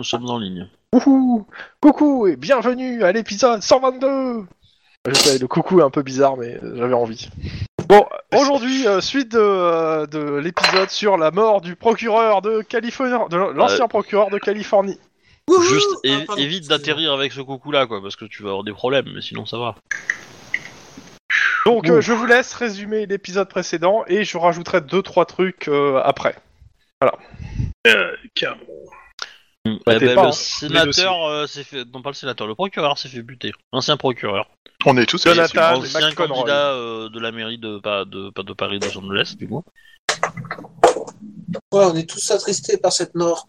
nous sommes en ligne. Coucou, coucou et bienvenue à l'épisode 122 Je sais, le coucou est un peu bizarre, mais euh, j'avais envie. Bon, aujourd'hui, euh, suite de, euh, de l'épisode sur la mort du procureur de Californie, de l'ancien procureur de Californie. Wouhou Juste Ah, évite d'atterrir avec ce coucou-là, quoi, parce que tu vas avoir des problèmes, mais sinon ça va. Donc, euh, je vous laisse résumer l'épisode précédent et je rajouterai deux trois trucs euh, après. Euh, car- Eh Bah, t'es ben, pas, le hein. sénateur euh, s'est fait... Non, pas le sénateur, le procureur s'est fait buter. Ancien procureur. On est tous Jonathan. Ancien McConroy. candidat euh, de la mairie de, pas de, pas de Paris, de Los Angeles, du coup. Ouais, on est tous attristés par cette mort.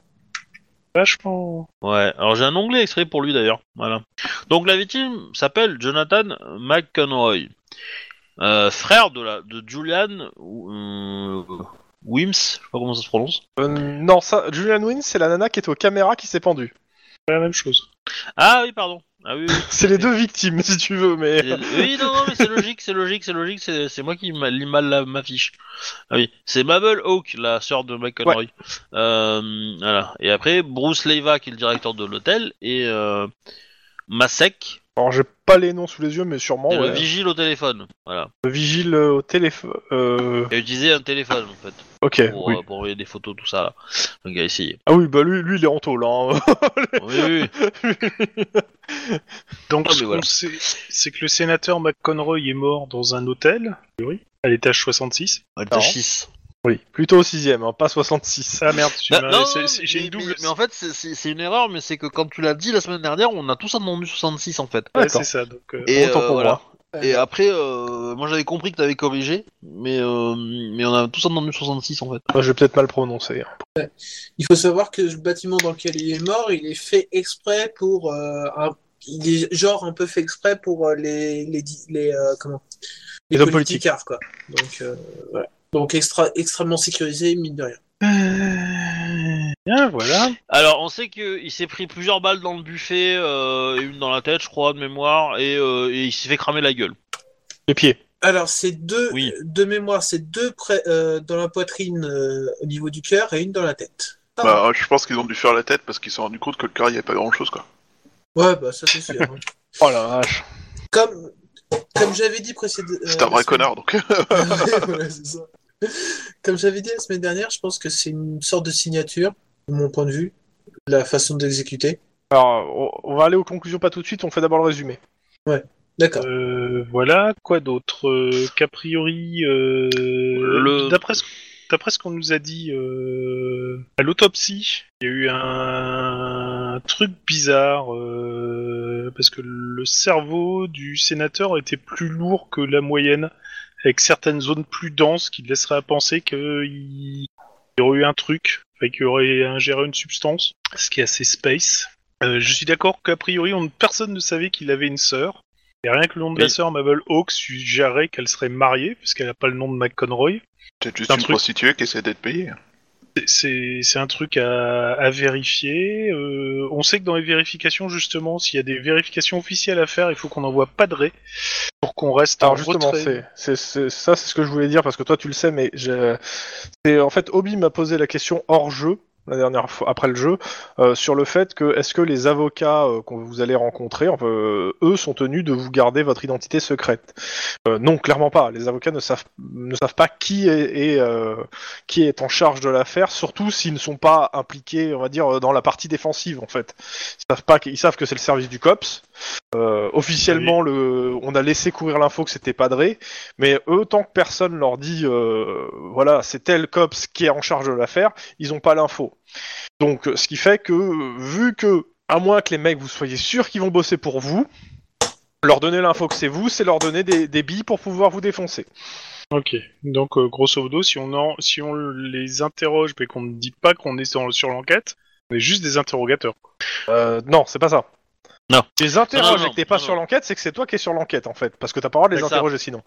Vachement. Ouais, alors j'ai un onglet extrait pour lui d'ailleurs. Voilà. Donc la victime s'appelle Jonathan McConroy, euh, frère de, la, de Julian euh, Wims, je sais pas comment ça se prononce. Euh, non, ça, Julian Wynn, c'est la nana qui est aux caméras qui s'est pendue. Pas la même chose. Ah oui, pardon. Ah oui, oui. C'est les deux victimes, si tu veux, mais... C'est- Oui, non, non, mais c'est logique, c'est logique, c'est logique, c'est c'est moi qui lis mal la- ma fiche. Ah oui, c'est Mabel Hawk, la sœur de McConroy. Euh, voilà. Et après, Bruce Leiva, qui est le directeur de l'hôtel, et euh, Masek, Alors, j'ai pas les noms sous les yeux, mais sûrement, et le ouais. vigile au téléphone. Voilà. Le vigile au téléphone... Euh... Il a utilisé un téléphone, en fait, Ok, pour, oui. euh, pour envoyer des photos, tout ça, là. Donc, il a essayé. Ah oui, bah lui, lui il est en tôle, hein. Oui, oui. Donc, Ah, mais ce voilà. qu'on sait, c'est que le sénateur McConroy est mort dans un hôtel, à l'étage 66. Elle Non. était 6. oui, plutôt au sixième, hein, pas 66. Ah merde, tu Bah, mais- j'ai une mais- double. Mais, en fait, c'est- c'est c'est une erreur, mais c'est que quand tu l'as dit la semaine dernière, on a tous entendu 66 en fait. Ouais, D'accord. c'est ça. Donc, euh, Et Autant euh, pour voilà. moi. Et après, euh, moi j'avais compris que t'avais corrigé, mais euh, mais on a tous entendu 66 en fait. Moi, je vais peut-être mal prononcer. hein. Il faut savoir que le bâtiment dans lequel il est mort, il est fait exprès pour euh, un... Il est genre un peu fait exprès pour euh, les les, les euh, comment? Les politicards, quoi. Donc euh, voilà. Donc extra extrêmement sécurisé mine de rien. Bien, voilà. Alors on sait qu'il s'est pris plusieurs balles dans le buffet, euh, et une dans la tête, je crois, de mémoire, et, euh, et il s'est fait cramer la gueule. Les pieds. Alors c'est deux Oui. de mémoire, c'est deux près euh, dans la poitrine euh, au niveau du cœur et une dans la tête. Ah, Bah, je pense qu'ils ont dû faire la tête parce qu'ils se sont rendus compte que le cœur, il n'y avait pas grand chose, quoi. Ouais, bah ça c'est sûr. hein. Oh la vache. comme comme j'avais dit précédemment. C'est un vrai connard, donc. voilà, c'est ça. Comme j'avais dit la semaine dernière, je pense que c'est une sorte de signature, de mon point de vue, la façon d'exécuter. Alors, on- va aller aux conclusions pas tout de suite, on fait d'abord le résumé. D'accord. Euh, voilà, quoi d'autre euh, Qu'a priori, euh, Le- d'après ce, d'après ce qu'on nous a dit euh, à l'autopsie, il y a eu un, truc bizarre euh, parce que le cerveau du sénateur était plus lourd que la moyenne, avec certaines zones plus denses qui laisseraient à penser qu'il y aurait eu un truc, qu'il aurait ingéré une substance, ce qui est assez space. Euh, je suis d'accord qu'a priori, on, personne ne savait qu'il avait une sœur. Et rien que le nom de la sœur, Mabel Hawk, suggérait qu'elle serait mariée, puisqu'elle n'a pas le nom de McConroy. Peut-être juste Un une truc. prostituée qui essaie d'être payée. C'est- un truc à, à vérifier. Euh, on sait que dans les vérifications, justement, s'il y a des vérifications officielles à faire, il faut qu'on n'envoie pas de ré pour qu'on reste Alors en justement, retrait. c'est, ça c'est ce que je voulais dire parce que toi tu le sais, mais je... c'est en fait Obi m'a posé la question hors jeu la dernière fois après le jeu euh, sur le fait que est-ce que les avocats euh, qu'on vous allez rencontrer, euh, eux sont tenus de vous garder votre identité secrète? Euh, non, clairement pas. Les avocats ne savent ne savent pas qui est, est, euh, qui est en charge de l'affaire, surtout s'ils ne sont pas impliqués, on va dire, dans la partie défensive en fait. Ils savent pas, qu'ils- ils savent que c'est le service du cops. Euh, officiellement, le, on a laissé courir l'info que c'était padré, mais eux, tant que personne leur dit, euh, voilà, c'est tel cops qui est en charge de l'affaire, ils n'ont pas l'info. Donc, ce qui fait que, vu que, à moins que les mecs vous soyez sûrs qu'ils vont bosser pour vous, leur donner l'info que c'est vous, c'est leur donner des, des billes pour pouvoir vous défoncer. Ok. Donc, euh, grosso modo, si on, en, si on les interroge mais qu'on ne dit pas qu'on est sur l'enquête, on est juste des interrogateurs. Euh, non, c'est pas ça. Non. Les interroges Non, non, et que t'es pas sur l'enquête, c'est que c'est toi qui es sur l'enquête en fait, parce que t'as pas le droit de les ça. interroger sinon.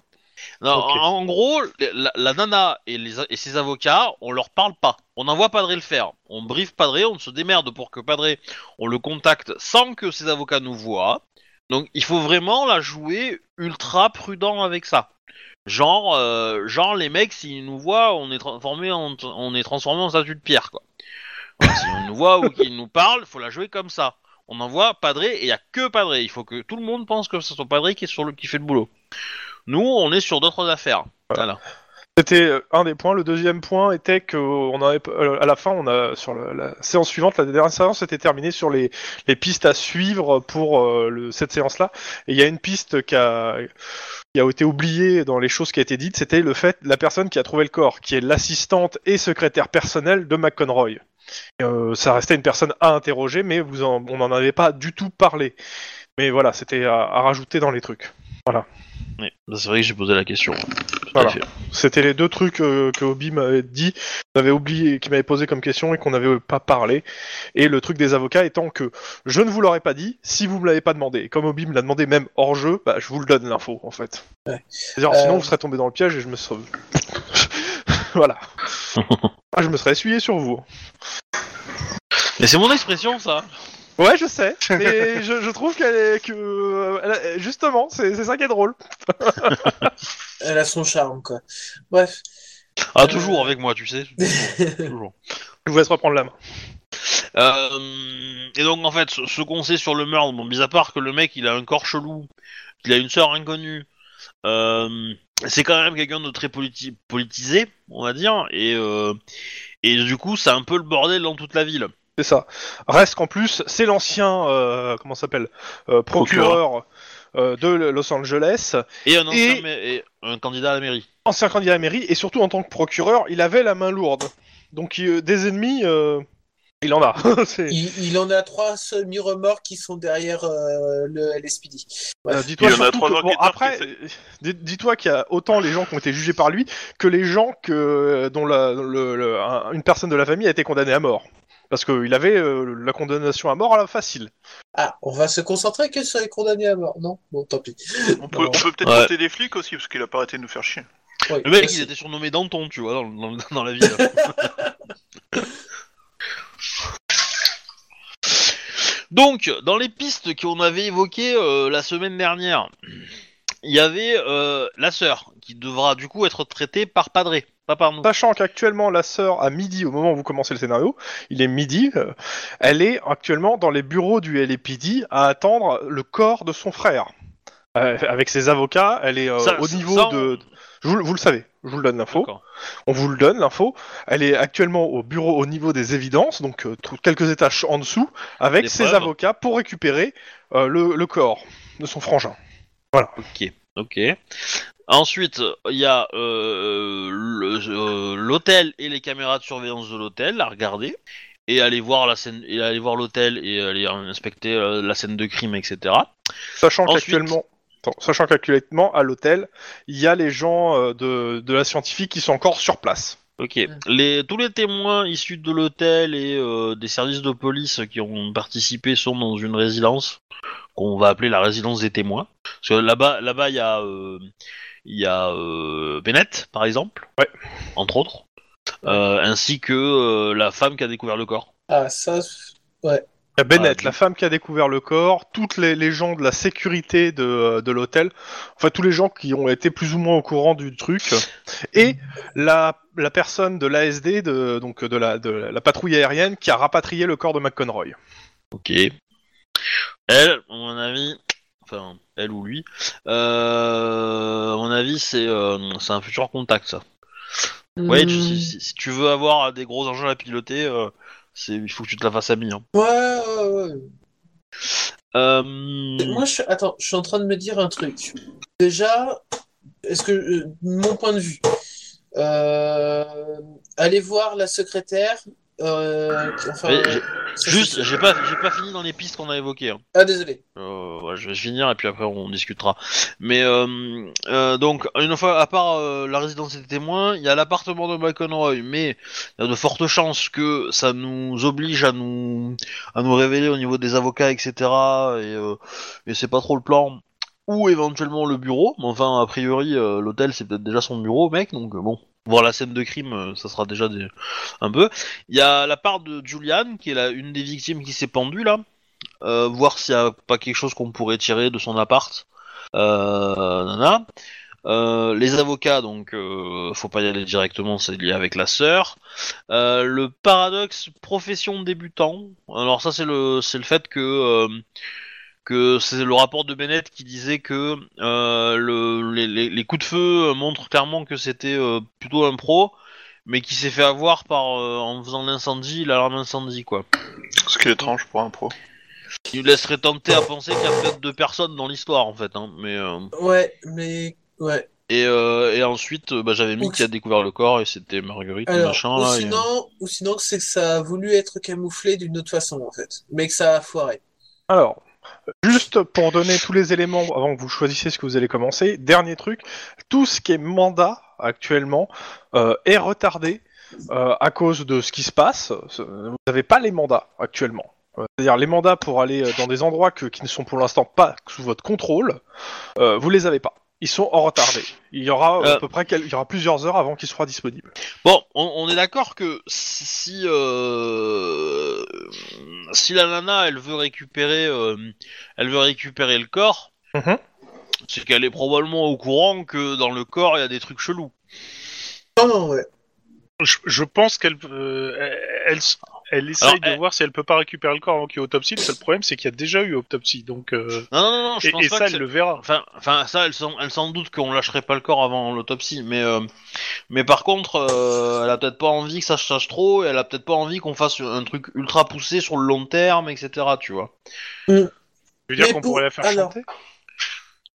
Non, en, en gros, la, la nana et, les, et ses avocats, on leur parle pas. On envoie Padré le faire. On briefe Padré, on se démerde pour que Padré, on le contacte sans que ses avocats nous voient. Donc il faut vraiment la jouer ultra prudent avec ça. Genre, euh, genre les mecs, s'ils nous voient, on est transformé en, on est transformé en statue de pierre, quoi. Voilà, si on nous voit ou qu'il nous parle, faut la jouer comme ça. On envoie Padré et il y a que Padré. Il faut que tout le monde pense que ce soit Padré qui est sur le qui fait le boulot. Nous, on est sur d'autres affaires. Voilà. C'était euh, un des points. Le deuxième point était que on avait, euh, à la fin, on a sur la séance suivante, la dernière séance était terminée sur les, les pistes à suivre pour euh, le, cette séance-là. Et il y a une piste qui a, qui a été oubliée dans les choses qui a été dites, c'était le fait la personne qui a trouvé le corps, qui est l'assistante et secrétaire personnelle de McConroy. Euh, ça restait une personne à interroger, mais vous en- on n'en avait pas du tout parlé. Mais voilà, c'était à, à rajouter dans les trucs. Oui, bah, c'est vrai que j'ai posé la question. Voilà. C'était les deux trucs euh, que Obi m'avait dit, qu'on avait oublié, qui m'avait posé comme question et qu'on n'avait pas parlé. Et le truc des avocats étant que je ne vous l'aurais pas dit si vous me l'avez pas demandé. Et comme Obi me l'a demandé même hors jeu, bah, je vous le donne l'info en fait. Ouais. C'est-à-dire Euh. sinon vous serez tombé dans le piège et je me serais... voilà. Ah, je me serais essuyé sur vous. Mais c'est mon expression, ça. Ouais, je sais, mais je, je trouve qu'elle est que euh, elle a- justement, c'est c'est ça qui est drôle. Elle a son charme, quoi. Bref. Ah, toujours avec moi, tu sais. Toujours. toujours. Je vous laisse reprendre la main. Euh, et donc en fait, ce, ce qu'on sait sur le meurtre, bon, mis à part que le mec il a un corps chelou, qu'il a une sœur inconnue, euh, c'est quand même quelqu'un de très politi- politisé, on va dire, et euh, et du coup c'est un peu le bordel dans toute la ville. C'est ça. Reste qu'en plus, c'est l'ancien, euh, comment s'appelle, euh, procureur de Los Angeles, Et un ancien Et- ma- et un candidat à la mairie. ancien candidat à la mairie, et surtout en tant que procureur, il avait la main lourde. Donc il- des ennemis, il en a. Il, il en a trois semi-remords qui sont derrière euh, le LSPD. Euh, dis-toi Il y en a surtout trois que- bon, enquêteurs après, dis-toi qu'il y a autant les gens qui ont été jugés par lui que les gens que dont la, le- le- un- une personne de la famille a été condamnée à mort. Parce qu'il avait euh, la condamnation à mort à la facile. Ah, on va se concentrer que sur les condamnés à mort. Non? Bon, tant pis. On peut, on peut peut-être Ouais. compter des flics aussi, parce qu'il a pas arrêté de nous faire chier. Le mec aussi. il était surnommé Danton, tu vois, dans, dans, dans la ville. Donc, dans les pistes qu'on avait évoquées euh, la semaine dernière, il y avait euh, la sœur qui devra du coup être traitée par Padré, pas par nous. Sachant qu'actuellement la sœur à midi, au moment où vous commencez le scénario, il est midi, euh, elle est actuellement dans les bureaux du LAPD à attendre le corps de son frère. Euh, avec ses avocats, elle est euh, Ça- au niveau ça, on- de... Je vous, vous le savez, je vous le donne l'info. On vous le donne l'info. Elle est actuellement au bureau au niveau des évidences, donc euh, quelques étages en dessous, avec Des ses preuves. avocats pour récupérer euh, le, le corps de son frangin. Ok, ok. Ensuite, il y a euh, le- euh, l'hôtel et les caméras de surveillance de l'hôtel à regarder et aller voir la scène et aller voir l'hôtel et aller inspecter euh, la scène de crime, etc. Sachant Ensuite- qu'actuellement, attends, sachant qu'actuellement à l'hôtel, il y a les gens euh, de, de la scientifique qui sont encore sur place. Ok. Les, tous les témoins issus de l'hôtel et euh, des services de police qui ont participé sont dans une résidence qu'on va appeler la résidence des témoins. Parce que là-bas, là-bas, il y a, euh, il y a euh, Bennett, par exemple, Ouais. entre autres, Euh, ainsi que euh, la femme qui a découvert le corps. Ah, ça. c'est- Il y a Bennett, Ah, la femme qui a découvert le corps, toutes les, les gens de la sécurité de, de l'hôtel, enfin tous les gens qui ont été plus ou moins au courant du truc, et la, la personne de l'ASD, de, donc de la, de la patrouille aérienne, qui a rapatrié le corps de McConroy. Ok. Elle, à mon avis, enfin, elle ou lui, euh, à mon avis, c'est euh, c'est un futur contact, ça. Ouais, tu- Hmm. si tu veux avoir des gros engins à piloter, euh, c'est, il faut que tu te la fasses ami. Hein. Ouais, ouais, ouais. Euh, Moi, je... attends, je suis en train de me dire un truc. Déjà, est-ce que euh, mon point de vue, euh, aller voir la secrétaire. Euh, enfin, Mais j'ai- ça, juste, c'est- j'ai pas, j'ai pas fini dans les pistes qu'on a évoquées. Hein. Ah, désolé. Euh, ouais, je vais finir et puis après on discutera. Mais euh, euh, donc une fois à part euh, la résidence des témoins, il y a l'appartement de McConroy, mais il y a de fortes chances que ça nous oblige à nous à nous révéler au niveau des avocats, etc. Et, euh, et c'est pas trop le plan. Ou éventuellement le bureau. Mais enfin, a priori, euh, l'hôtel c'est peut-être déjà son bureau, mec. Donc euh, bon, voir la scène de crime, euh, ça sera déjà un peu. Il y a la part de Julian, qui est la une des victimes qui s'est pendue là euh, voir s'il n'y a pas quelque chose qu'on pourrait tirer de son appart. Euh. Euh, les avocats, donc, faut pas y aller directement, c'est lié avec la sœur. Le paradoxe profession débutant. Alors ça, c'est le, c'est le fait que que c'est le rapport de Bennett qui disait que euh, le, les, les- les coups de feu montrent clairement que c'était euh, plutôt un pro, mais qui s'est fait avoir par euh, en faisant l'incendie, l'alarme incendie, quoi. Ce qui est étrange pour un pro. Il nous laisserait tenter à penser qu'il y a peut-être deux personnes dans l'histoire, en fait, hein, mais. euh, Ouais, mais ouais. Et, euh, et ensuite, euh, bah, j'avais mis qui a découvert le corps et c'était Marguerite, Alors, machin. ou Là, et- sinon, ou sinon c'est que ça a voulu être camouflé d'une autre façon en fait, mais que ça a foiré. Alors, juste pour donner tous les éléments avant que vous choisissiez ce que vous allez commencer, dernier truc, tout ce qui est mandat actuellement euh, est retardé euh, à cause de ce qui se passe. Vous n'avez pas les mandats actuellement. Euh, C'est-à-dire les mandats pour aller dans des endroits qui ne sont pour l'instant pas sous votre contrôle, vous les avez pas. Ils sont en retardé. Il y aura euh, Euh. à peu près quel- il y aura plusieurs heures avant qu'ils soient disponibles. Bon, on, on est d'accord que si euh, si la nana elle veut récupérer euh, elle veut récupérer le corps, Mhm. c'est qu'elle est probablement au courant que dans le corps il y a des trucs chelous. Non, non, ouais. Je, je pense qu'elle euh, elle, elle essaye Alors, de elle- voir si elle peut pas récupérer le corps avant qu'il y ait autopsie. Le seul problème, c'est qu'il y a déjà eu autopsie. Donc, euh, Non non non, je et, pense et pas ça, que elle c'est- le verra. Enfin, enfin, ça, elle s'en, elle s'en doute qu'on lâcherait pas le corps avant l'autopsie, mais, euh, mais par contre, euh, elle a peut-être pas envie que ça se sache trop, et elle a peut-être pas envie qu'on fasse un truc ultra poussé sur le long terme, etc. Tu vois. Je veux dire Mais qu'on pour- pourrait la faire alors- chanter?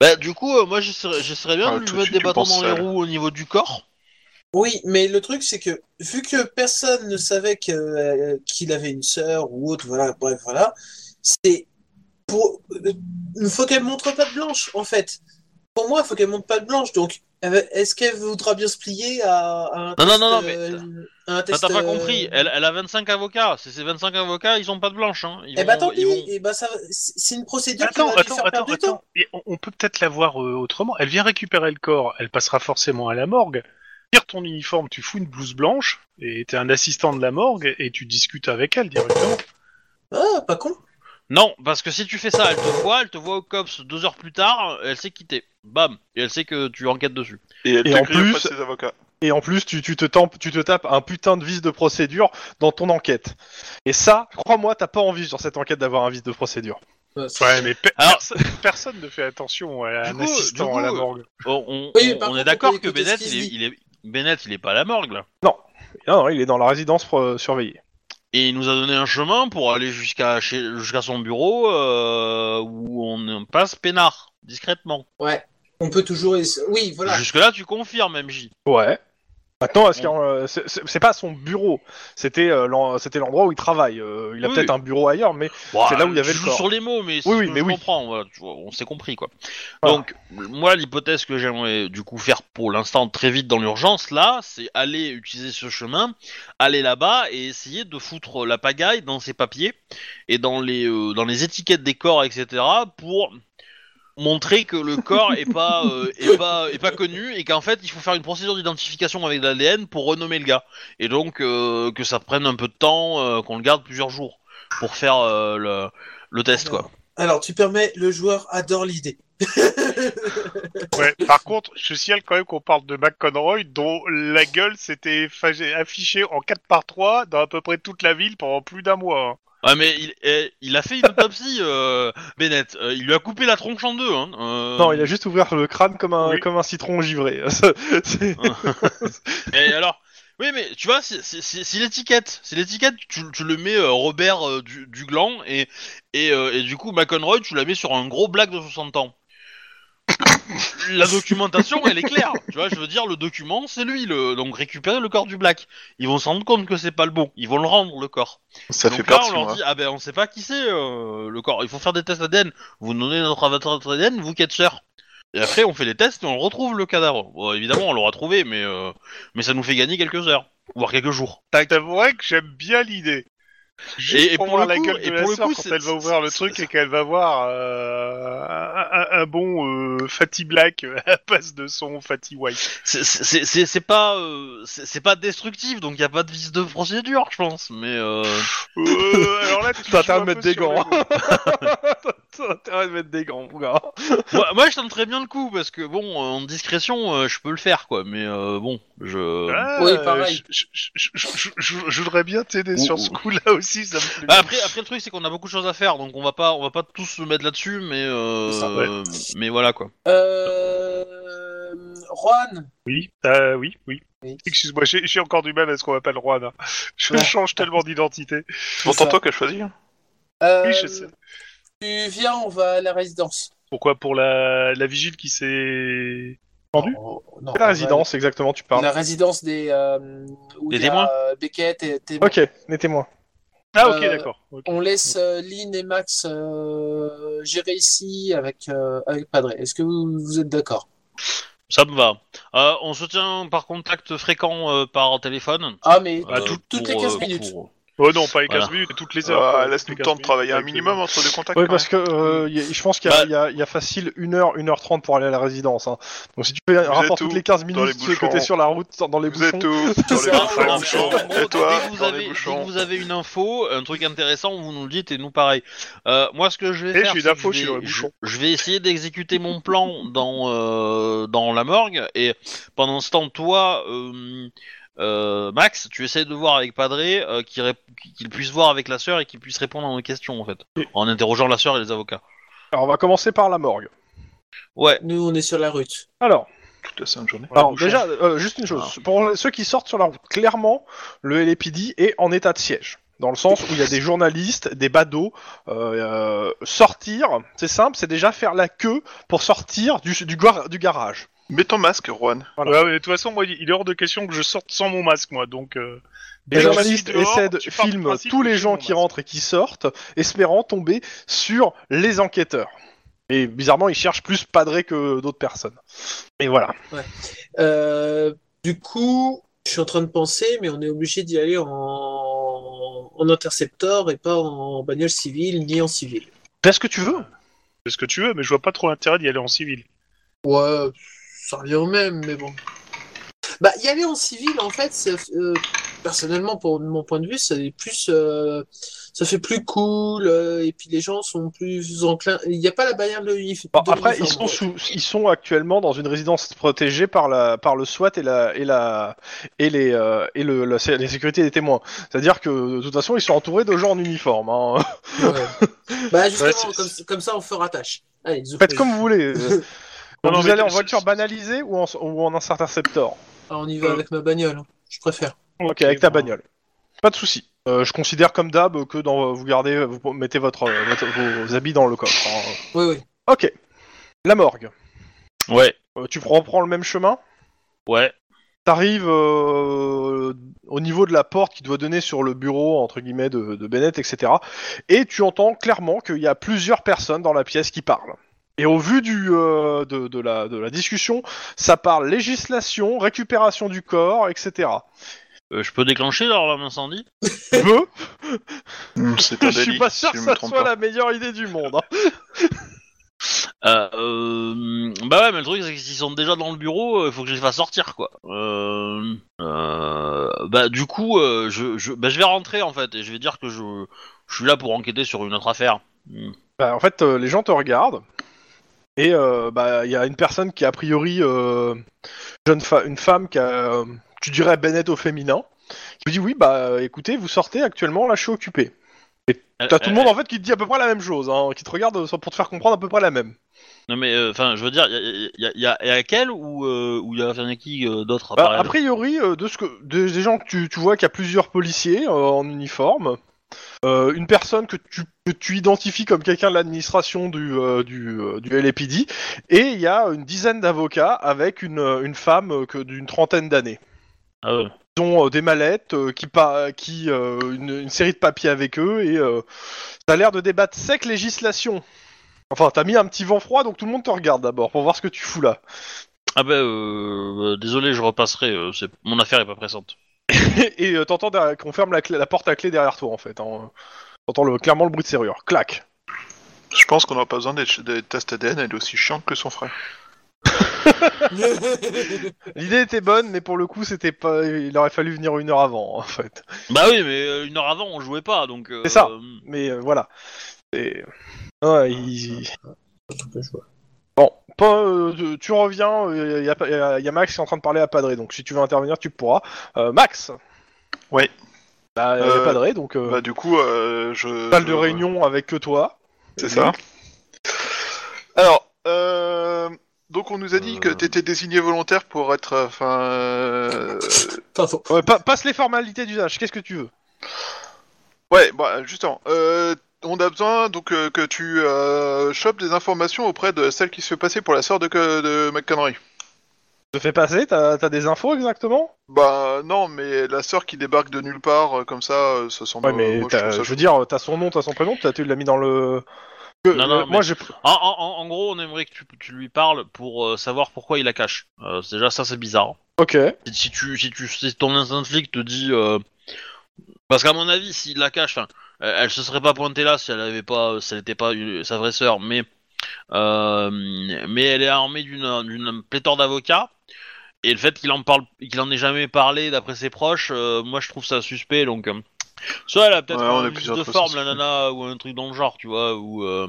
Bah, du coup, euh, moi, j'essaierais, j'essaierais bien Ah, de lui tout de mettre suite, des tu bâtons penses dans les roues au niveau du corps. Oui, mais le truc c'est que vu que personne ne savait que, euh, qu'il avait une sœur ou autre, voilà, bref, voilà, c'est pour. euh, Il faut qu'elle montre pas de blanche en fait. Pour moi, il faut qu'elle montre pas de blanche. Donc, va- est-ce qu'elle voudra bien se plier à, à un Non, test non, non, non, mais euh, Bah, test, t'as pas euh, compris, elle, elle a 25 avocats. C'est ces 25 avocats, ils ont pas de blanche. Hein. Ils Eh bah vont- tant pis, vont- eh bah, ça, va- c'est une procédure qui Attends, va lui attends, faire attends, perdre du temps. Et on, on peut peut-être la voir euh, autrement. Elle vient récupérer le corps. Elle passera forcément à la morgue. Tire ton uniforme, tu fous une blouse blanche et t'es un assistant de la morgue et tu discutes avec elle directement. Ah, pas con. Non, parce que si tu fais ça, elle te voit, elle te voit au cops deux heures plus tard, elle sait quitter. Bam, et elle sait que tu enquêtes dessus. Et elle Et te en plus- ses avocats. Et en plus, tu, tu, te tempes- tu te tapes un putain de vice de procédure dans ton enquête. Et ça, crois-moi, t'as pas envie sur cette enquête d'avoir un vice de procédure. Ouais, c'est- Ouais, mais pe- Alors- perso- personne ne fait attention à Du un coup, assistant du à la morgue. On, Oui, mais on- par on contre, est d'accord on peut que écouter ce Bennett, qu'il il est, dit. il est- Bennett, il est pas à la morgue là. Non, non, il est dans la résidence euh, surveillée. Et il nous a donné un chemin pour aller jusqu'à chez, jusqu'à son bureau euh, où on passe peinard, discrètement. Ouais. On peut toujours. Oui, voilà. Jusque là, tu confirmes, MJ. Ouais. Maintenant, est-ce a, euh, c'est- c'est c'est pas son bureau, c'était euh, l'en- c'était l'endroit où il travaille. Euh, il a Oui, peut-être un bureau ailleurs, mais C'est là où il y tu avait le joues corps. sur les mots, mais, Oui, oui, ce que mais je oui. comprends. voilà, tu vois, on s'est compris quoi. Voilà. Donc, moi, l'hypothèse que j'aimerais du coup faire pour l'instant très vite dans l'urgence là, c'est aller utiliser ce chemin, aller là-bas et essayer de foutre la pagaille dans ses papiers et dans les euh, dans les étiquettes des corps, etc. pour montrer que le corps est pas euh, est pas est pas connu et qu'en fait il faut faire une procédure d'identification avec de l'ADN pour renommer le gars et donc euh, que ça prenne un peu de temps euh, qu'on le garde plusieurs jours pour faire euh, le, le test quoi. Alors, tu permets, le joueur adore l'idée. Ouais. Par contre, je signale quand même qu'on parle de McConroy, dont la gueule s'était affichée en 4 par 3 dans à peu près toute la ville pendant plus d'un mois. hein. Ah mais il, eh, il a fait une autopsie euh, Bennett, Euh, il lui a coupé la tronche en deux hein. euh, non, il a juste ouvert le crâne comme un, Oui. comme un citron givré. Et alors oui mais tu vois c'est- c'est c'est- c'est l'étiquette, c'est l'étiquette tu, tu le mets euh, Robert euh, du, du gland et et, euh, et du coup McConroy tu la mets sur un gros black de 60 ans. La documentation elle est claire, tu vois je veux dire le document c'est lui le donc récupérer le corps du black. Ils vont se rendre compte que c'est pas le bon, ils vont le rendre le corps. Ça Donc fait là, on leur dit, ah ben on sait pas qui c'est euh, le corps. Il faut faire des tests ADN. Vous nous donnez notre avatar ADN, vous sœurs. Et après, on fait les tests et on retrouve le cadavre. Bon, évidemment, on l'aura trouvé, mais euh, mais ça nous fait gagner quelques heures, voire quelques jours. T'avouerais que j'aime bien l'idée. Juste Et- et pour, le la coup- gueule et de la pour le sœur coup, quand elle va ouvrir le truc et qu'elle va voir euh, un, un- un bon euh, Fatty Black à la place de son Fatty White. C'est- C'est c'est- c'est pas euh, c'est pas destructif, donc il y a pas de vice de procédure, je pense. Mais euh, Euh, alors là, tu T'as intérêt peu mettre des gants, le- T'as intérêt de mettre des gants, mon gars. moi, moi, je tente très bien le coup parce que bon, en discrétion, je peux le faire quoi. Mais euh, bon, je. Ah, Oui, pareil. Je, je- voudrais bien t'aider sur ce coup-là aussi, ça me plaît. Bah, après, après le truc c'est qu'on a beaucoup de choses à faire, donc on va pas, on va pas tous se mettre là-dessus, mais euh, ça, mais voilà quoi. Euh... Juan, Oui, euh, oui, oui. Oui. Excuse-moi, j'ai j'ai encore du mal à ce qu'on m'appelle Juan. hein. Je Ouais. change tellement d'identité. Ça. toi qui as choisi. hein. euh, Oui, je sais. tu viens, on va à la résidence. Pourquoi? Pour la, la vigile qui s'est... Pendu Oh, non, C'est la va- résidence, exactement, tu parles. La résidence des. Euh, où Des il y a, témoins Beckett et témoins. Ok, les témoins. Ah ok, Euh, d'accord. On laisse euh, Lynn et Max euh, gérer ici avec, euh, avec Padre. Est-ce que vous, vous êtes d'accord? Ça me va. Euh, on se tient par contact fréquent euh, par téléphone. Ah, mais tout- tout- toutes pour, les 15 euh, minutes. pour- Oh non, pas les 15 voilà. minutes, toutes les heures. Ah, quoi. Laisse-nous Les le temps 15 de travailler un minimum entre deux contacts. Oui, parce que euh, y a- je pense qu'il y, a- Bah- il y a- il y a facile 1h, 1h30 pour aller à la résidence. hein. Donc si tu fais un rapport toutes les 15 Dans les minutes que bouchons. t'es sur la route, dans les Vous bouchons. êtes où Dans les bouchons. gros, Et toi dès que, vous Dans les avez, dès que vous avez une info, un truc intéressant, vous nous le dites et nous pareil. Euh, moi, ce que je vais Eh, faire, une que info, je vais- dans je, je vais essayer d'exécuter mon plan dans euh, dans la morgue et pendant ce temps, toi, euh, euh, Max, tu essayes de voir avec Padre euh, qu'il puisse voir avec la sœur et qu'il puisse répondre à nos questions en fait, en interrogeant la sœur et les avocats. Alors on va commencer par la morgue. Ouais. Nous, on est sur la route. Alors, Toute la sainte journée. Alors déjà, euh, juste une chose. Pour ceux qui sortent sur la route, clairement, le LAPD est en état de siège. Dans le sens où il y a des journalistes, des badauds. euh, euh, sortir, c'est simple, c'est déjà faire la queue pour sortir du, du, gar- du garage. Mets ton masque, Juan. Voilà. Ouais, mais de toute façon, moi, il est hors de question que je sorte sans mon masque, moi, donc... euh, Les journalistes essaient de filmer tous les gens qui rentrent et qui sortent, espérant tomber sur les enquêteurs. Et bizarrement, ils cherchent plus Padré que d'autres personnes. Et voilà. Euh, du coup, je suis en train de penser, mais on est obligé d'y aller en... en interceptor et pas en bagnole civile ni en civil. Fais ce que tu veux. Fais ce que tu veux, mais je vois pas trop l'intérêt d'y aller en civil. Ouais, ça revient au même, mais bon. Bah, y aller en civil, en fait, ça, euh, personnellement, pour mon point de vue, ça est plus, euh, ça fait plus cool, euh, et puis les gens sont plus enclins. Il n'y a pas la barrière de l'uniforme. Bon, après, ils sont, sous, ils sont actuellement dans une résidence protégée par, la, par le SWAT et, la, et, la, et, les, euh, et le, la, les sécurités des témoins. C'est-à-dire que de toute façon, ils sont entourés de gens en uniforme. hein. Bah, justement, Ouais, comme, comme ça, on fera tâche. Allez. Faites comme vous voulez. Non, non, vous mais allez en voiture banalisée ou en, ou en interceptor Ah, on y va avec ma bagnole, hein. je préfère. Ok, avec ta bagnole. Pas de souci. Euh, je considère comme d'hab que dans, vous gardez, vous mettez votre, euh, votre- vos habits dans le coffre. hein. Oui, oui. Ok. La morgue. Ouais. Euh, tu reprends le même chemin? Ouais. T'arrives euh, au niveau de la porte qui doit donner sur le bureau entre guillemets de, de Bennett, etc. Et tu entends clairement qu'il y a plusieurs personnes dans la pièce qui parlent. Et au vu du, euh, de, de la, de la discussion, ça parle législation, récupération du corps, etc. Euh, je peux déclencher alors l'incendie Peu, C'est un je suis délit, pas sûr si que je ça trompe soit pas. la meilleure idée du monde. hein. Euh, euh, bah ouais, mais le truc c'est que s'ils sont déjà dans le bureau, il faut que je les fasse sortir quoi. Euh, euh, bah du coup, euh, je, je, bah, je vais rentrer en fait et je vais dire que je, je suis là pour enquêter sur une autre affaire. Hmm. Bah, en fait, euh, les gens te regardent. Et euh, bah, il y a une personne qui, a priori, euh, jeune fa- une femme qui a, euh, tu dirais Bennett au féminin, qui me dit oui, bah écoutez, vous sortez actuellement, là je suis occupé. T'as tout le monde en fait qui te dit à peu près la même chose, hein, qui te regarde pour te faire comprendre à peu près la même. Non mais enfin, je veux dire, il y a, y, y, ou il y a, y en a qui euh, d'autres Bah, a priori, de ce que, des, des gens que tu, tu vois qu'il y a plusieurs policiers en uniforme, euh, une personne que tu, que tu identifies comme quelqu'un de l'administration du, euh, du, euh, du LAPD, et il y a une dizaine d'avocats avec une, euh, une femme que d'une trentaine d'années. Ah ouais. Ils ont des mallettes, qui, pa- qui une, une série de papiers avec eux, et ça a l'air de débattre sec législation. Enfin, t'as mis un petit vent froid, donc tout le monde te regarde d'abord pour voir ce que tu fous là. Ah bah euh, euh, désolé, je repasserai. mon affaire est pas pressante. Et euh, t'entends derrière- qu'on ferme la, clé- la porte à clé derrière toi en fait. Hein. T'entends le, clairement le bruit de serrure. Clac. Je pense qu'on n'a pas besoin d'être des tests ADN, elle est aussi chiante que son frère. L'idée était bonne, mais pour le coup, c'était pas. Il aurait fallu venir une heure avant en fait. Bah oui, mais euh, une heure avant on jouait pas donc. euh, C'est ça. Mais euh, voilà. Et- Ouais, il- Bon, pas, euh, tu- reviens, il y, a, y a- y a Max qui est en train de parler à Padré, donc si tu veux intervenir, tu pourras. Euh, Max Ouais. Bah, y a Euh, Padré, donc euh, Bah du coup, euh, je... salle de je- réunion avec que toi. C'est ça. Alors, euh, donc on nous a dit que Euh. t'étais désigné volontaire pour être, euh, enfin, euh. Ouais, pa- passe les formalités d'usage, qu'est-ce que tu veux? Ouais, bah justement, euh, on a besoin donc euh, que tu euh, chopes des informations auprès de celle qui se fait passer pour la sœur de, de McConroy. te fais passer, t'as as des infos exactement? Bah non, mais la sœur qui débarque de nulle part, euh, comme ça, euh, ça semble. Ouais, mais moi, je ça veux dire, t'as son nom, t'as son prénom, t'as- tu l'as mis dans le. Que- Non, non, euh, moi mais- j'ai. En, en- gros, on aimerait que tu, tu lui parles pour euh, savoir pourquoi il la cache. Euh, déjà ça, c'est bizarre. Ok. Si, si tu, si tu, si ton instinct flic te dit, euh, parce qu'à mon avis, s'il la cache, enfin, elle, elle se serait pas pointée là si elle avait pas, si elle était pas euh, sa vraie sœur, mais, euh, mais elle est armée d'une, d'une pléthore d'avocats. Et le fait qu'il en parle, qu'il en ait jamais parlé d'après ses proches, euh, moi je trouve ça suspect. Donc, euh, soit elle a peut-être Ouais, un vice de forme, la nana, ou un truc dans le genre, tu vois, ou, euh,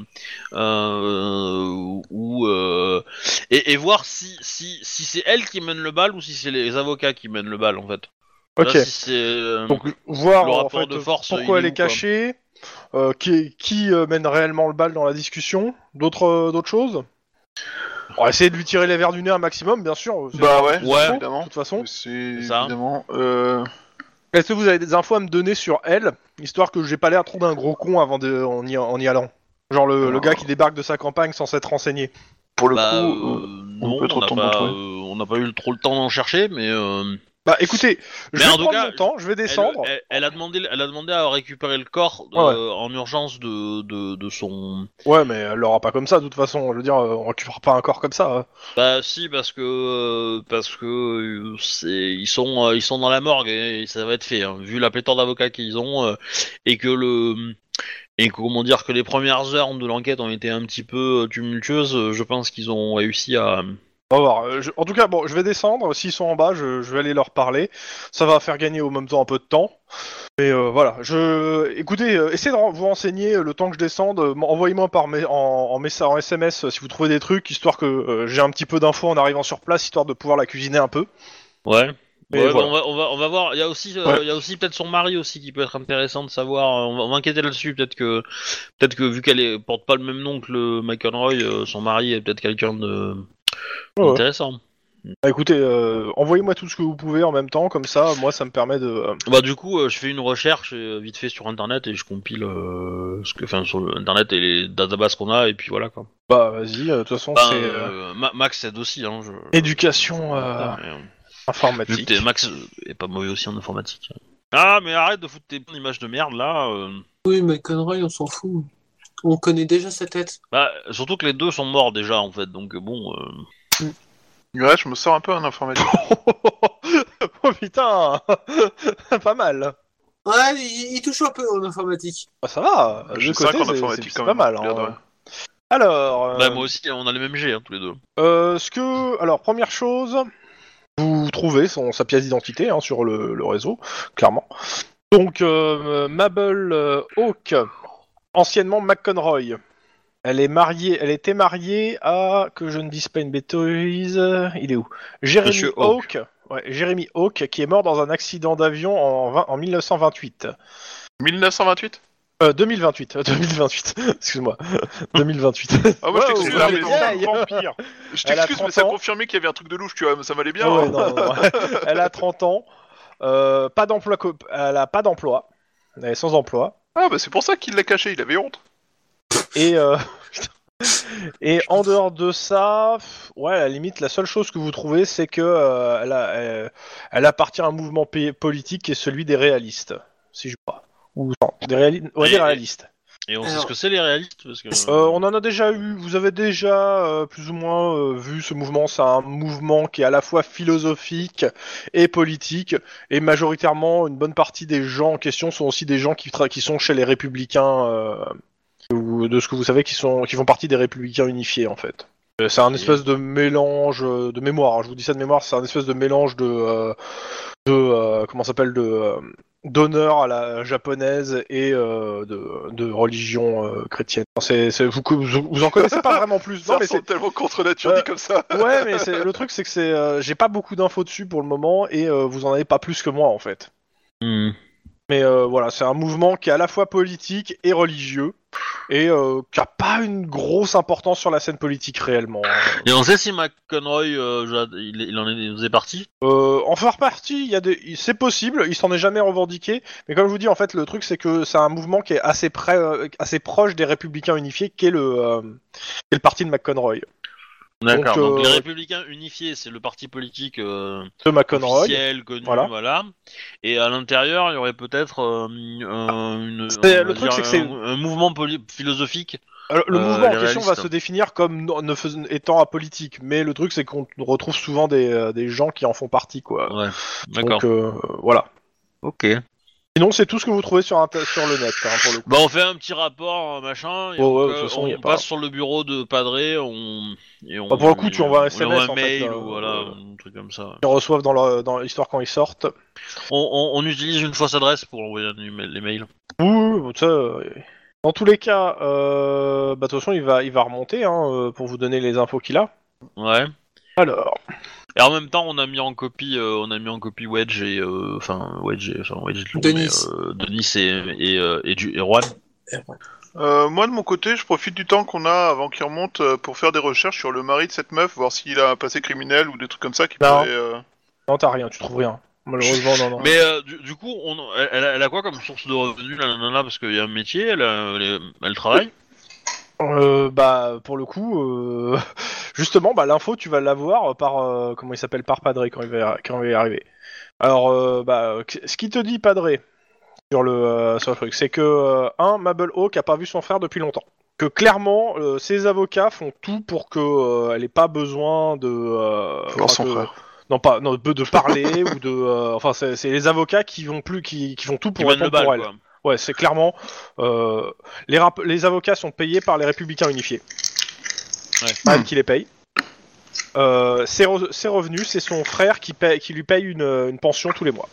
euh, ou, euh, et, et voir si, si, si c'est elle qui mène le bal ou si c'est les avocats qui mènent le bal en fait. Ok. Là, si c'est, euh, Donc voir le en rapport fait, de force, pourquoi elle est cachée, euh, qui, qui euh, mène réellement le bal dans la discussion, d'autres euh, d'autres choses? On va essayer de lui tirer les verres du nez un maximum, bien sûr. Bah ouais, Ouais. de évidemment. toute façon. C'est ça. évidemment. Euh... Est-ce que vous avez des infos à me donner sur elle, histoire que j'ai pas l'air trop d'un gros con avant de, en, y, en y allant? Genre le, le gars qui débarque de sa campagne sans s'être renseigné. Pour le bah, coup, on trop n'a pas, montrer. euh, on n'a pas eu trop le temps d'en chercher, mais euh, Bah écoutez, je Mais vais en tout prendre cas, mon temps, je vais descendre. elle- elle a demandé, elle a demandé à récupérer le corps ouais. euh, en urgence de, de, de son. Ouais, mais elle l'aura pas comme ça, de toute façon. Je veux dire, euh, on récupère pas un corps comme ça. hein. Bah si, parce que euh, parce que c'est ils sont ils sont dans la morgue et ça va être fait, hein, vu la pléthore d'avocats qu'ils ont et que le et que, comment dire que les premières heures de l'enquête ont été un petit peu tumultueuses. Je pense qu'ils ont réussi à. On va voir. Euh, je- En tout cas, bon, je vais descendre. S'ils sont en bas, je, je vais aller leur parler. Ça va faire gagner au même temps un peu de temps. Mais euh, voilà. Je, écoutez, euh, essayez de ren- vous renseigner euh, le temps que je descende. euh, Envoyez-moi par mes- en, en, messa- en SMS euh, si vous trouvez des trucs, histoire que euh, j'ai un petit peu d'infos en arrivant sur place, histoire de pouvoir la cuisiner un peu. Ouais. Mais Ouais, bah, on, va, on, va, on va voir. Il y a aussi, euh, Ouais. il y a aussi peut-être son mari aussi qui peut être intéressant de savoir. On va, on va enquêter là-dessus. Peut-être que, peut-être que vu qu'elle est- porte pas le même nom que le McEnroy, euh, son mari est peut-être quelqu'un de Ouais. intéressant. Bah, écoutez, euh, envoyez-moi tout ce que vous pouvez en même temps, comme ça, moi, ça me permet de. euh, Bah du coup, euh, je fais une recherche euh, vite fait sur internet et je compile euh, ce que, enfin sur internet et les databases qu'on a et puis voilà quoi. Bah, vas-y. euh, De toute façon, Bah, c'est Ma- Max aide aussi. Hein, je... éducation euh, euh, vu informatique. Max est pas mauvais aussi en informatique. Ah mais arrête de foutre tes images de merde là. euh. Oui, mais Conroy, on s'en fout. On connaît déjà sa tête. Bah surtout que les deux sont morts déjà en fait donc euh, bon. euh, Ouais, je me sors un peu en informatique. oh putain Pas mal Ouais, il, il touche un peu en informatique. Bah, Ça va J'ai de 5 côté, en c'est- informatique c'est quand pas même. mal. hein. Alors, euh, Bah moi aussi on a les mêmes G hein, tous les deux. euh, ce que... Alors, première chose, vous trouvez son, sa pièce d'identité hein, sur le, le réseau, clairement. Donc, euh, Mabel euh, Hawke, anciennement McConroy. Elle est mariée, elle était mariée à, que je ne dise pas une bêtise, il est où? Jérémy Hawke. Ouais, Jérémy Hawke, qui est mort dans un accident d'avion en, 20 en 1928. 1928 Euh, 2028, euh, 2028, excuse-moi, 2028. Ah, moi je Wow, t'excuse, vampire. je Elle a t'excuse, 30 mais ça ans. confirmait qu'il y avait un truc de louche, tu vois, ça m'allait bien. Ouais, hein. non, non, non. elle a 30 ans, euh, pas d'emploi, co- elle a pas d'emploi, elle est sans emploi, Ah bah c'est pour ça qu'il l'a caché, il avait honte. et euh, et en dehors de ça, ouais, à la limite, la seule chose que vous trouvez, c'est que euh, elle, a- elle- elle appartient à un mouvement p- politique qui est celui des réalistes, si je crois, ou non, des, réali- ouais, des Et- réalistes. Et on sait Alors- ce que c'est les réalistes parce que. Euh, on en a déjà eu, vous avez déjà euh, plus ou moins euh, vu ce mouvement, c'est un mouvement qui est à la fois philosophique et politique, et majoritairement une bonne partie des gens en question sont aussi des gens qui, tra- qui sont chez les républicains, euh, ou de ce que vous savez, qui, sont, qui font partie des républicains unifiés en fait. Euh, C'est un espèce de mélange euh, de mémoire. hein, Je vous dis ça de mémoire. C'est un espèce de mélange de euh, de euh, comment ça s'appelle de euh, d'honneur à la japonaise et euh, de, de religion euh, chrétienne. C'est, vous, vous, vous en connaissez pas vraiment plus. Ça Non, mais c'est, tellement contre nature Euh, dit comme ça. ouais, mais le truc c'est que c'est, euh, j'ai pas beaucoup d'infos dessus pour le moment et euh, vous en avez pas plus que moi en fait. Hmm. Mais euh, voilà, c'est un mouvement qui est à la fois politique et religieux et euh, qui a pas une grosse importance sur la scène politique réellement. hein. Et on sait si McConroy, euh, il, il en est, il faisait partie Euh, en faire partie, il y a des, c'est possible, il s'en est jamais revendiqué, mais comme je vous dis, en fait, le truc c'est que c'est un mouvement qui est assez près, assez proche des Républicains Unifiés, qui est le, qui est le parti de McConroy. D'accord. Donc, Donc, euh, les Républicains Unifiés, c'est le parti politique euh, De McConroy. officiel, connu, voilà. voilà. Et à l'intérieur, il y aurait peut-être euh, un- une, C'est- le truc, dire c'est que c'est- un, un mouvement philosophique. Alors, le Euh, mouvement en les question va se définir comme ne fais- étant apolitique, mais le truc c'est qu'on retrouve souvent des, euh, des gens qui en font partie, quoi. Ouais. D'accord. Donc euh, voilà. Ok. Sinon, c'est tout ce que vous trouvez sur, le net, hein, pour le coup. Bah on fait un petit rapport, euh, machin, et Ouais, on, ouais, de toute façon, on y a pas- passe sur le bureau de Padré, on... Et on Bah, pour le coup, tu envoies un on SMS, envoie un en fait, mail euh, ou voilà, euh, un truc comme ça. Ils reçoivent dans l'histoire quand ils sortent. On, on- on utilise une fausse adresse pour envoyer un email- les mails. Oui, oui, oui, ça, euh, dans tous les cas, euh, bah, de toute façon, il va, il va remonter hein, euh, pour vous donner les infos qu'il a. Ouais. Alors, Et en même temps, on a mis en copie, euh, on a mis en copie Wedge et euh, enfin Wedge, et, enfin Wedge, et tout, Denis. mais, euh, Denis et et, euh, et, Ju- et Juan. Euh, moi, de mon côté, je profite du temps qu'on a avant qu'il remonte pour faire des recherches sur le mari de cette meuf, voir s'il a un passé criminel ou des trucs comme ça qui Non. pourraient... euh, non, t'as rien, tu trouves rien. Malheureusement, non, non. Mais euh, du, du coup, on, elle, elle a- quoi comme source de revenus la nana parce qu'il y a un métier, elle, a- elle, est- elle travaille? Euh, bah, pour le coup, euh, justement, bah, l'info, tu vas l'avoir par, euh, comment il s'appelle, par Padré quand il va, quand il va y arriver. Alors, euh, bah, ce qui te dit Padré sur le, euh, sur le truc, c'est que, euh, un, Mabel Hawk a pas vu son frère depuis longtemps. Que clairement, euh, ses avocats font tout pour que euh, elle ait pas besoin de euh, Voir son que- frère. non pas non, de, de parler ou de euh, enfin c'est les avocats qui vont plus qui, qui font tout pour répondre bal, pour elle. quoi. Ouais, c'est clairement euh, les, rap- les avocats sont payés par les républicains unifiés. Ouais. Pas elle qui les paye. Euh, ses, re- ses revenus, c'est son frère qui, paye, qui lui paye une, une pension tous les mois.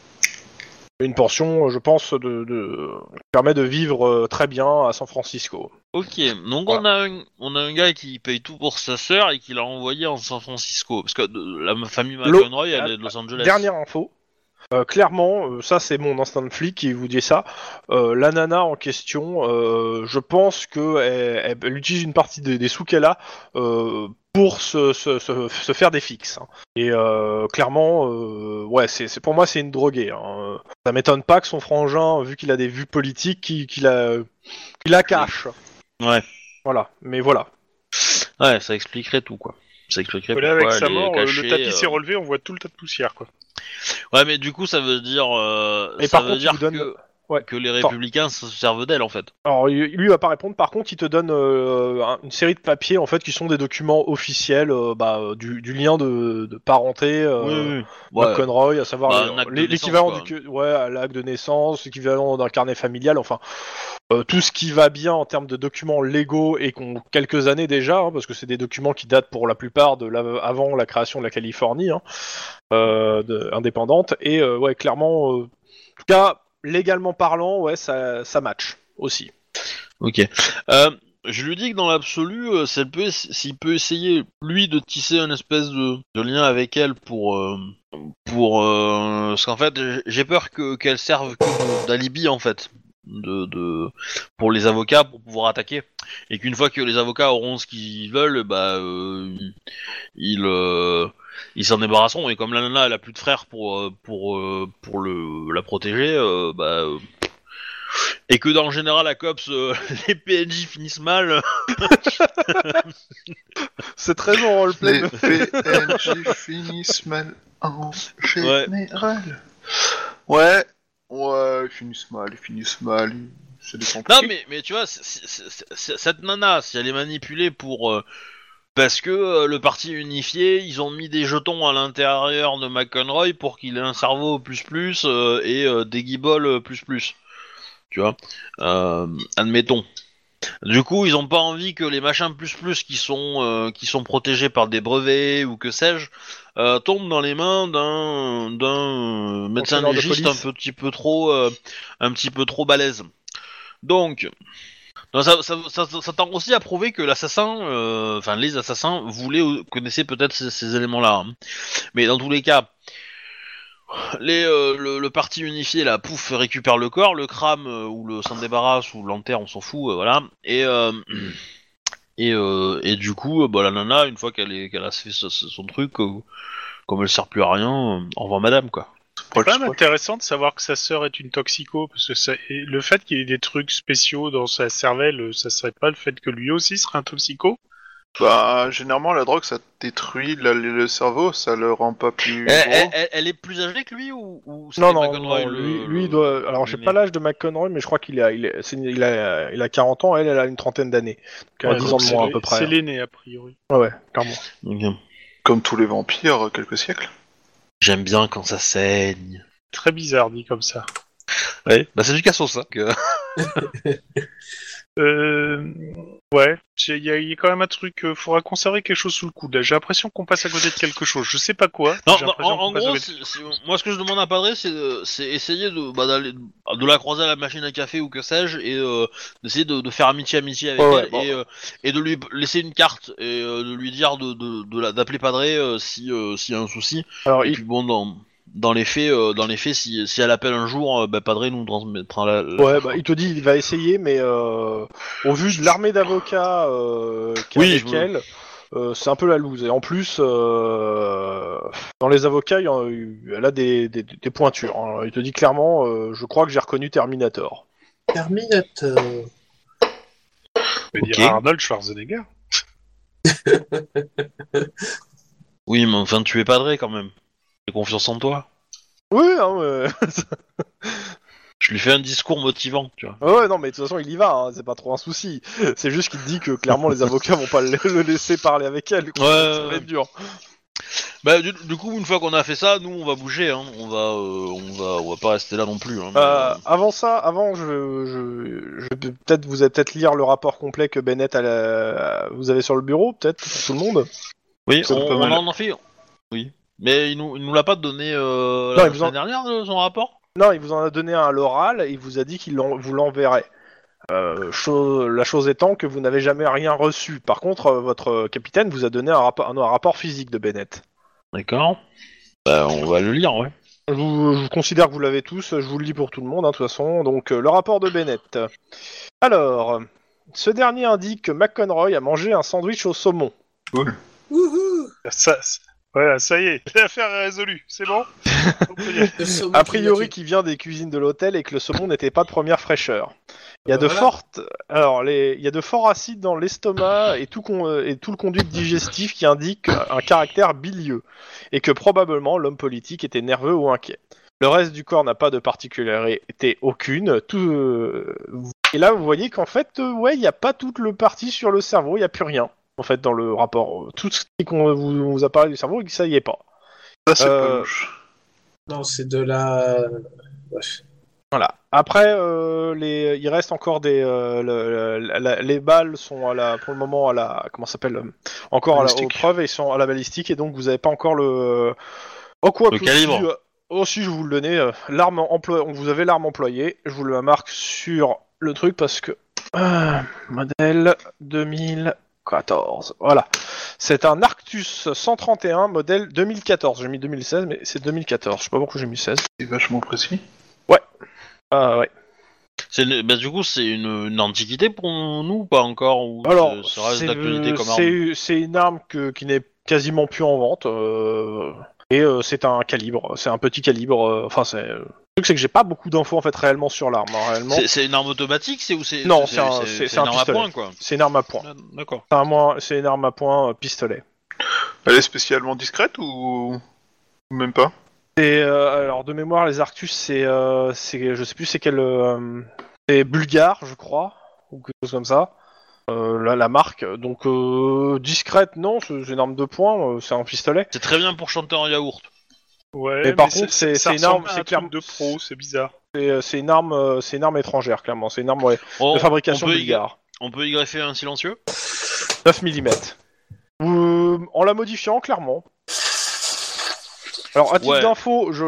Une pension, je pense, de, de qui permet de vivre euh, très bien à San Francisco. Ok, donc Voilà. on a un, on a un gars qui paye tout pour sa sœur et qui l'a envoyé en San Francisco parce que de- la famille McConroy elle est de Los Angeles. Dernière info. Euh, clairement, euh, ça c'est mon instinct de flic qui vous dit ça. Euh, la nana en question, euh, je pense que elle, elle utilise une partie des, des sous qu'elle a euh, pour se, se, se, se faire des fixes. hein. Et euh, clairement, euh, ouais, c'est c'est- pour moi c'est une droguée. Hein. Ça m'étonne pas que son frangin, vu qu'il a des vues politiques, qu'il qu'il la, qu'il la cache. Ouais. Voilà. Mais voilà. Ouais, ça expliquerait tout quoi. Ça expliquerait Voilà, avec sa mort, cachée, le tapis euh. s'est relevé, on voit tout le tas de poussière, quoi. Ouais, mais du coup ça veut dire, euh, Et ça par veut contre, dire donne- que Ouais. que les républicains se servent d'elle en fait. Alors lui il va pas répondre. Par contre, il te donne euh, un- une série de papiers en fait qui sont des documents officiels euh, bah, du, du lien de, de parenté. Euh, Ouais. McConroy, à savoir Bah, l'équivalent du ouais, à l'acte de naissance, l'équivalent d'un carnet familial, enfin euh, tout ce qui va bien en termes de documents légaux et qu'on quelques années déjà, hein, parce que c'est des documents qui datent pour la plupart de la, avant la création de la Californie, hein, euh, de- indépendante. Et euh, ouais, clairement, euh, en tout cas légalement parlant, ouais, ça, ça match aussi. Ok. Euh, je lui dis que dans l'absolu, euh, s'il peut essayer, lui, de tisser un espèce de, lien avec elle pour... euh, pour parce qu'en fait, j'ai- peur que qu'elle serve d'alibi, en fait. De, de pour les avocats pour pouvoir attaquer et qu'une fois que les avocats auront ce qu'ils veulent bah euh, ils euh, ils s'en débarrasseront et comme la nana elle a plus de frères pour euh, pour pour le la protéger euh, bah euh, et que dans le général à Cops euh, les PNJ finissent mal C'est très bon roleplay. Les PNJ finissent mal en général. Ouais, ouais, ils finissent mal, ils finissent mal. ils- Ça dépend. non mais mais tu vois c'est- c'est- c'est- c'est- cette nana si elle est manipulée pour euh, parce que euh, le parti unifié ils ont mis des jetons à l'intérieur de McConroy pour qu'il ait un cerveau plus plus euh, et euh, des guibolles plus plus tu vois? Euh, admettons Du coup, ils ont pas envie que les machins plus plus qui sont euh, qui sont protégés par des brevets ou que sais-je euh, tombent dans les mains d'un d'un médecin légiste un petit peu trop euh, un petit peu trop balèze. Donc ça, ça, ça, ça tend aussi à prouver que l'assassin, enfin les assassins voulaient ou connaissaient peut-être ces, ces éléments-là. hein. Mais dans tous les cas, les, euh, le, le parti unifié, là, pouf, récupère le corps, le crame euh, ou le s'en débarrasse ou l'enterre, on s'en fout, euh, voilà. Et euh, et, euh, et du coup, euh, bah, la nana, une fois qu'elle a fait ce- ce- son truc, euh, comme elle sert plus à rien, euh, au revoir madame, quoi. C'est quand même intéressant de savoir que sa sœur est une toxico, parce que ça, et le fait qu'il y ait des trucs spéciaux dans sa cervelle, ça serait pas le fait que lui aussi serait un toxico? Bah, généralement, la drogue, ça détruit la- le cerveau, ça le rend pas plus Elle, gros. elle- elle- elle est plus âgée que lui ou, ou c'était Non, non, McConroy, non, le- lui, lui, il doit. Alors, j'ai l'aîné pas l'âge de McConroy, mais je crois qu'il a, il, est- c'est- il a, il a 40 ans, elle, elle a une trentaine d'années. Donc, elle a Ouais, 10 donc ans de c'est moins, à peu près. C'est hein. l'aîné, a priori. Ouais, ouais, clairement. Ok. Comme tous les vampires, euh, quelques siècles. J'aime bien quand ça saigne. Très bizarre, dit comme ça. Ouais, bah c'est du cassos, ça. que- Euh, ouais, il y, a- il y a quand même un truc, euh, faudra conserver quelque chose sous le coude. J'ai l'impression qu'on passe à côté de quelque chose. Je sais pas quoi. Non, non, en, gros, moi ce que je demande à Padré, c'est de- c'est essayer de, bah, d'aller- de la croiser à la machine à café ou que sais-je, et euh, d'essayer de, de faire amitié-amitié avec Ouais, elle, ouais, bon. et, euh, et de lui laisser une carte, et euh, de lui dire de, de, de la- d'appeler Padré euh, si euh, s'il y a un souci. Alors, Et il, puis bon, dans, dans les faits, euh, dans les faits si, si elle appelle un jour, euh, bah, Padré nous transmettra la... la- Ouais, bah, il te dit il va essayer, mais euh, au vu de l'armée d'avocats euh, a Oui, avec elle, euh, c'est un peu la loose. Et en plus, euh, dans les avocats, il y en- elle a des, des, des pointures. hein. Il te dit clairement, euh, je crois que j'ai reconnu Terminator. Terminator. Je veux Ok. dire Arnold Schwarzenegger. Oui, mais enfin, tu es Padré quand même. J'ai confiance en toi. Oui, hein, ouais. Je lui fais un discours motivant, tu vois. ouais, non, mais de toute façon, il y va, hein, c'est pas trop un souci. C'est juste qu'il te dit que clairement les avocats vont pas le, laisser parler avec elle. quoi. Ouais, ça va être dur. Bah du, du coup une fois qu'on a fait ça, nous on va bouger, hein. on va, euh, on va, on va pas rester là non plus. Hein, mais, Euh, euh, avant ça, avant, je, je, peut-être vous allez peut-être lire le rapport complet que Bennett a la- vous avez sur le bureau, peut-être pour tout le monde. oui, on, on en fait. Oui, mais il nous, il nous l'a pas donné euh, Non, la il vous semaine en- dernière euh, son rapport? Non, il vous en a donné un à l'oral et il vous a dit qu'il l'en- vous l'enverrait. Euh, cho- la chose étant que vous n'avez jamais rien reçu. Par contre, euh, votre capitaine vous a donné un rapport, un, un rapport physique de Bennett. D'accord. Bah on va le lire, ouais. Je, vous- je considère que vous l'avez tous, je vous le lis pour tout le monde, hein, de toute façon. Donc, euh, le rapport de Bennett. Alors, ce dernier indique que McConroy a mangé un sandwich au saumon. Wouhou Ça, ça- voilà, ça y est, l'affaire est résolue. C'est bon On peut y aller. Le saumon A priori, qui vient des cuisines de l'hôtel et que le saumon n'était pas de première fraîcheur. Il y a Bah de voilà. fortes, alors les, il y a de forts acides dans l'estomac et tout con- et tout le conduit digestif qui indique un caractère bilieux et que probablement l'homme politique était nerveux ou inquiet. Le reste du corps n'a pas de particularité aucune. Tout, euh, et là, vous voyez qu'en fait, euh, ouais, il n'y a pas toute le partie sur le cerveau, il n'y a plus rien. En fait, dans le rapport, tout ce qu'on vous, vous a parlé du cerveau, ça y est pas. Ça, c'est Euh, pas louche. Non, c'est de la. Bref. Voilà. Après, euh, les, il reste encore des. euh, le- le- la- les balles sont à la, pour le moment à la. Comment ça s'appelle Encore à la, aux preuves et ils sont à la balistique et donc vous n'avez pas encore le. Oh quoi Le que calibre. oh si, je vous le donnais. l'arme employée. Vous avez l'arme employée. Je vous le marque sur le truc parce que. Ah, modèle 2014. Voilà. C'est un Arctus 131 modèle 2014. J'ai mis 2016, mais c'est 2014. Je sais pas pourquoi j'ai mis 16. C'est vachement précis. Ah ouais. C'est une- bah, du coup c'est une, une antiquité pour nous ou pas encore ou Alors, c'est- ça reste c'est d'actualité comme arme. c'est- c'est une arme que- qui n'est quasiment plus en vente. euh, et euh, c'est un calibre, c'est un petit calibre. euh, Enfin, c'est. Truc, c'est que j'ai pas beaucoup d'infos en fait réellement sur l'arme. hein, réellement, C'est- C'est une arme automatique, c'est ou c'est Non, c'est un- c'est- c'est c'est un une arme à pistolet. point quoi. c'est une arme à point. Ah, D'accord. C'est un moins- c'est une arme à point euh, pistolet. Elle est spécialement discrète ou, ou même pas? Et euh, alors de mémoire, les Arctus, c'est, euh, c'est, je sais plus, c'est quel, euh, c'est bulgare, je crois, ou quelque chose comme ça. Euh, la, la marque. Donc euh, discrète, non, c'est c'est une arme de poing, euh, c'est un pistolet. C'est très bien pour chanter en yaourt. Ouais, Mais par contre, c'est- ça c'est énorme, ressemble à c'est clairement- de pro, c'est bizarre. C'est, euh, c'est une arme, euh, c'est une arme étrangère, clairement. C'est une arme ouais, On- de fabrication bulgare. On peut y greffer un silencieux? 9 mm. Euh, en la modifiant, clairement. Alors, à titre Ouais. d'info, je,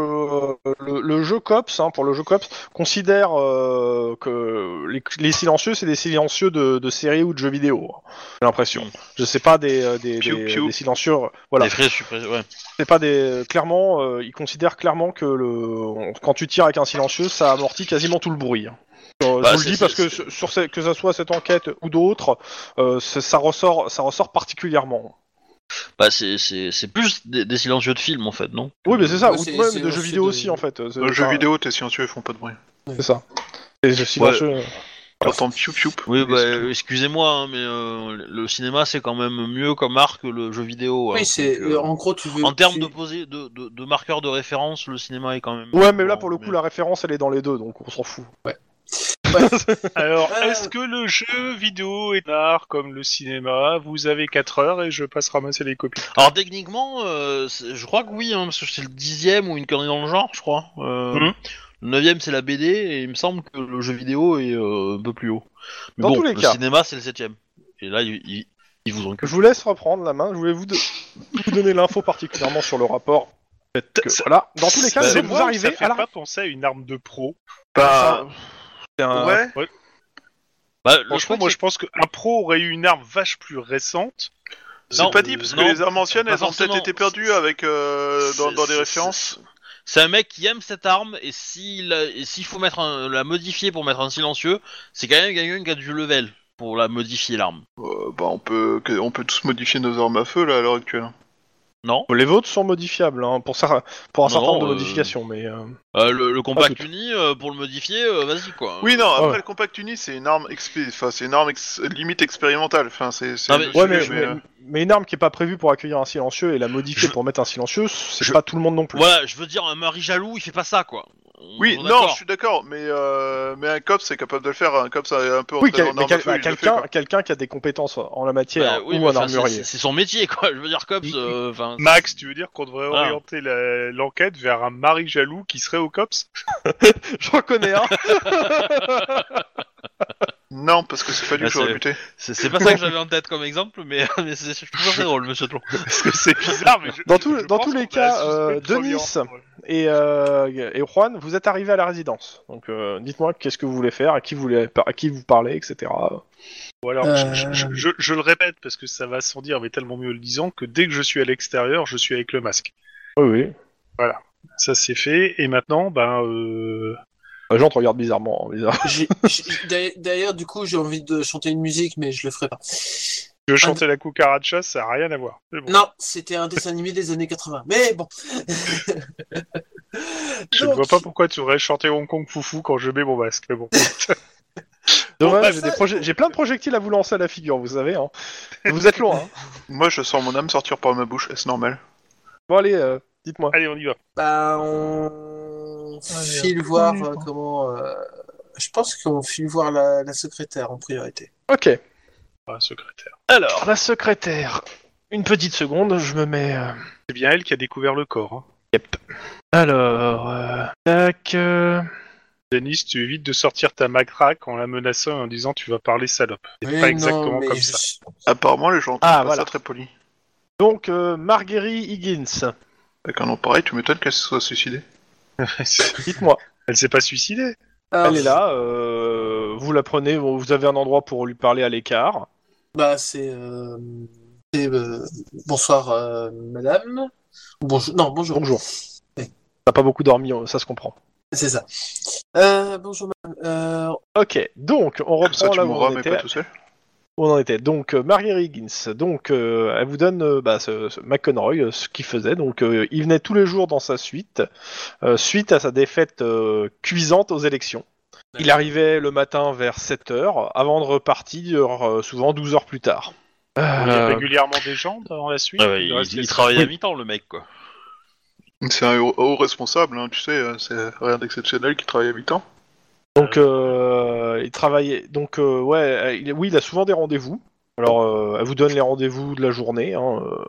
le, le jeu COPS, hein, pour le jeu COPS, considère euh, que les, les silencieux, c'est des silencieux de, de séries ou de jeux vidéo. hein, J'ai l'impression. Mm. Je sais pas des, euh, des, des- des silencieux. Voilà. Les frais ouais. C'est pas des. Clairement, euh, ils considèrent clairement que le quand tu tires avec un silencieux, ça amortit quasiment tout le bruit. hein. Euh, Bah, je vous le dis parce que sur, ces- que ça soit cette enquête ou d'autres, euh, ça ressort, ça ressort particulièrement. Bah, c'est, c'est, c'est plus des, des silencieux de film en fait, non? Oui, mais c'est ça. Ouais, ou c'est- même c'est de jeux vidéo de- aussi en fait. C'est- Dans le jeu enfin, vidéo, tes silencieux ils font pas de bruit. C'est ça. Et le silencieux. T'entends piou piou. Oui, bah, euh, excusez-moi, hein, mais euh, le cinéma c'est quand même mieux comme marque que le jeu vidéo. hein. Oui, c'est Donc, euh, euh, en gros tu veux. En termes de, posé, de, de, de marqueurs de référence, le cinéma est quand même. Ouais, mais là pour le coup, mais- la référence elle est dans les deux, donc on s'en fout. Alors, Euh, est-ce que le jeu vidéo est art comme le cinéma? Vous avez 4 heures et je passe ramasser les copies. Alors techniquement, euh, c'est- je crois que oui, hein, parce que c'est le dixième ou une connerie dans le genre, je crois. Euh, Mhm. Le neuvième c'est la BD et il me semble que le jeu vidéo est euh, un peu plus haut. Mais Dans bon, tous les le cas. cinéma c'est le septième. Et là, ils, ils, ils vous enculent. Je vous laisse reprendre la main. Je voulais vous, de- vous donner l'info particulièrement sur le rapport. Fait que, Ça- voilà. Dans tous les cas, c'est vous moi ou arrivez ça fait à la. pas penser à une arme de pro. Bah, un- ouais. Bah, le Franchement, moi je pense qu'un pro aurait eu une arme vache plus récente. C'est pas dit, parce que les armes anciennes, elles ont peut-être été perdues avec euh, dans, des références. C'est un mec qui aime cette arme et s'il s'il faut mettre un- la modifier pour mettre un silencieux, c'est quand même quelqu'un qui a du level pour la modifier l'arme. Euh, bah, on peut, on peut tous modifier nos armes à feu là à l'heure actuelle. Non Les vôtres sont modifiables hein, pour, ça, pour un Non, certain nombre de euh, modifications, mais. euh, Euh, le, le compact uni euh, pour le modifier, euh, vas-y quoi. Oui, non. Après ouais. le compact uni, c'est une arme, expé... enfin, c'est une arme ex- limite expérimentale. Enfin, c'est. c'est Non, le mais- Ouais, mais, sujet, mais, mais, mais une arme qui est pas prévue pour accueillir un silencieux et la modifier Je- pour mettre un silencieux, c'est Je- pas tout le monde non plus. Voilà, je veux dire, un mari jaloux, il fait pas ça quoi. Oui, on non, je suis d'accord, mais euh, mais un cop c'est capable de le faire. Un cop c'est un peu Oui, quel- quel- quelqu'un qui a des compétences en la matière Bah, oui, ou un armurier. c'est- son métier quoi. Je veux dire, cops. Euh, enfin, Max, tu veux dire qu'on devrait Ah. orienter l'enquête vers un mari jaloux qui serait au COPS? J'en connais un. Non, parce que c'est pas du Ah, que j'aurais c'est- buté. c'est c'est pas ça que j'avais en tête comme exemple, mais, mais c'est je trouve ça très drôle, Monsieur Tlon. Parce que c'est bizarre, mais je, Dans tous- je dans pense tous les cas, euh, Denis. Et, euh, et Juan, vous êtes arrivé à la résidence. Donc euh, dites-moi qu'est-ce que vous voulez faire, à qui vous, voulez, à qui vous parlez, etc. Ou alors, Euh, je, je- je- je le répète parce que ça va sans dire, mais tellement mieux le disant, que dès que je suis à l'extérieur, je suis avec le masque. Oui, oui. Ça c'est fait, et maintenant, ben, euh, Les gens te regardent bizarrement. hein, d'ailleurs- du coup, j'ai envie de chanter une musique, mais je le ferai pas. je chantais la cucaracha, ça n'a rien à voir. Bon, Non, c'était un dessin animé des années 80. Mais bon. je ne Donc, vois pas pourquoi tu aurais chanté Hong Kong Foufou quand je mets mon masque. Mais bon. Dommage, bah, j'ai plein de projectiles à vous lancer à la figure, vous savez. Hein. Vous êtes loin. Hein. Moi, je sens mon âme sortir par ma bouche, est-ce normal? Bon, allez, euh, dites-moi. Allez, on y va. Bah, on Allez, file hop. voir Oui, euh, comment. euh, Je pense qu'on file voir la, la secrétaire en priorité. Ok. Ah, secrétaire. Alors, la secrétaire. Une petite seconde, je me mets. euh, C'est bien elle qui a découvert le corps. Hein. Yep. Alors, euh, tac. euh, Denis, tu évites de sortir ta macraque en la menaçant et en disant tu vas parler salope. C'est Oui, pas non, exactement comme je- ça. Apparemment, les gens trouvent Ah, pas voilà. ça très poli. Donc, euh, Marguerite Higgins, Avec un nom pareil, tu m'étonnes qu'elle se soit suicidée. dites-moi. elle s'est pas suicidée. Alors, Elle est là, euh, vous la prenez, vous avez un endroit pour lui parler à l'écart. Bah, c'est. euh, c'est, euh, Bonsoir, euh, madame. Bonjour. Non, bonjour. Bonjour. T'as pas beaucoup dormi, ça se comprend. C'est ça. Euh, bonjour, madame. Euh, Ok, donc on ça, reprend tu là où mourras, on mais était. pas tout seul. Où on en était. Donc euh, Marguerite Higgins, donc euh, elle vous donne euh, bah, ce, ce McConroy, euh, ce qu'il faisait. Donc euh, il venait tous les jours dans sa suite, euh, suite à sa défaite euh, cuisante aux élections. Il arrivait le matin vers 7h, avant de repartir euh, souvent 12 heures plus tard. Il y a régulièrement des gens dans la suite. Ouais, ouais, Il travaille à mi-temps le mec quoi. C'est un haut, haut responsable, hein, tu sais, c'est rien d'exceptionnel qui travaille à 8 ans. Donc euh, il travaillait. Donc euh, ouais, il- oui, il a souvent des rendez-vous. Alors euh, elle vous donne les rendez-vous de la journée. Hein. On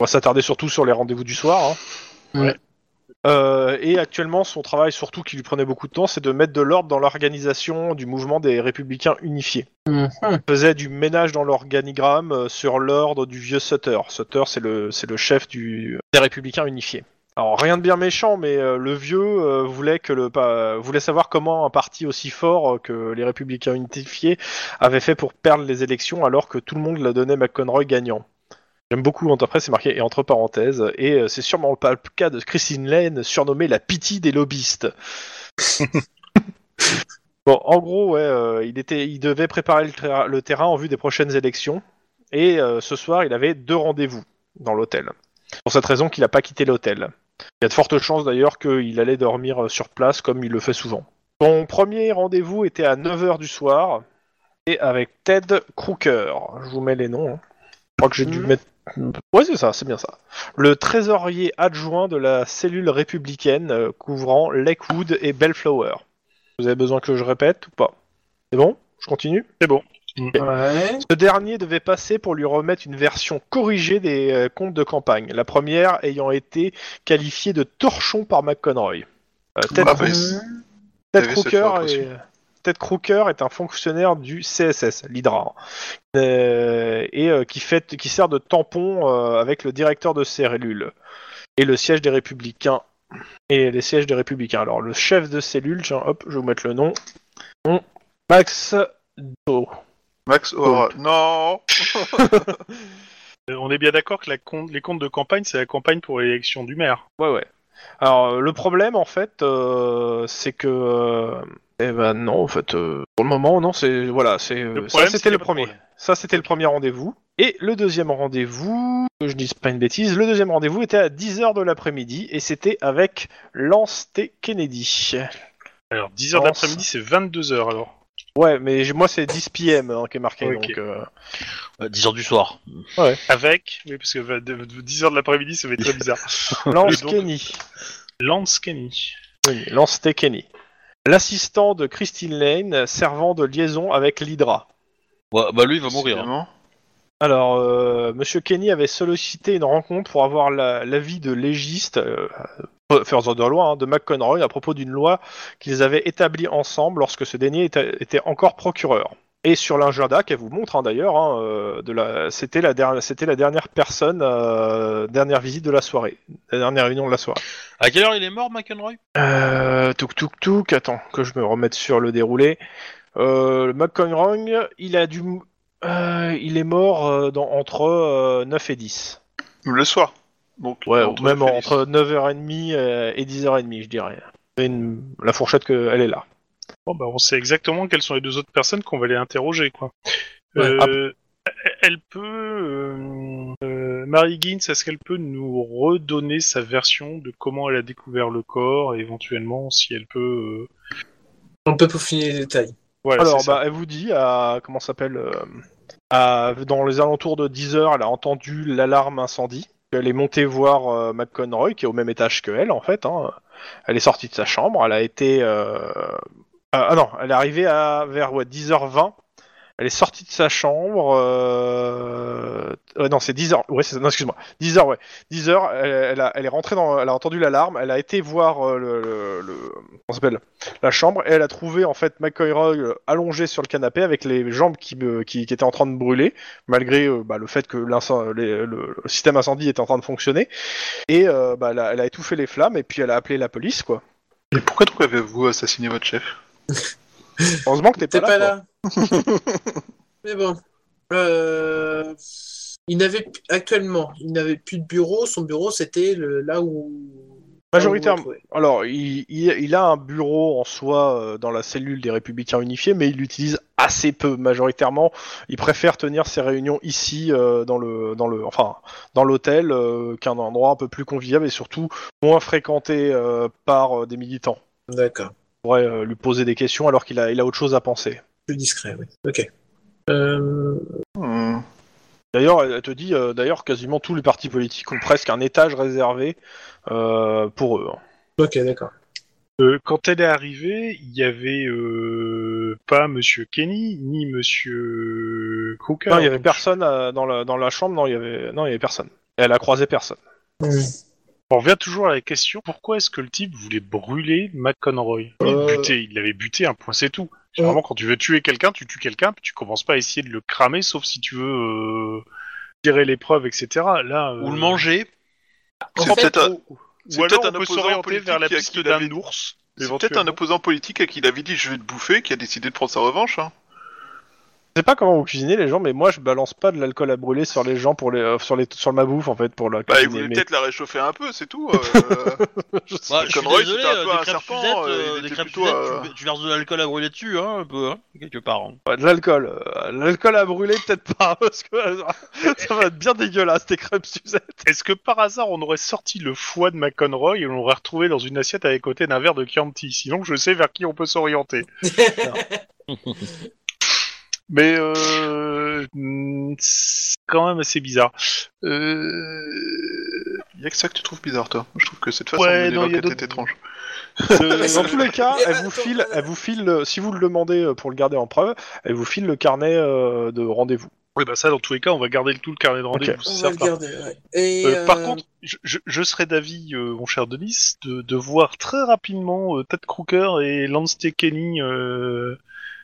va s'attarder surtout sur les rendez-vous du soir. hein. Euh, et actuellement, son travail, surtout qui lui prenait beaucoup de temps, c'est de mettre de l'ordre dans l'organisation du mouvement des Républicains unifiés. Mhm. Il faisait du ménage dans l'organigramme euh, sur l'ordre du vieux Sutter. Sutter, c'est le, c'est le chef du, des Républicains unifiés. Alors rien de bien méchant, mais euh, le vieux euh, voulait que le pa- voulait savoir comment un parti aussi fort euh, que les Républicains unifiés avait fait pour perdre les élections alors que tout le monde la donnait McConroy gagnant. J'aime beaucoup, après c'est marqué et entre parenthèses, et c'est sûrement pas le cas de Christine Lane, surnommée la pitié des lobbyistes. bon, en gros, ouais, il, était, il devait préparer le, terra- le terrain en vue des prochaines élections, et ce soir, il avait deux rendez-vous dans l'hôtel. Pour cette raison qu'il n'a pas quitté l'hôtel. Il y a de fortes chances d'ailleurs qu'il allait dormir euh, sur place comme il le fait souvent. Son premier rendez-vous était à 9h du soir, et avec Ted Crooker. Je vous mets les noms. hein. Je crois que j'ai dû Mhm. mettre. Ouais, c'est ça, c'est bien ça. Le trésorier adjoint de la cellule républicaine euh, couvrant Lakewood et Bellflower. Vous avez besoin que je répète ou pas? C'est bon? Je continue? C'est bon. Ouais. Ce dernier devait passer pour lui remettre une version corrigée des euh, comptes de campagne, la première ayant été qualifiée de torchon par McConroy. Euh, Ted, Ah, bah. Ted Crooker est... Ted Crooker est un fonctionnaire du CSS, l'Hydra, euh, et euh, qui, fait, qui sert de tampon euh, avec le directeur de cellule et le siège des Républicains. Et les sièges des Républicains. Alors, le chef de cellule, tiens, hop, je vais vous mettre le nom. Nom, Max Do. Max Aura. Non Euh, on est bien d'accord que la compte- les comptes de campagne, c'est la campagne pour l'élection du maire. Ouais, ouais. Alors, euh, le problème, en fait, euh, c'est que. euh, eh ben non, en fait, euh, pour le moment, non, c'est. Voilà, c'est. euh, Le Ça, problème, c'est c'était qu'il y le a pas de premier. problème. Ça, c'était le premier rendez-vous. Et le deuxième rendez-vous, que je dise pas une bêtise, le deuxième rendez-vous était à 10h de l'après-midi et c'était avec Lance T. Kennedy. Alors, 10h Non, d'après-midi, c'est 22h alors. Ouais, mais moi, c'est 10 PM hein, qui est marqué, Ok. donc. euh, Euh, 10h du soir. Avec, oui, parce que va- de- de 10h de l'après-midi, ça va être très bizarre. Lance donc- Kenny. Lance Kenny. Oui, Lance T. Kenny. L'assistant de Christine Lane, servant de liaison avec l'Hydra. Ouais, bah lui, il va mourir. hein. Alors, euh, Monsieur Kenny avait sollicité une rencontre pour avoir la- l'avis de légiste, euh, faiseur de loi, hein, de McConroy à propos d'une loi qu'ils avaient établie ensemble lorsque ce dernier était, était encore procureur. Et sur l'agenda qu'elle vous montre hein, d'ailleurs, hein, euh, de la, c'était la dernière, c'était la dernière personne, euh, dernière visite de la soirée, la dernière réunion de la soirée. À quelle heure il est mort, McEnroy Euh, touk touk touk, attends, que je me remette sur le déroulé. Euh, le McConroy, il a dû, euh, il est mort euh, dans, entre euh, 9 et 10. Le soir. Donc, Ouais, entre même Félix. entre 9h30 euh, et 10h30, je dirais. C'est une- la fourchette que elle est là. Bon, bah, on sait exactement quelles sont les deux autres personnes qu'on va aller interroger, quoi. Ouais. Euh, Elle peut... euh, euh, Mary Gins, est-ce qu'elle peut nous redonner sa version de comment elle a découvert le corps, et éventuellement, si elle peut... euh, On peut peaufiner les détails. Voilà, Alors, bah, elle vous dit, à, comment s'appelle euh, à- Dans les alentours de 10h, elle a entendu l'alarme incendie. Elle est montée voir euh, McConroy, qui est au même étage que elle, en fait. hein. Elle est sortie de sa chambre, elle a été... euh, Ah ah non, elle est arrivée à vers ouais, 10h20. Elle est sortie de sa chambre. Euh... ouais, non, c'est 10h. Ouais, c'est. Non, excuse-moi. 10h, ouais. 10h, elle, elle a- elle est rentrée dans. Elle a entendu l'alarme. Elle a été voir euh, le. le, le- comment s'appelle La chambre. Et elle a trouvé, en fait, McCoy euh, allongé sur le canapé avec les jambes qui, me- qui, qui étaient en train de brûler, malgré euh, bah, le fait que les- le, le système incendie était en train de fonctionner. Et euh, bah, elle, a, elle a étouffé les flammes. Et puis elle a appelé la police, quoi. Et pourquoi donc avez-vous assassiné votre chef? Heureusement que t'es T'es pas, pas là. là. Mais bon. Euh, Il n'avait actuellement, il n'avait plus de bureau. Son bureau, c'était le... là où. Majoritairement. Alors, il, il- il a un bureau en soi euh, dans la cellule des Républicains Unifiés, mais il l'utilise assez peu. Majoritairement, il préfère tenir ses réunions ici, euh, dans le, dans le, enfin, dans l'hôtel, euh, qu'un endroit un peu plus convivial et surtout moins fréquenté par des militants. D'accord. On pourrait lui poser des questions alors qu'il a, il a autre chose à penser. Plus discret, oui. Ok. Euh, Hmm. D'ailleurs, elle te dit, euh, d'ailleurs, quasiment tous les partis politiques ont presque un étage réservé euh, pour eux. hein. Ok, d'accord. Euh, quand elle est arrivée, il y avait euh, pas Monsieur Kenny ni Monsieur Crooker. Non, il y avait personne euh, dans, la, dans la chambre. Non, il y avait, non, il y avait personne. Elle a croisé personne. On revient toujours à la question pourquoi est-ce que le type voulait brûler McConroy? Il Euh. butait, il l'avait buté, un point c'est tout. Généralement, quand tu veux tuer quelqu'un, tu tues quelqu'un, puis tu commences pas à essayer de le cramer, sauf si tu veux euh, tirer les preuves, etc. Là, euh, Ou le manger. C'est fait, peut-être un- Ou, c'est ou alors peut-être on un peut opposant s'orienter politique vers la piste d'un ours. C'est peut-être un opposant politique à qui il avait dit je vais te bouffer, qui a décidé de prendre sa revanche. Hein. Je sais pas comment vous cuisinez les gens, mais moi je balance pas de l'alcool à brûler sur les gens pour les euh, sur les sur ma bouffe en fait pour la Bah, il voulait mais- peut-être la réchauffer un peu, c'est tout. euh. Je sais Bah, je suis Conroy, désolé, c'était un euh, peu des un crêpes serpent, Suzette, euh, il des crêpes plutôt, Suzette, tu, tu verses de l'alcool à brûler dessus, hein, un peu, hein, quelque part. hein. de l'alcool, euh, l'alcool à brûler peut-être pas parce que ça va être bien dégueulasse tes crêpes Suzette. Est-ce que par hasard on aurait sorti le foie de McConroy et on l'aurait retrouvé dans une assiette avec côté d'un verre de Chianti? Sinon, je sais vers qui on peut s'orienter. Mais euh, hmm, c'est quand même assez bizarre. Euh, Il y a que ça que tu trouves bizarre, toi? Je trouve que cette façon Ouais, de non, l'enquête est étrange. euh, Dans tous les cas, elle vous file, elle vous file, euh, si vous le demandez euh, pour le garder en preuve, elle vous file le carnet de rendez-vous. Oui, bah ça, dans tous les cas, on va garder le tout le carnet de rendez-vous. On c'est va le certain. garder, ouais. Et, Euh, Par contre, je, je, je serais d'avis, euh, mon cher Denis, de, de voir très rapidement euh, Ted Crooker et Lance Kenny euh,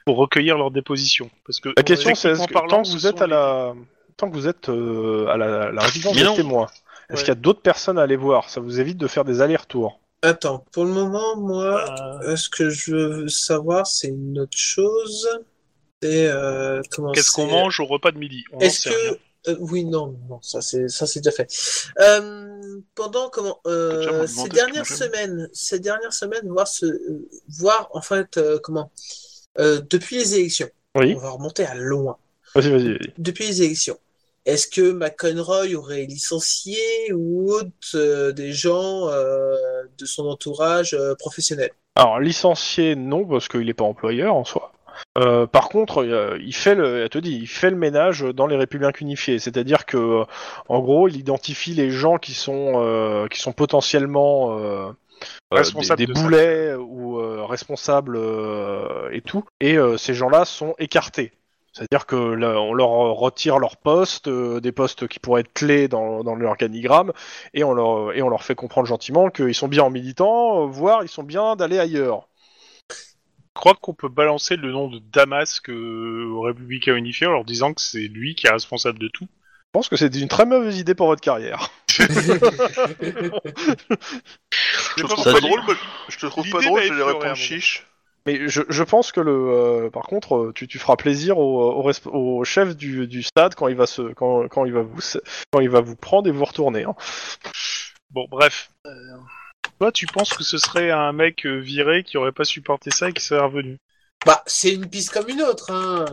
pour recueillir leur déposition. Parce que La question c'est est-ce que parlant, tant que vous êtes à la, tant que vous êtes euh, à la, la résidence des témoins, est-ce Ouais. qu'il y a d'autres personnes à aller voir? Ça vous évite de faire des allers-retours? Attends, pour le moment, moi, Euh, ce que je veux savoir, c'est une autre chose? C'est euh, comment Qu'est-ce qu'on mange au repas de midi? Est-ce que euh, oui, non, non, ça c'est ça c'est déjà fait. Euh, pendant comment euh, ces dernières semaines, ces dernières semaines, voir ce voir en fait euh, comment euh, depuis les élections, Oui. on va remonter à loin. Vas-y, vas-y. vas-y. Depuis les élections, est-ce que McConroy aurait licencié ou autre euh, des gens euh, de son entourage euh, professionnel? Alors licencié non parce qu'il n'est pas employeur en soi. Par contre, il fait le, elle te dit, il fait le ménage dans les Républicains unifiés. C'est-à-dire que, en gros, il identifie les gens qui sont qui sont potentiellement euh, euh, Responsables des, de des ça. boulets ou euh, responsables euh, et tout. Et euh, ces gens-là sont écartés. C'est-à-dire que là, on leur retire leur poste, euh, des postes qui pourraient être clés dans, dans l'organigramme, et on leur et on leur fait comprendre gentiment qu'ils sont bien en militant, euh, voire ils sont bien d'aller ailleurs. Je crois qu'on peut balancer le nom de Damasque euh, au Républicain Unifié en leur disant que c'est lui qui est responsable de tout. Je pense que c'est une très mauvaise idée pour votre carrière. Je te trouve pas drôle, mais- je te trouve pas drôle, je répondre moment. chiche. Mais je, je pense que le, euh, par contre, euh, tu, tu feras plaisir au, au, resp- au chef du, du stade quand il va se, quand, quand il va vous, quand il va vous prendre et vous retourner. hein. Bon, bref. Euh, Toi, tu penses que ce serait un mec euh, viré qui aurait pas supporté ça et qui serait revenu? Bah, c'est une piste comme une autre, hein.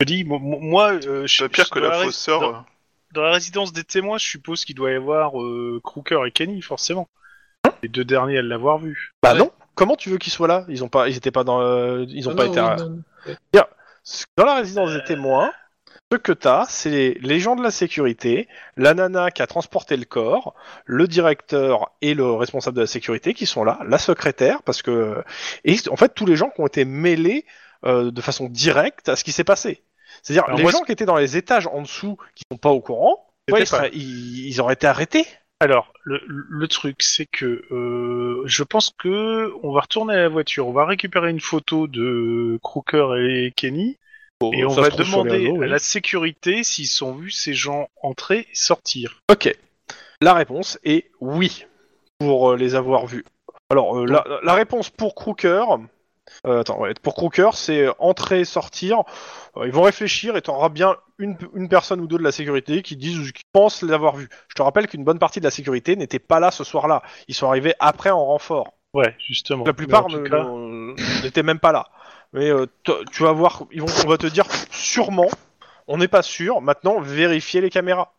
Je dis, mo- mo- moi, euh, je, C'est pire je- que la fausse sœur. Dans, euh. la résidence des témoins, je suppose qu'il doit y avoir euh, Crooker et Kenny, forcément. Les deux derniers à l'avoir vu. Bah Ouais. non. Comment tu veux qu'ils soient là? Ils ont pas, ils étaient pas dans, euh, ils ont Ah pas non, été. oui, à- non, non. Dans la résidence des témoins, ce que t'as, c'est les, les gens de la sécurité, la nana qui a transporté le corps, le directeur et le responsable de la sécurité qui sont là, la secrétaire, parce que et en fait tous les gens qui ont été mêlés euh, de façon directe à ce qui s'est passé. C'est-à-dire Alors les moi, gens qui étaient dans les étages en dessous, qui sont pas au courant, ouais, ils, C'était pas. seraient- ils- ils auraient été arrêtés. Alors, le, le truc, c'est que euh, je pense que on va retourner à la voiture, on va récupérer une photo de Crooker et Kenny, et on va demander réseaux, à oui. la sécurité s'ils ont vu ces gens entrer et sortir. Ok. La réponse est oui, pour euh, les avoir vus. Alors, euh, la, la réponse pour Crooker, euh, attends, ouais, pour Crooker, c'est entrer, sortir. Euh, ils vont réfléchir et t'auras bien une, une personne ou deux de la sécurité qui disent ou qui pensent l'avoir vu. Je te rappelle qu'une bonne partie de la sécurité n'était pas là ce soir-là. Ils sont arrivés après en renfort. Ouais, justement. La plupart cas, n'étaient même pas là. Mais euh, tu vas voir, ils vont, on va te dire sûrement. On n'est pas sûr. Maintenant, vérifier les caméras.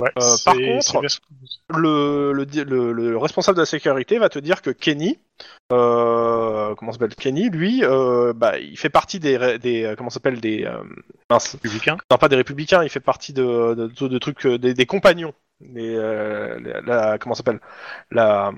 Ouais, euh, par contre, le, le, le- le responsable de la sécurité va te dire que Kenny, euh, comment s'appelle Kenny, lui, euh, bah, il fait partie des, des euh, comment s'appelle des, euh, mince, Républicain. non pas des républicains, il fait partie de, de, de- de trucs, des, des compagnons, des, la, la- comment s'appelle la,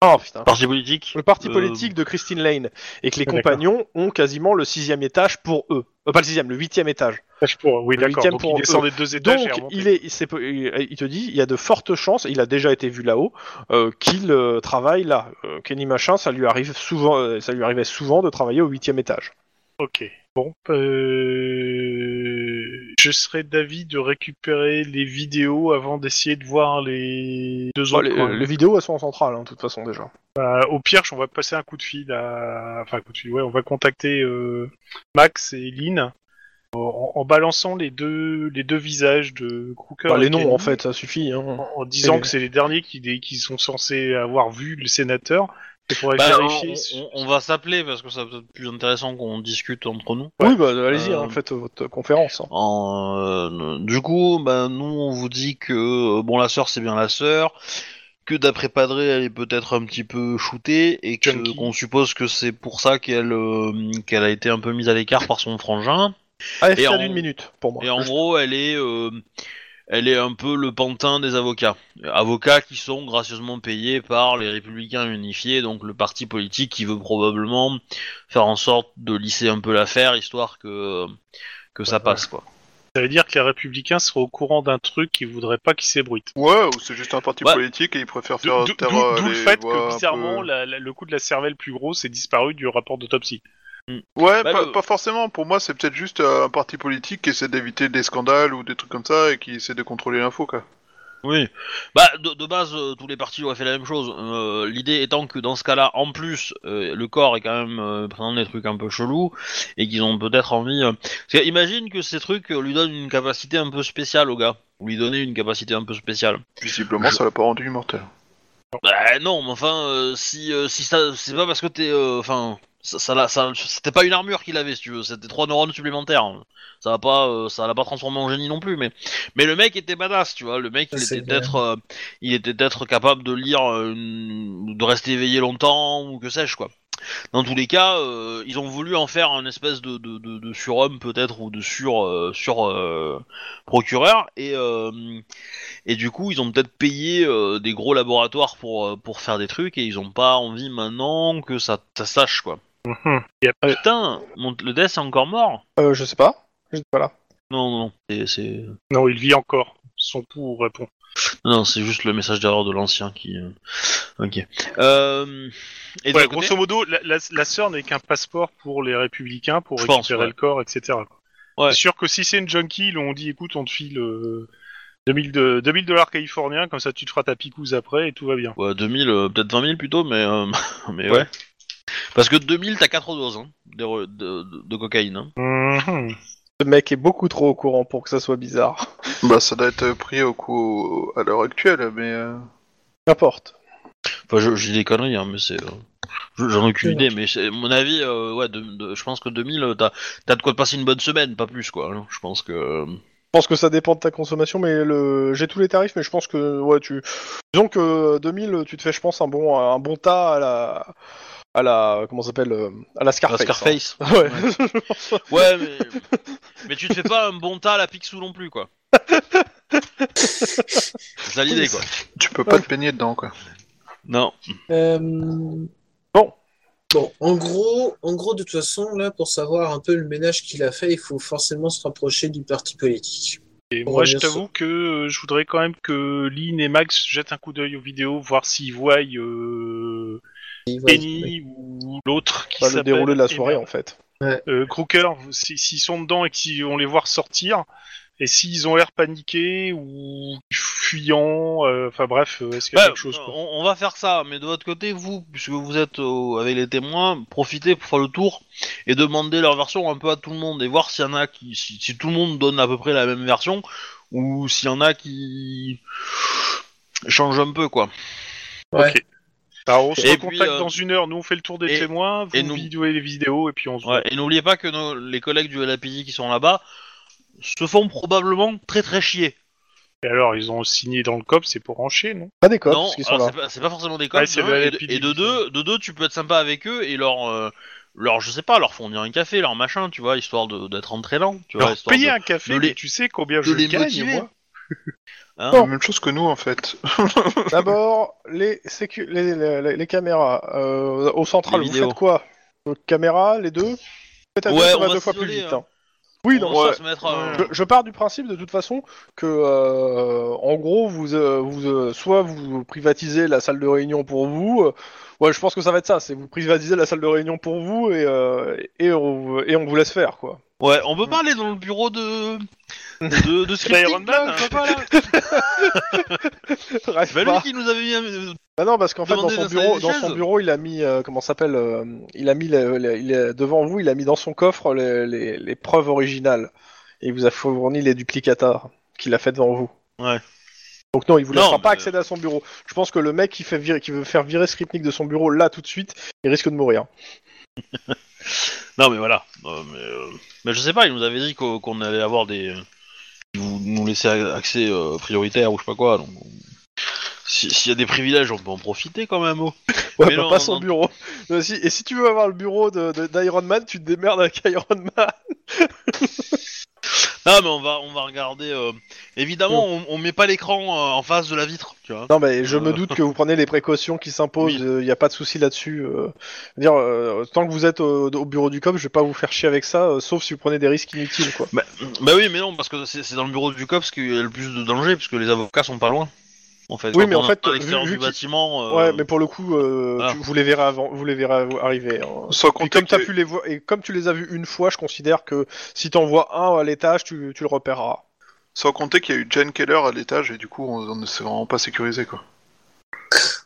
Putain. Parti politique. Le parti Euh, politique de Christine Lane et que les compagnons ont quasiment le sixième étage pour eux. Euh, pas le sixième, le huitième étage. Pour- Oui, Le d'accord. huitième Donc pour il descend des deux étages. Donc il est, te dit, il y a de fortes chances, il a déjà été vu là-haut, euh, qu'il travaille là. Kenny Machin, ça lui arrive souvent, ça lui arrivait souvent de travailler au huitième étage. Ok. Bon, euh... je serais d'avis de récupérer les vidéos avant d'essayer de voir les deux autres. les, coins. les vidéos, elles sont en centrale, hein, de toute façon déjà. Bah, au pire, on va passer un coup de fil à. Enfin, un coup de fil, ouais, on va contacter euh, Max et Lynn en, en balançant les deux, les deux visages de Crooker. Bah, les noms, Kenny, en fait, ça suffit. Hein. En, en disant que c'est les derniers qui, qui sont censés avoir vu le sénateur. Il faudrait Bah, vérifier. on, on- on va s'appeler parce que ça peut être plus intéressant qu'on discute entre nous. Oui, bah allez-y, Euh, hein, faites votre conférence. hein. En, euh, du coup, bah, nous on vous dit que euh, bon la sœur c'est bien la sœur, que d'après Padré elle est peut-être un petit peu shootée et que- Junkie. qu'on suppose que c'est pour ça qu'elle euh, qu'elle a été un peu mise à l'écart par son frangin. AFK en- d'une minute, pour moi. Et en gros, elle est, euh, elle est un peu le pantin des avocats. Avocats qui sont gracieusement payés par les Républicains Unifiés, donc le parti politique qui veut probablement faire en sorte de lisser un peu l'affaire, histoire que que ça passe quoi. Ça veut dire que les républicains seraient au courant d'un truc qu'ils voudraient pas qu'il s'ébruite. Ouais, ou c'est juste un parti Ouais. politique et ils préfèrent faire d'où- euh, d'où le les fait que bizarrement peu- la- la- le coup de la cervelle plus grosse est disparu du rapport d'autopsie. Ouais, Bah, pas, le- pas forcément. Pour moi, c'est peut-être juste euh, un parti politique qui essaie d'éviter des scandales ou des trucs comme ça et qui essaie de contrôler l'info, quoi. Oui. Bah de, de base, euh, tous les partis auraient fait la même chose. Euh, L'idée étant que dans ce cas-là, en plus, euh, le corps est quand même présentant des trucs un peu chelous et qu'ils ont peut-être envie. imagine que ces trucs lui donnent une capacité un peu spéciale au gars, ou lui donner une capacité un peu spéciale. Visiblement, ça l'a pas rendu immortel. Bah non, mais enfin, si si ça, c'est pas parce que t'es, enfin, ça, ça, l'a- ça- c'était pas une armure qu'il avait, si tu veux, c'était trois neurones supplémentaires. Ça va pas, euh, ça l'a pas transformé en génie non plus, mais mais le mec était badass, tu vois. Le mec, Ça, il était peut-être, euh, il était peut-être capable de lire, euh, de rester éveillé longtemps ou que sais-je quoi. Dans tous les cas, euh, ils ont voulu en faire un espèce de, de, de, de surhomme peut-être ou de sur euh, sur euh, procureur et euh, et du coup ils ont peut-être payé euh, des gros laboratoires pour euh, pour faire des trucs et ils ont pas envie maintenant que ça, ça sache quoi. Yep. Putain, mon, le death est encore mort Euh, je sais pas. J'étais pas là. Non non non, c'est c'est Non, il vit encore. Son pouls répond. non c'est juste le message d'erreur de l'ancien qui. euh, Ok. Euh... Et de Ouais, l'autre côté grosso modo, la, la, la sœur n'est qu'un passeport pour les républicains pour Je récupérer pense, ouais. le corps, etc. Ouais. C'est sûr que si c'est une junkie, ils lui ont dit écoute, on te file euh, 2000 de- 2000 dollars californiens, comme ça tu te feras ta picouse après et tout va bien. Ouais, 2000, euh, peut-être 20 000 plutôt, mais, euh, mais ouais. Parce que 2000, t'as 4 doses hein, de, de, de- de cocaïne. Hein. Mhm. Ce mec est beaucoup trop au courant pour que ça soit bizarre. Bah, ça doit être pris au coup à l'heure actuelle, mais. euh, N'importe. Enfin, je, je dis des conneries, hein, mais c'est. euh, je- J'en ai aucune idée, mais c'est- à mon avis, euh, ouais, de, de- je pense que 2000, euh, t'as t'as de quoi te passer une bonne semaine, pas plus, quoi. hein. Je pense que. euh, Je pense que ça dépend de ta consommation, mais le... j'ai tous les tarifs, mais je pense que ouais, tu. Disons que 2000, tu te fais, je pense, un bon, un bon tas à la, à la, comment ça s'appelle, euh, à la Scarface. la Scarface. hein. Ouais. Ouais, mais. mais tu te fais pas un bon tas à la Picsou non plus, quoi. C'est ça l'idée, quoi. Tu peux pas te baigner dedans, quoi. Non. Euh, Bon. Bon, en gros, en gros, de toute façon, là, pour savoir un peu le ménage qu'il a fait, il faut forcément se rapprocher du parti politique. Et On moi, je t'avoue que euh, je voudrais quand même que Lynn et Max jettent un coup d'œil aux vidéos, voir s'ils voient Penny ou l'autre qui Pas le déroulé de la soirée, en fait. euh, Crooker, si- s'ils sont dedans et qu'on les voit sortir, et s'ils ont l'air paniqués ou fuyants, euh, enfin bref, euh, est-ce qu'il y a Bah, quelque chose quoi on, on va faire ça, mais de votre côté, vous, puisque vous êtes euh, avec les témoins, profitez pour faire le tour et demander leur version un peu à tout le monde et voir s'il y en a qui, si, si tout le monde donne à peu près la même version ou s'il y en a qui changent un peu, quoi. Ouais. Alors on se Et recontacte puis, euh, dans une heure, nous on fait le tour des et- témoins, vous et nous- vidéoez les vidéos et puis on se Ouais, et n'oubliez pas que nos, les collègues du LAPD qui sont là-bas se font probablement très très chier. Et alors ils ont signé dans le COP, c'est pour en chier, non? Pas des cops, non, parce qu'ils sont alors là. c'est pas, c'est pas forcément des le et, de, et deux, de deux, tu peux être sympa avec eux et leur, euh, leur, je sais pas, leur fournir un café, leur machin, tu vois, histoire de- d'être entraînant, tu vois, payer de- un café, de les- mais tu sais combien je les gagne motiver. moi Hein Bon. Même chose que nous en fait. D'abord, les, sécu- les, les, les- les caméras. Euh, au central, Les vous vidéos. faites quoi? Vos caméras, les deux? Ouais, on va deux fois plus vite. hein. hein. Oui, On non, va ouais. se mettre à- Je, je pars du principe de toute façon que, euh, en gros, vous, euh, vous euh, soit vous privatisez la salle de réunion pour vous. euh, ouais, je pense que ça va être ça. C'est vous privatisez la salle de réunion pour vous et euh, et, on, et on vous laisse faire quoi. Ouais, on peut pas aller dans le bureau de. de, de scripting, Iron Man, là, hein. Rêve Bah, pas. lui qui nous avait mis. un- Bah non, parce qu'en fait, dans Demandez son d'installer bureau, des dans son chaises. bureau, il a mis, euh, comment ça s'appelle, euh, il a mis, le- le- il est devant vous, il a mis dans son coffre les, les- les preuves originales. Et il vous a fourni les duplicateurs qu'il a fait devant vous. Ouais. Donc non, il vous Non, laissera pas mais- accéder à son bureau. Je pense que le mec qui, fait virer, qui veut faire virer Skripnik de son bureau là tout de suite, il risque de mourir. Non, mais voilà. Euh, mais, euh, mais je sais pas, il nous avait dit qu'o- qu'on allait avoir des. Nous, nous laisser accès euh, prioritaire ou je sais pas quoi. Si- s'il y a des privilèges, on peut en profiter quand même. oh. Ouais, Mais bah, non, pas non, son non. bureau. Euh, si- et si tu veux avoir le bureau de, de- d'Iron Man, tu te démerdes avec Iron Man. Non, mais on va, on va regarder. euh, Évidemment, on, on met pas l'écran euh, en face de la vitre, tu vois. Non, mais je Euh. me doute que vous prenez les précautions qui s'imposent. Il Oui. n'y a pas de souci là-dessus. euh. Dire, euh, tant que vous êtes au, au bureau du COP, je vais pas vous faire chier avec ça, euh, sauf si vous prenez des risques inutiles, quoi. Bah, bah oui, mais non, parce que c'est dans le bureau du COPS qu'il y a le plus de danger, puisque les avocats sont pas loin. En fait, Oui, mais en fait, l'extérieur vu- vu du bâtiment. euh, Ouais, mais pour le coup, euh, voilà. tu- vous les verrez avant, vous les verrez arriver. hein. Sans Et compter comme, t'as que- pu les voir, et comme tu les as vus une fois, je considère que si t'en vois un à l'étage, tu, tu le repéreras. Sans compter qu'il y a eu Jen Keller à l'étage et du coup on, ne s'est vraiment pas sécurisé quoi.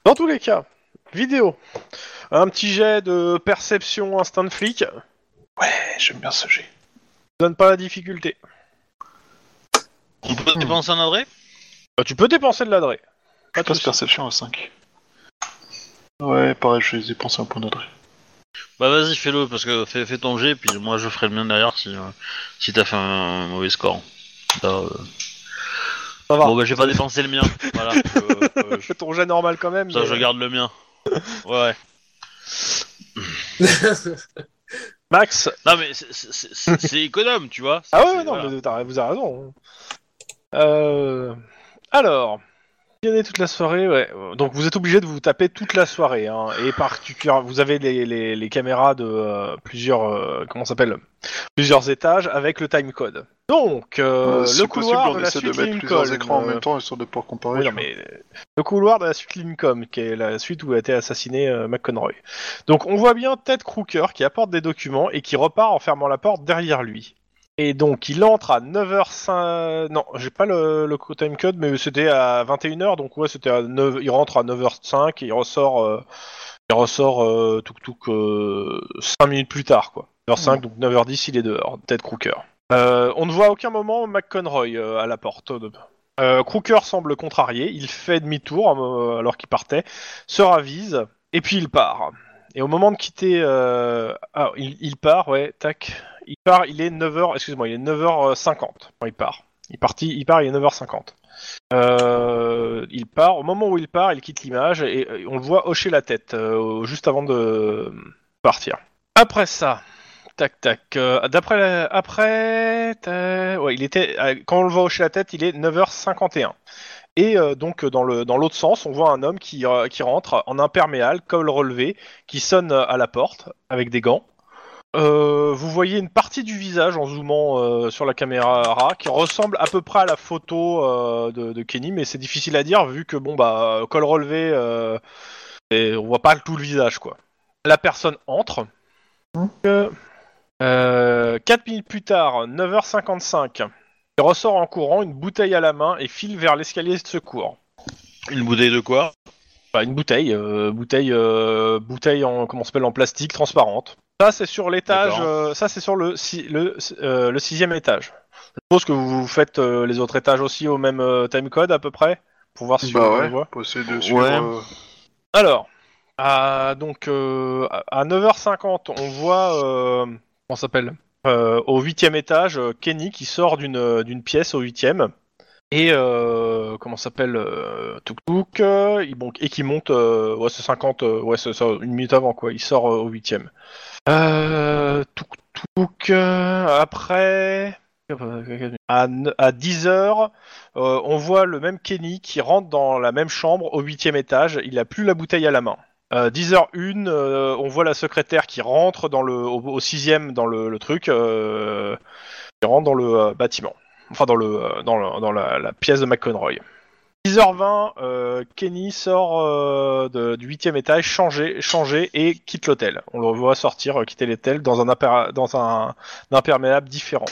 Dans tous les cas, vidéo. Un petit jet de perception instant flic. Ouais, j'aime bien ce jet. Donne pas la difficulté. On peut dépenser un adresse Bah, tu peux dépenser de l'adresse. Pas de Passe soucis. perception à 5. Ouais, pareil, je les ai pensé un point d'adresse. Bah vas-y, fais-le, parce que fais, fais ton jet, puis moi je ferai le mien derrière si, euh, si t'as fait un, mauvais score. Là, euh, Ça va. Bon bah j'ai pas dépensé le mien, voilà. je- euh, Fais ton jet normal quand même. ça mais- je garde le mien. Ouais. Max. Non mais c'est- économe, tu vois. Ah ouais, non, voilà. mais t'as- vous avez raison. Euh... Alors, toute la soirée, ouais. Donc vous êtes obligé de vous taper toute la soirée, hein. Et particulièrement, vous avez les, les, les caméras de euh, plusieurs, euh, comment s'appelle, plusieurs étages avec le timecode. Donc euh, le possible, couloir on de la suite de mettre Lincoln. plusieurs écrans en même temps histoire de pouvoir comparer. oui, non, tu vois. mais le couloir de la suite Lincoln, qui est la suite où a été assassiné McConroy. Donc on voit bien Ted Crooker qui apporte des documents et qui repart en fermant la porte derrière lui. Et donc il entre à 9h05... Non, j'ai pas le, le time code, mais c'était à 21h, donc ouais, c'était à 9... Il rentre à 9h05 et il ressort... euh, Il ressort euh, tout tout 5 minutes plus tard, quoi. 9h05, donc 9h10, il est dehors, Ted Crooker. Euh, on ne voit à aucun moment McConroy euh, à la porte. Euh, Crooker semble contrarié, il fait demi-tour euh, alors qu'il partait, se ravise, et puis il part. Et au moment de quitter... euh, Ah, il part, ouais, tac. Il part, il est 9h... Excuse-moi, il est 9h50 quand il part. Il, part, il est 9h50. Euh, il part, au moment où il part, il quitte l'image, et, euh, on le voit hocher la tête, euh, juste avant de partir. Après ça... Tac tac. euh, D'après après, il était euh, quand on le voit hocher la tête, il est 9h51. Et euh, donc dans le l'autre sens, on voit un homme qui euh, rentre en imperméable, col relevé, qui sonne euh, à la porte avec des gants. Euh, vous voyez une partie du visage en zoomant euh, sur la caméra qui ressemble à peu près à la photo euh, de, de Kenny, mais c'est difficile à dire vu que bon bah col relevé, euh, et on voit pas tout le visage quoi. La personne entre. Euh, euh, 4 minutes plus tard, 9h55, il ressort en courant, une bouteille à la main et file vers l'escalier de secours. Une bouteille de quoi? Une bouteille, euh, bouteille, euh, bouteille en comment s'appelle en plastique transparente. Ça c'est sur l'étage, euh, ça c'est sur le si- le euh, le sixième étage. Je suppose que vous faites euh, les autres étages aussi au même euh, timecode à peu près pour voir si Bah on ouais, le voit. pour essayer de suivre. Ouais. euh, Alors, à, donc euh, à à 9h50, on voit euh, comment ça s'appelle? Euh, au huitième étage euh, Kenny qui sort d'une euh, d'une pièce au huitième et euh, comment ça s'appelle euh, Tuk Tuk euh, il- bon, et qui monte euh, ouais c'est 50 euh, ouais c'est ça une minute avant quoi il sort euh, au huitième. Euh, Tuk euh, après À, à 10h, on voit le même Kenny qui rentre dans la même chambre au huitième étage. Il a plus la bouteille à la main. Euh, 10h01, euh, on voit la secrétaire qui rentre dans le, au, au sixième dans le, truc, euh, qui rentre dans le euh, bâtiment. Enfin, dans, le, euh, dans, le- dans la, la pièce de McConroy. 10h20, euh, Kenny sort euh, de- du huitième étage, changé, changé et quitte l'hôtel. On le voit sortir, euh, quitter l'hôtel dans un, impéra- dans un, un imperméable différent.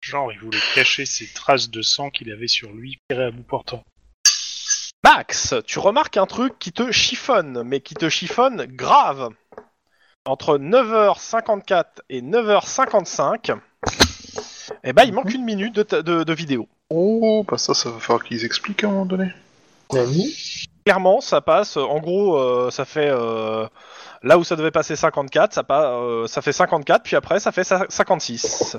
Genre, il voulait cacher ses traces de sang qu'il avait sur lui, tiré à bout portant. Max, tu remarques un truc qui te chiffonne, mais qui te chiffonne grave. Entre 9h54 et 9h55, eh ben, il manque une minute de, ta- de- de vidéo. Oh, bah ça, ça va falloir qu'ils expliquent à un moment donné. Clairement, ça passe. En gros, euh, ça fait euh, là où ça devait passer 54, ça, pas, euh, ça fait 54, puis après ça fait ça- 56.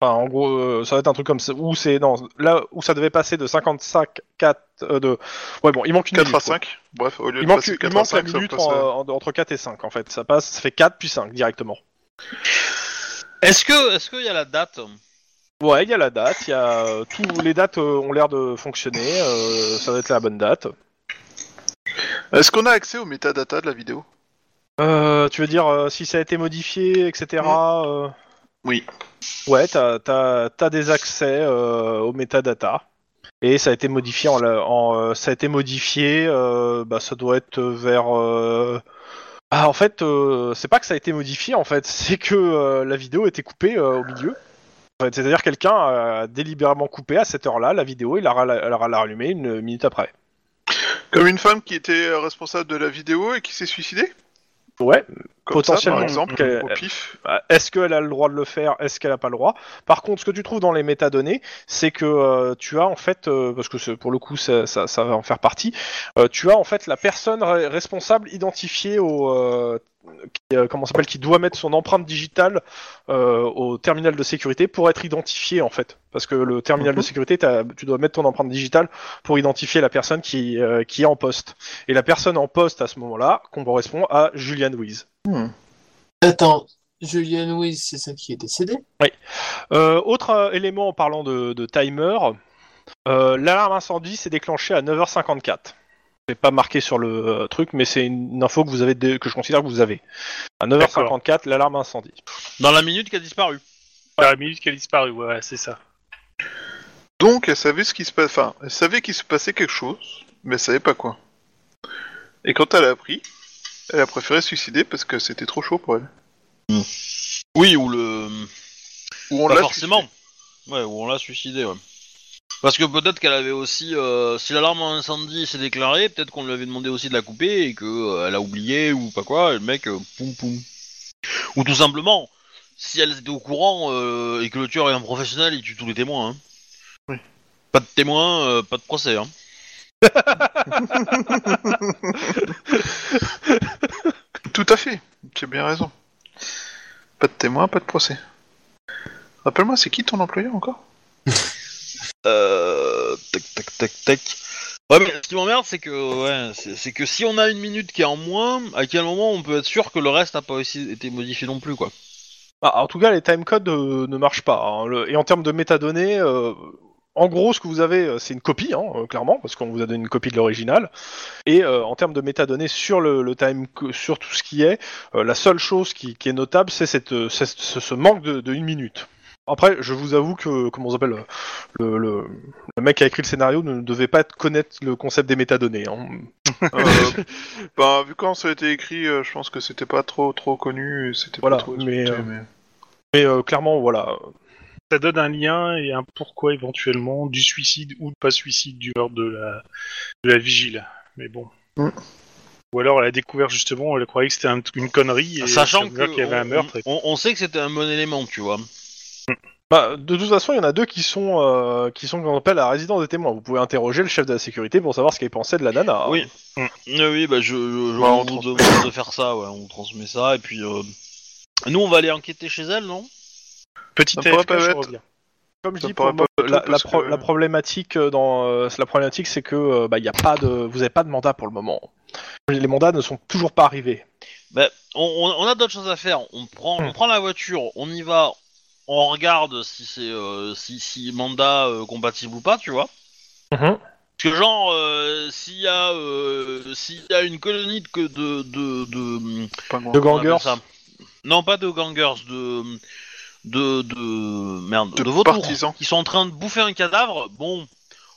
Enfin, en gros, euh, ça va être un truc comme ça. Où c'est non, là où ça devait passer de 55 4 euh, de. Ouais, bon, il manque une 4 minute. à quoi. 5 Bref, au lieu Il de manque, passer il 4 à manque la 5, ça minute passe en- à- en- entre 4 et 5 en fait. Ça passe, ça fait 4 puis 5 directement. Est-ce que, est-ce qu'il y a la date Ouais, il y a la date, il y a euh, tous les dates euh, ont l'air de fonctionner. euh, ça va être la bonne date. Est-ce qu'on a accès aux métadatas de la vidéo? Euh, tu veux dire euh, si ça a été modifié, etc. euh, Oui. Ouais, t'as as, des accès euh, aux métadatas. Et ça a été modifié en, la- en, euh, ça a été modifié. euh, bah, ça doit être vers. euh, Ah, en fait, euh, c'est pas que ça a été modifié. En fait, c'est que euh, la vidéo a été coupée euh, au milieu. Fait, C'est-à-dire quelqu'un a délibérément coupé à cette heure-là la vidéo. Il a, rala- elle a rallumé une minute après. Comme une femme qui était responsable de la vidéo et qui s'est suicidée? Ouais. Comme ça, Potentiellement, par exemple, qu'elle- au pif. Bah, Est-ce qu'elle a le droit de le faire Est-ce qu'elle n'a pas le droit? Par contre, ce que tu trouves dans les métadonnées, c'est que euh, tu as en fait, euh, parce que pour le coup ça, ça- ça va en faire partie, euh, tu as en fait la personne re- responsable identifiée au, euh, qui, euh, comment s'appelle, qui doit mettre son empreinte digitale euh, au terminal de sécurité pour être identifié en fait. Parce que le terminal de sécurité, t'as- tu dois mettre ton empreinte digitale pour identifier la personne qui, euh, qui est en poste. Et la personne en poste à ce moment-là correspond à Julian Louise. Attends, Julian Louise, c'est ça qui est décédé? Euh, autre euh, élément en parlant de, de timer, euh, l'alarme incendie s'est déclenchée à 9h54. C'est pas marqué sur le euh, truc, mais c'est une info que vous avez dé- que je considère que vous avez. À 9h54, l'alarme incendie. Dans la minute qui a disparu. Dans la minute qu'elle a disparu, ouais, c'est ça. Donc, elle savait ce qui se passe. Enfin, elle savait qu'il se passait quelque chose, mais elle savait pas quoi. Et quand elle a appris, elle a préféré se suicider parce que c'était trop chaud pour elle. Oui, ou le. Ou on Pas l'a forcément. suicidé. Ouais, ou on l'a suicidé, ouais. Parce que peut-être qu'elle avait aussi, euh, si l'alarme incendie s'est déclarée, peut-être qu'on lui avait demandé aussi de la couper et que euh, elle a oublié ou pas quoi, et le mec, euh, poum poum. Ou tout simplement, si elle était au courant euh, et que le tueur est un professionnel, il tue tous les témoins. Hein. Oui. Pas de témoins, euh, pas de procès. Hein. Tout à fait, tu as bien raison. Pas de témoin, pas de procès. Rappelle-moi, c'est qui ton employeur encore? Euh, tac tac tac tac. Ouais, mais ce qui m'emmerde, c'est que ouais, c'est c'est que si on a une minute qui est en moins, à quel moment on peut être sûr que le reste n'a pas aussi été modifié non plus, quoi? Ah, en tout cas, les timecodes euh, ne marchent pas. hein. Le- Et en termes de métadonnées, euh, en gros, ce que vous avez, euh, c'est une copie, hein, euh, clairement, parce qu'on vous a donné une copie de l'original. Et euh, en termes de métadonnées sur le, le time, sur tout ce qui est, euh, la seule chose qui, qui est notable, c'est cette, ce, ce manque de, de une minute. Après, je vous avoue que, comment on s'appelle, le, le, le mec qui a écrit le scénario ne devait pas connaître le concept des métadonnées. Hein. Euh, Bah, vu quand ça a été écrit, je pense que c'était pas trop trop connu. C'était Voilà, pas trop mais, clairement, voilà. Ça donne un lien et un pourquoi éventuellement du suicide ou pas suicide du meurtre de la, de la vigile. Mais bon. Mm. Ou alors elle a découvert justement, elle croyait que c'était un- une connerie et Sachant qu'il y avait un meurtre. et- on, on sait que c'était un bon élément, tu vois. Bah, de toute façon, il y en a deux qui sont, euh, qui sont, qu'on appelle la résidence des témoins. Vous pouvez interroger le chef de la sécurité pour savoir ce qu'il pensait de la nana. Oui. Euh, oui, bah je, je, je Bah, on demande de faire ça, ouais, on transmet ça et puis euh, nous on va aller enquêter chez elle, non? Petit Ça pourrait AFK, pas je être- reviens. Comme je dis, pour la, tout la parce pro- que- la problématique euh, dans, euh, la problématique, c'est que euh, bah, il y a pas de, vous avez pas de mandat pour le moment. Les mandats ne sont toujours pas arrivés. Bah, on, a d'autres choses à faire. On prend, Hmm. on prend la voiture, on y va, on regarde si c'est euh, si, si mandat euh, compatible ou pas, tu vois. Mhm. Parce que genre, euh, s'il y a euh, s'il y a une colonie de de de, de. De gangers. ça? Non, pas de gangers, de de de merde, De de, vautours partisans. qui sont en train de bouffer un cadavre. Bon,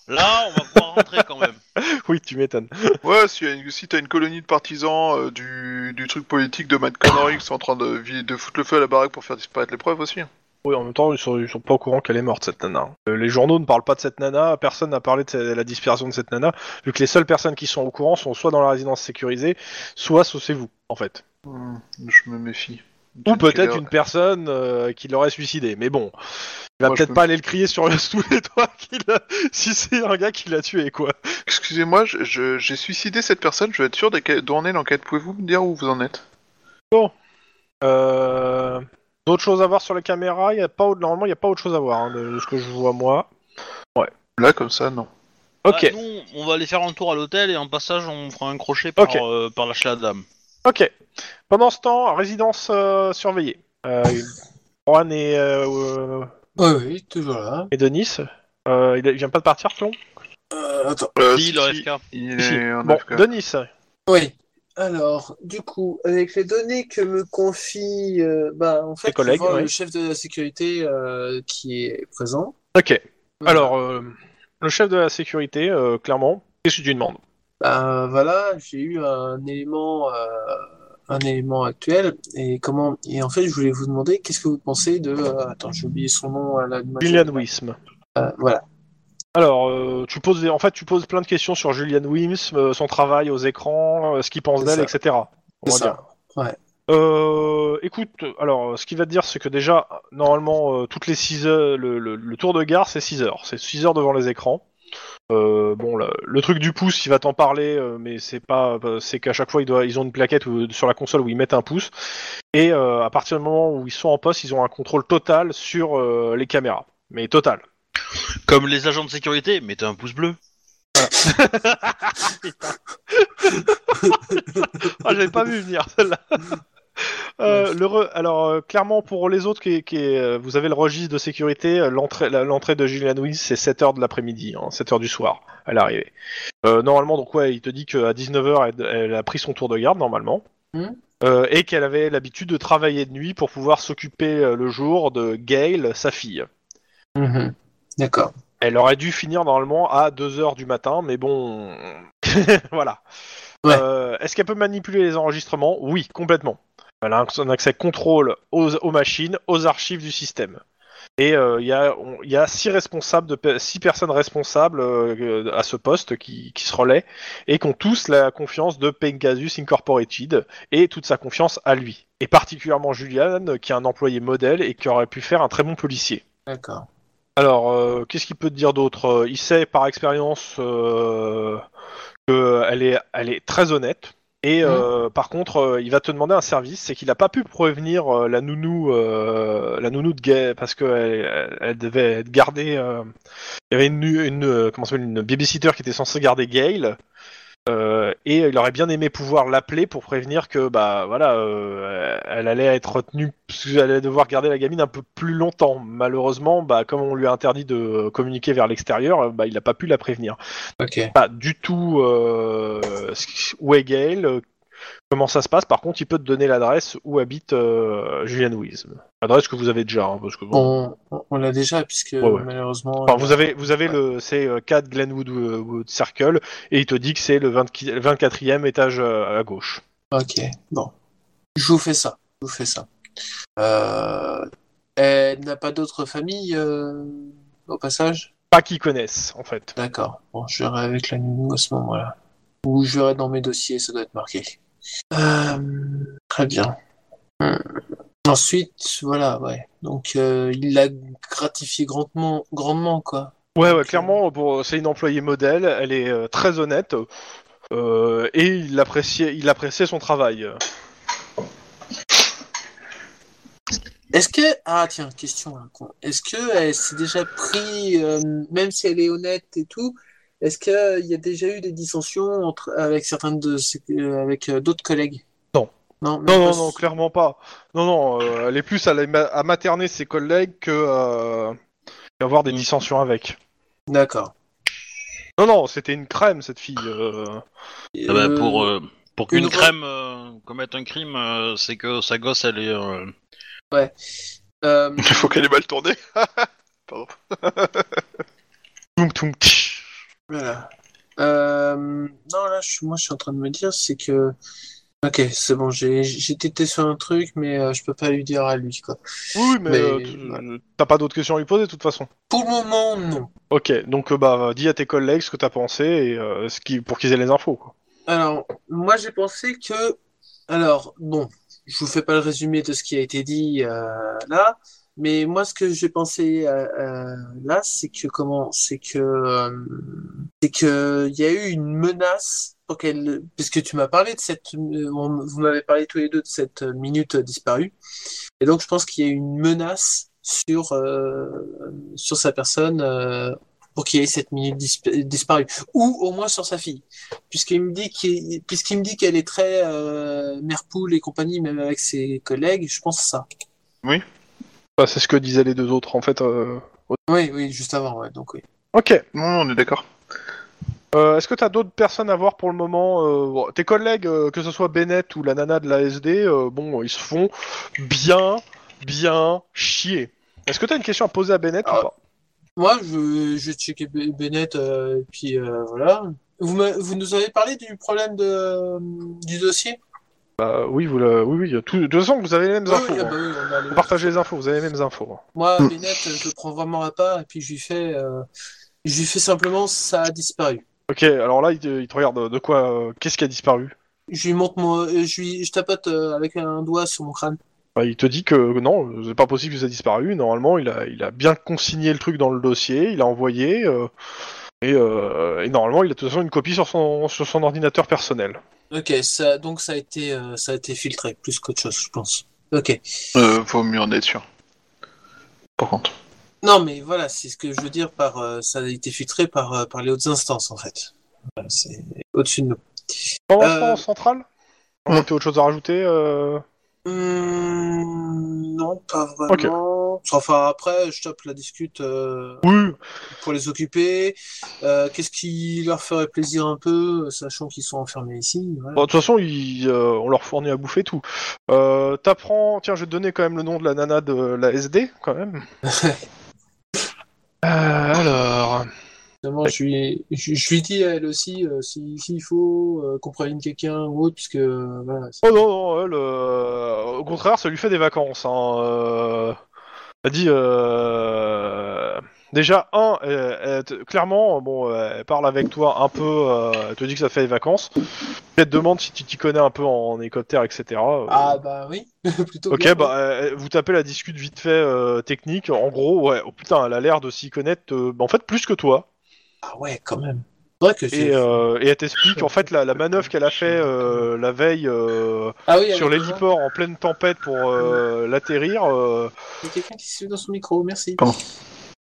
là, on va pouvoir rentrer quand même. Oui, tu m'étonnes. Ouais, si, si t'as une colonie de partisans euh, du, du truc politique de Matt Connery qui sont en train de, de foutre le feu à la baraque pour faire disparaître les preuves aussi. Oui, en même temps, ils sont, ils sont pas au courant qu'elle est morte, cette nana. Euh, les journaux ne parlent pas de cette nana, personne n'a parlé de la disparition de cette nana, vu que les seules personnes qui sont au courant sont soit dans la résidence sécurisée, soit c'est vous, en fait. Hmm, je me méfie. Ou Peut-être une personne euh, qui l'aurait suicidé, mais bon. Il va peut-être peux- pas aller le crier sur le sous les toits qu'il a- si c'est un gars qui l'a tué, quoi. Excusez-moi, je- je- j'ai suicidé cette personne, je veux être sûr d'où en est l'enquête. Pouvez-vous me dire où vous en êtes? Euh... D'autres choses à voir sur la caméra, y a pas, autre- normalement il n'y a pas autre chose à voir, hein, de, ce que je vois moi. Là, comme ça, non. Ok, Bah, nous, on va aller faire un tour à l'hôtel et en passage, on fera un crochet par, Ok. euh, par la dame. ok. Pendant ce temps, résidence euh, surveillée. Euh, Juan et, euh, euh, Oui, oui, toujours là. et Denis. Euh, il, il vient pas de partir, Clon Euh, attends. Euh, Si, si. Il Si. est en Bon. Denis. Oui. Alors, du coup, avec les données que me confie, euh, bah, en fait, Tes collègues, oui. le chef de la sécurité euh, qui est présent. Ok. Alors, euh, le chef de la sécurité, euh, clairement, qu'est-ce que tu lui demandes? Bah, voilà, j'ai eu un élément, euh, un élément actuel et comment et en fait, je voulais vous demander qu'est-ce que vous pensez de, euh, attends, j'ai oublié son nom à la Julian Wism. Euh, voilà. Alors, euh, tu poses, des- en fait, tu poses plein de questions sur Julian euh, son travail aux écrans, euh, ce qu'il pense d'elle, etc. On va dire. ça. Euh, écoute, alors, ce qu'il va te dire, c'est que déjà, normalement, euh, toutes les 6 heures, le, le- le tour de gare, c'est 6 heures. C'est 6 heures devant les écrans. Euh, bon, le, le truc du pouce, il va t'en parler, euh, mais c'est pas, euh, c'est qu'à chaque fois, ils, doivent, ils ont une plaquette où- sur la console où ils mettent un pouce. Et euh, à partir du moment où ils sont en poste, ils ont un contrôle total sur euh, les caméras. Mais total. Comme les agents de sécurité, mettez un pouce bleu. Ah, j'avais pas vu venir celle-là. Euh, le re- Alors euh, clairement pour les autres qui, euh, vous avez le registre de sécurité l'entrée la- de Julian Wills c'est 7h de l'après-midi hein, 7h du soir à l'arrivée. Normalement donc ouais il te dit qu'à 19h elle, elle a pris son tour de garde normalement. Euh, et qu'elle avait l'habitude de travailler de nuit pour pouvoir s'occuper le jour de Gail sa fille. Mhm. D'accord. Elle aurait dû finir normalement à 2h du matin mais bon voilà. Ouais. Est-ce qu'elle peut manipuler les enregistrements? Oui, complètement. Elle a un, un accès contrôle aux, aux machines, aux archives du système. Et euh, il y, a, on- il y a six responsables, de, six personnes responsables euh, à ce poste qui, qui se relaient et qui ont tous la confiance de Pegasus Incorporated et toute sa confiance à lui. Et particulièrement Julian, qui est un employé modèle et qui aurait pu faire un très bon policier. D'accord. Alors, euh, qu'est-ce qu'il peut te dire d'autre? Il sait par expérience qu'elle est, elle est très honnête. Et euh, par contre, euh, il va te demander un service, c'est qu'il n'a pas pu prévenir euh, la nounou, euh, la nounou de Gay parce qu'elle elle, devait être gardée. euh, il y avait une, une, comment une babysitter qui était censée garder Gail. Euh, et il aurait bien aimé pouvoir l'appeler pour prévenir que bah voilà, euh, elle allait être retenue, parce qu'elle allait devoir garder la gamine un peu plus longtemps. Malheureusement, bah comme on lui a interdit de communiquer vers l'extérieur, euh, bah il n'a pas pu la prévenir. Ok. Pas du tout euh, où est Gail, euh, comment ça se passe? Par contre, il peut te donner l'adresse où habite euh, Julian Wism. Adresse que vous avez déjà, hein, parce que bon, On, l'a déjà puisque ouais. malheureusement. Enfin, vous avez, vous avez le, c'est euh, 4 Glenwood euh, Wood Circle et il te dit que c'est le 20 le 24e étage euh, à gauche. Ok. Bon. Je vous fais ça. Je vous fais ça. Euh... Elle n'a pas d'autre famille euh, au passage? Pas qu'ils connaissent en fait. D'accord. Bon, je verrai avec la nounou à ce moment-là. Ou je verrai dans mes dossiers, ça doit être marqué. Euh, très bien. Hmm. Ensuite, voilà, ouais. Donc, euh, il l'a gratifié grandement, grandement, quoi. Ouais, ouais, clairement, pour, c'est une employée modèle. Elle est euh, très honnête euh, et il appréciait, il appréciait son travail. Est-ce que ah tiens question. Est-ce que elle s'est déjà pris euh, même si elle est honnête et tout est-ce qu'il y a déjà eu des dissensions entre avec certains de euh, avec euh, d'autres collègues? Non, Non, non, clairement pas. Non, non, euh, elle est plus à, la- à materner ses collègues que euh, avoir des dissensions avec. D'accord. Non, non, c'était une crème cette fille. euh. Ah bah, pour euh, pour qu'une une re- crème euh, commette un crime, euh, c'est que sa gosse elle est. euh, euh, Il faut qu'elle ait mal tourné. Pardon. Toum, toum, tch. Voilà. Euh, non, là, je, suis- moi, je suis en train de me dire, c'est que. Ok, c'est bon, j'ai tété sur un truc, mais euh, je peux pas lui dire à lui, quoi. Oui, mais, Mais- euh, tu- t'as pas d'autres questions à lui poser de toute façon. Pour le moment, non. Ok, donc euh, bah dis à tes collègues ce que t'as pensé et euh, ce qui pour qu'ils aient les infos quoi. Alors, moi, j'ai pensé que. Alors, bon, je vous fais pas le résumé de ce qui a été dit euh, là, mais moi, ce que j'ai pensé là, c'est que comment, c'est que c'est que il y a eu une menace puisque tu m'as parlé de cette, euh, on- vous m'avez parlé tous les deux de cette minute disparue, et donc je pense qu'il y a une menace sur euh, sur sa personne euh, pour qu'il y ait cette minute disp- disparue, ou au moins sur sa fille puisqu'il me dit qu'il puisqu'il me dit qu'elle est très euh, mère poule et compagnie même avec ses collègues je pense ça Bah, c'est ce que disaient les deux autres en fait. euh. oui oui juste avant ouais donc oui Ok. Non, on est d'accord. Euh, Est-ce que t'as d'autres personnes à voir pour le moment euh, bon, Tes collègues, euh, que ce soit Bennett ou la nana de la SD, euh, bon, ils se font bien, bien chier. Est-ce que t'as une question à poser à Bennett Ah. ou pas? Moi je je vais checker Bennett euh, et puis euh, voilà vous vous nous avez parlé du problème de du dossier? Bah oui, vous le... oui, oui. tout- De toute façon, vous avez les mêmes Oui, infos. oui, ah hein. bah oui, on a les- Vous partagez les infos, vous avez les mêmes infos. hein. moi Bennett je le prends vraiment à part et puis je lui fais euh, je lui fais simplement ça a disparu Ok, alors là, il te, il te regarde de quoi euh, Qu'est-ce qui a disparu? Je lui montre mon euh, je lui je tapote euh, avec un doigt sur mon crâne Bah, Il te dit que non, c'est pas possible que ça a disparu. Normalement, il a, il a bien consigné le truc dans le dossier, il a envoyé. euh, et, euh, et normalement, il a de toute façon une copie sur son, sur son ordinateur personnel. ok ça donc ça a été euh, ça a été filtré plus qu'autre chose je pense ok Euh, vaut mieux en être sûr. Par contre. Non, mais voilà, c'est ce que je veux dire par euh, ça a été filtré par, euh, par les hautes instances en fait. Voilà, c'est au-dessus de nous. Pendant Euh, ce temps, en centrale On a autre chose à rajouter euh... Hum, non, pas vraiment. Enfin, après, je tape la discute Oui, pour les occuper. Qu'est-ce qui leur ferait plaisir un peu, sachant qu'ils sont enfermés ici. voilà. Bon, de toute façon, ils, on leur fournit à bouffer tout. T'apprends, tiens, je vais te donner quand même le nom de la nana de la SD, quand même. Euh, alors, je lui, je, je lui dis à elle aussi euh, si- s'il faut euh, qu'on prévienne quelqu'un ou autre, puisque euh, voilà. oh non, non, elle, euh, au contraire, ça lui fait des vacances. Hein. Euh, elle dit, euh, déjà, un, elle- elle te- clairement, bon, elle parle avec toi un peu, euh, elle te dit que ça te fait des vacances. Elle te demande si tu t'y connais un peu en hélicoptère, etc. euh, Ah bah oui, plutôt Ok, bien. bah euh, vous tapez la discute vite fait euh, technique. En gros, ouais, oh putain, elle a l'air de s'y connaître, euh, en fait, plus que toi. Ah ouais, quand même. C'est vrai que j'ai- Et, euh, et elle t'explique en fait la, la manœuvre qu'elle a fait euh, la veille euh, ah oui, sur l'héliport en pleine tempête pour euh, l'atterrir. euh, Il y a quelqu'un qui se suit dans son micro, merci.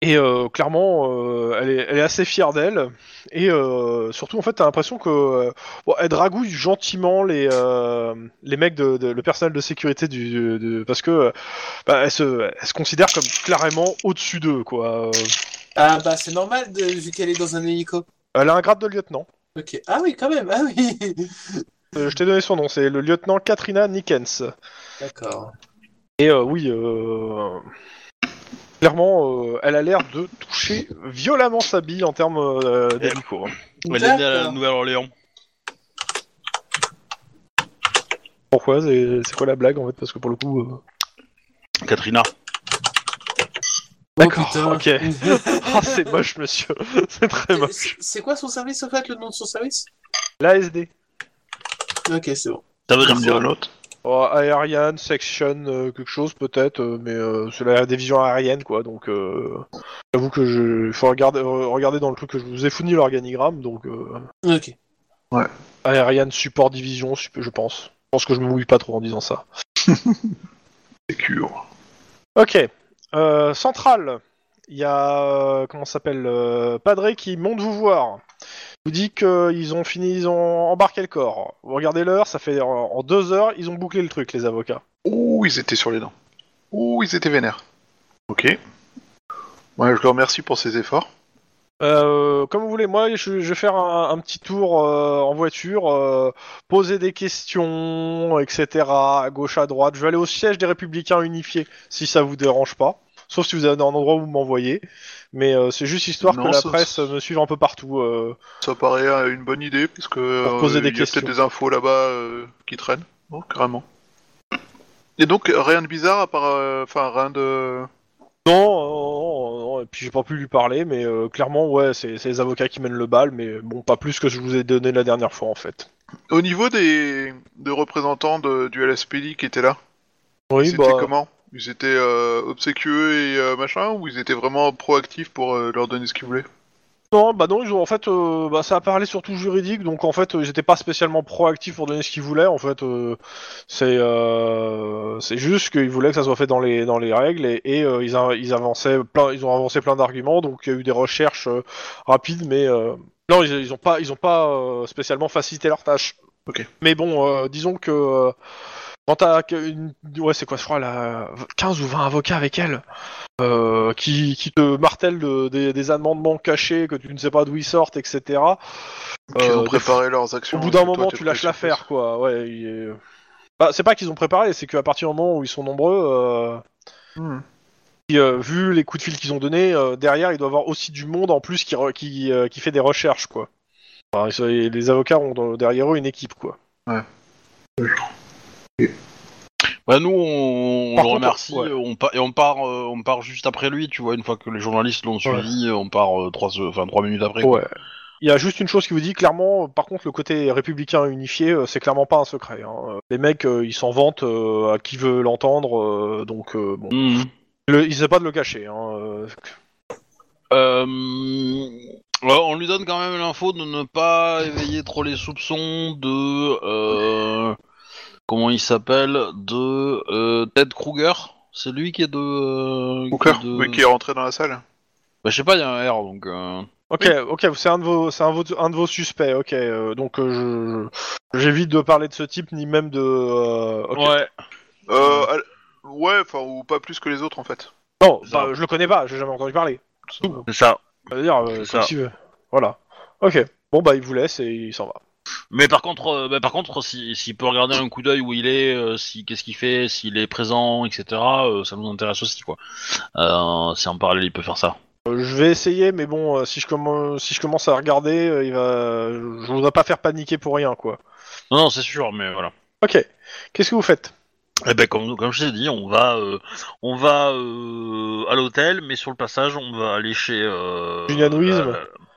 et euh, clairement, euh, elle, est, elle est assez fière d'elle. Et euh, surtout, en fait, t'as l'impression que euh, bon, elle dragouille gentiment les euh, les mecs de, de- le personnel de sécurité du de- parce que bah, elle se elle se considère comme clairement au-dessus d'eux quoi. Ah bah c'est normal de, vu qu'elle est dans un hélico. Elle a un grade de lieutenant. Ok. Ah oui, quand même. Ah oui. Euh, je t'ai donné son nom, c'est le lieutenant Katrina Nickens. D'accord. Et euh, oui, euh, clairement, euh, elle a l'air de toucher violemment sa bille en termes euh, d'hélico. Elle est née à la. Nouvelle-Orléans. Pourquoi? C'est c'est quoi la blague en fait? Parce que pour le coup. euh, Katrina. D'accord, Oh, ok. Ah, c'est moche, monsieur. c'est très moche. C'est- quoi son service en fait, le nom de son service? L'ASD. Ok, c'est bon. Ça veut dire l'autre. Oh, Aerian, Section, euh, quelque chose peut-être, euh, mais euh, c'est la division aérienne quoi. Donc, euh, j'avoue que je, il faut regarder, euh, regarder dans le truc que je vous ai fourni l'organigramme. Donc, euh, Ok. Aerian Support Division, je pense. Je pense que je me mouille pas trop en disant ça. C'est cure. Ok. Euh, centrale. Il y a euh, comment s'appelle euh, Padré qui monte vous voir. vous dit qu'ils ont fini, ils ont embarqué le corps. Vous regardez l'heure, ça fait en- deux heures, ils ont bouclé le truc, les avocats. Ouh, ils étaient sur les dents. Ouh, ils étaient vénères. Ok. Ouais, je le remercie pour ses efforts. Euh, comme vous voulez, moi je, je vais faire un, un petit tour euh, en voiture, euh, poser des questions, etc. à gauche, à droite. Je vais aller au siège des Républicains Unifiés si ça vous dérange pas. Sauf si vous avez un endroit où vous m'envoyez. Mais euh, c'est juste histoire Non, que la ça- presse me suive un peu partout. euh. Ça paraît euh, une bonne idée, parce que Pour poser euh, des il y a questions. peut-être des infos là-bas euh, qui traînent. Oh, carrément. Et donc, rien de bizarre à part... euh, Enfin, rien de... Non, non, non, non, et puis j'ai pas pu lui parler, mais euh, clairement, ouais, c'est c'est les avocats qui mènent le bal, mais bon, pas plus que je vous ai donné la dernière fois en fait. Au niveau des, des représentants de- du LSPD qui étaient là, Oui, c'était bah. comment? Ils étaient euh, obséquieux et euh, machin, ou ils étaient vraiment proactifs pour euh, leur donner ce qu'ils voulaient? Non, bah non, ils ont en fait, bah, ça a parlé surtout juridique, donc en fait, ils étaient pas spécialement proactifs pour donner ce qu'ils voulaient. En fait, c'est c'est juste qu'ils voulaient que ça soit fait dans les dans les règles et, et, ils, a- ils avançaient plein, ils ont avancé plein d'arguments, donc il y a eu des recherches rapides, mais non, ils, ils ont pas ils ont pas spécialement facilité leur tâche. Ok. Mais bon, disons que quand t'as une, ouais, c'est quoi, je crois, la 15 ou 20 avocats avec elle euh, qui, qui te martèlent de- des, des amendements cachés que tu ne sais pas d'où ils sortent, etc. Qu'ils Euh, ont préparé leurs actions. Au bout d'un moment, tu lâches l'affaire, quoi. Ouais, il est- bah, c'est pas qu'ils ont préparé, c'est qu'à partir du moment où ils sont nombreux, euh, Hmm. et, euh, vu les coups de fil qu'ils ont donnés, euh, derrière, il doit y avoir aussi du monde en plus qui, re- qui, euh, qui fait des recherches, quoi. Enfin, les avocats ont derrière eux une équipe, quoi. Bah nous on, le contre, remercie ouais. on pa- et on part euh, on part juste après lui tu vois une fois que les journalistes l'ont suivi on part euh, trois se- enfin trois minutes après. quoi. Ouais. Il y a juste une chose qui vous dit clairement, par contre, le côté républicain unifié, euh, c'est clairement pas un secret. hein. Les mecs, euh, ils s'en vantent euh, à qui veut l'entendre, euh, donc euh, bon. Mhm. Le- ils essaient pas de le cacher. Hein. euh. Euh, on lui donne quand même l'info de ne pas éveiller trop les soupçons de euh, comment il s'appelle? De euh, Ted Kruger. C'est lui qui est de. euh, Hooker, qui est de- oui, qui est rentré dans la salle. Bah, je sais pas, il y a un R donc. euh, Ok, ok, c'est un de vos, c'est un, de vos- un de vos suspects. Ok, euh, donc euh, je, j'évite de parler de ce type ni même de. euh, ok. Ouais. Euh, ouais, enfin, ou pas plus que les autres en fait. Non, bah, je le connais pas, j'ai jamais entendu parler. C'est ça. Euh, C'est comme ça. tu veux. Voilà. Ok. Bon bah il vous laisse et il s'en va. Mais par contre, euh, bah, par contre, si- s'il peut regarder un coup d'œil où il est, euh, si qu'est-ce qu'il fait, s'il est présent, etc. euh, ça nous intéresse aussi quoi. Si en parallèle il peut faire ça. Je vais essayer, mais bon, si je commence, si je commence à regarder, il va, je voudrais pas faire paniquer pour rien, quoi. Non, non, c'est sûr, mais voilà. Ok. Qu'est-ce que vous faites? Eh ben comme comme je t'ai dit, on va euh, on va euh, à l'hôtel, mais sur le passage, on va aller chez euh, Julian.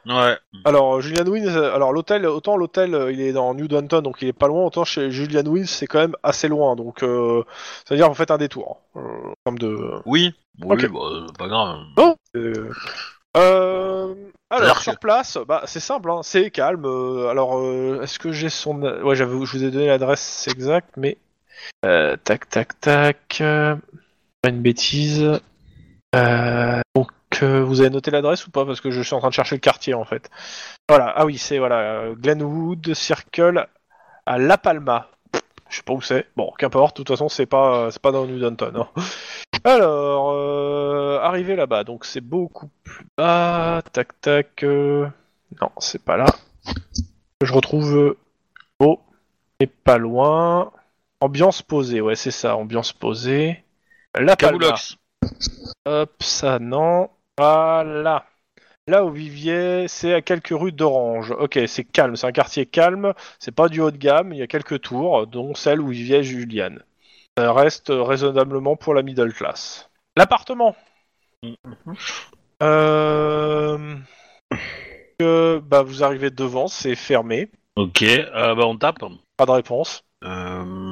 Euh, ouais. Alors Julian Wins, euh, alors l'hôtel, autant l'hôtel, euh, il est dans New Downton, donc il est pas loin, autant chez Julian Wins, c'est quand même assez loin, donc euh, ça veut dire vous faites un détour, hein, euh, comme de. Oui. Bah, euh, pas grave. Euh, euh, alors sur place, bah c'est simple, hein, c'est calme. euh, alors euh, est-ce que j'ai son, ouais, j'avais, je vous ai donné l'adresse exacte, mais euh, tac tac tac, euh, pas une bêtise. Euh, donc euh, vous avez noté l'adresse ou pas? Parce que je suis en train de chercher le quartier en fait. Voilà, ah oui c'est voilà euh, Glenwood Circle à La Palma. Je sais pas où c'est. Bon, qu'importe. De toute façon, c'est pas, c'est pas dans New Downton. hein. Alors, euh, arrivé là-bas, donc c'est beaucoup plus bas. Tac, tac. euh, Non, c'est pas là. Je retrouve. Oh, et pas loin. Ambiance posée, ouais, c'est ça, ambiance posée. La Palma. Caboulox. Hop, ça non. Voilà. Là où viviez, c'est à quelques rues d'Orange. Ok, c'est calme, c'est un quartier calme, c'est pas du haut de gamme, il y a quelques tours, dont celle où vivait Juliane. Ça reste raisonnablement pour la middle class. L'appartement euh... bah, Vous arrivez devant, c'est fermé, Ok. Euh, bah on tape. pas de réponse. Euh...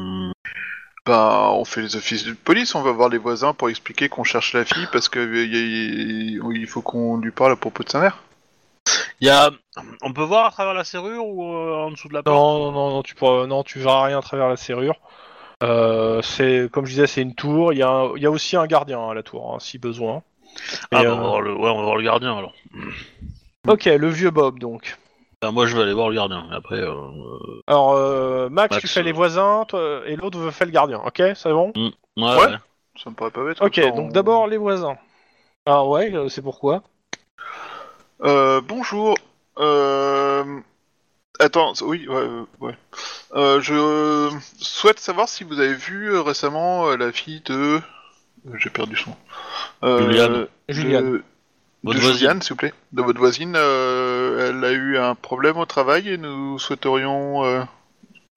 Ben, on fait les offices de police, on va voir les voisins pour expliquer qu'on cherche la fille parce que euh, y a- il faut qu'on lui parle à propos de sa mère. Il y a. On peut voir à travers la serrure ou euh, en dessous de la porte? Non, non, non, non, tu pourras, non, tu verras rien à travers la serrure. Euh, c'est, comme je disais, c'est une tour. Il y, a un- il y a aussi un gardien à la tour, hein, si besoin. Ah Et, bah, euh, on va voir le, ouais, on va voir le gardien alors. Ok, le vieux Bob donc. Enfin, moi, je vais aller voir le gardien. mais Après, euh, Alors, euh, Max, Max, tu fais euh, les voisins, toi, et l'autre veut faire le gardien, ok C'est bon ouais, Ouais. ouais. Ça me paraît pas bête. Ok, donc on- d'abord les voisins. Ah ouais, euh, c'est pourquoi Euh, bonjour. Euh... Attends, oui, ouais, euh, ouais. Euh, je souhaite savoir si vous avez vu euh, récemment euh, la fille de. J'ai perdu son. Euh, Juliane. de- Juliane. De, Votre Juliane, voisine. s'il vous plaît. De votre voisine. euh, elle a eu un problème au travail et nous souhaiterions euh,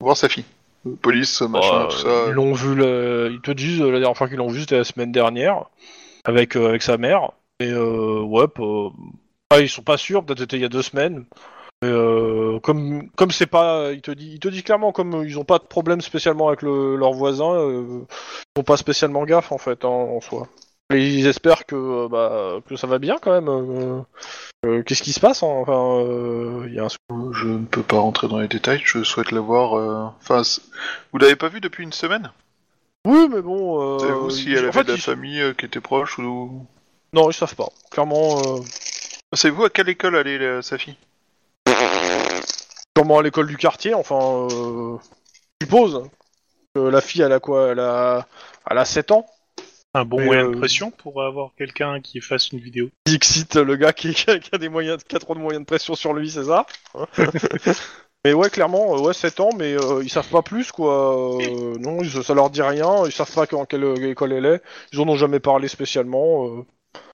voir sa fille. Euh, Police, machin, euh, tout ça. Ils l'ont vu, le- ils te disent euh, la dernière fois qu'ils l'ont vu, c'était la semaine dernière, avec, euh, avec sa mère. Et euh, ouais, pas- ah, ils sont pas sûrs, peut-être c'était il y a deux semaines. Mais, euh, comme comme c'est pas, il te dit, il te dit clairement comme euh, ils ont pas de problème spécialement avec le, leurs voisins, euh, ils font pas spécialement gaffe en fait hein, en soi. Ils espèrent que euh, bah que ça va bien quand même. euh, euh, Qu'est-ce qui se passe hein? Enfin, euh, y a un Je ne peux pas rentrer dans les détails, je souhaite la voir. euh, Enfin, vous l'avez pas vue depuis une semaine? Oui, mais bon. Euh, Savez-vous si elle en avait fait, de la ils- famille qui était proche ou. Non, ils savent pas. Clairement, euh, Savez-vous à quelle école allait la- sa fille? Sûrement à l'école du quartier. Enfin, euh, je suppose. que la fille, elle a quoi? Elle a, elle a 7 ans. Un bon Mais, moyen euh, de pression pour avoir quelqu'un qui fasse une vidéo. Dixit, le gars qui, qui a des moyens, qui a trop de moyens de pression sur lui, c'est ça Mais ouais, clairement, euh, ouais, 7 ans, mais euh, ils savent pas plus, quoi. Euh, non, ils- ça leur dit rien. Ils savent pas en quelle euh, école elle est. Ils en ont jamais parlé spécialement. Euh,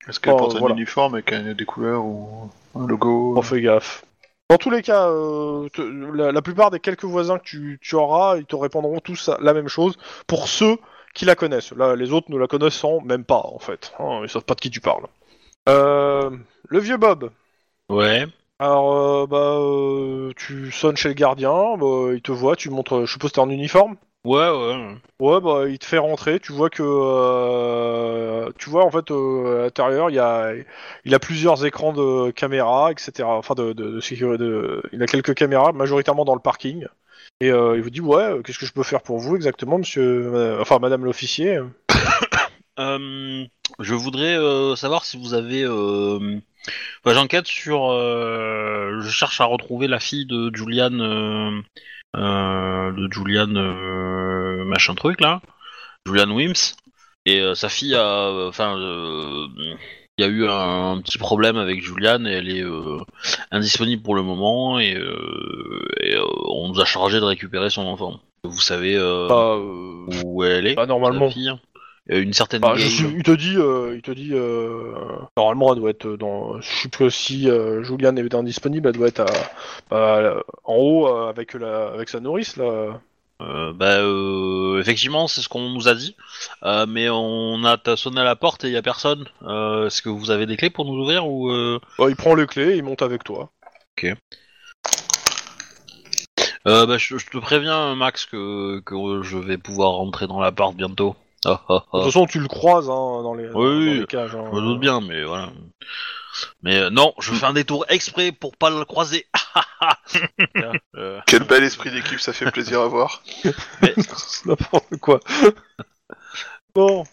Est-ce qu'elle porte un voilà. uniforme avec un- des couleurs ou un logo On fait gaffe. Dans tous les cas, euh, te- la, la plupart des quelques voisins que tu, tu auras, ils te répondront tous la même chose pour ceux qui la connaissent. Là, les autres ne la connaissant même pas, en fait. Hein, ils savent pas de qui tu parles. Euh, le vieux Bob. Ouais. Alors, euh, bah, euh, tu sonnes chez le gardien, bah, il te voit, tu montres, je suppose que t'es en uniforme? Ouais, ouais. Ouais, bah, il te fait rentrer. Tu vois que, tu vois en fait à l'intérieur, il y a, il a plusieurs écrans de caméra, etc. Enfin, de, de, de sécurité. de- il a quelques caméras, majoritairement dans le parking. Et euh, il vous dit ouais, euh, qu'est-ce que je peux faire pour vous exactement, monsieur, euh, enfin, madame l'officier? Je voudrais savoir si vous avez. J'enquête sur. Je cherche à retrouver la fille de Julian. euh, de Julian. euh, machin truc là. Julian Wims. Et sa fille a. Enfin. Il y a eu un, petit problème avec Julian et elle est euh, indisponible pour le moment et, euh, et, euh, on nous a chargé de récupérer son enfant. Vous savez euh, Bah, où elle est bah, normalement. fille Une certaine Bah, je gauge. suis- il te dit, il te dit, normalement, elle doit être dans. Je sais que si euh, Juliane est indisponible, elle doit être à, bah, en haut avec la, avec sa nourrice là. Euh, bah, euh, effectivement, c'est ce qu'on nous a dit, Euh, mais on a sonné à la porte et il y a personne. Euh, Est-ce que vous avez des clés pour nous ouvrir ou euh... Bah, il prend les clés, il monte avec toi. Euh, bah, je, je te préviens, Max, que, que je vais pouvoir rentrer dans l'appart bientôt. Ah, ah, De ah. toute façon, tu le croises hein, dans les, dans oui, les cages. hein. Je me doute bien, mais voilà. Mais euh, non, je fais un détour exprès pour pas le croiser. Tiens, euh, Quel bel esprit d'équipe, ça fait plaisir à voir. N'importe quoi. bon.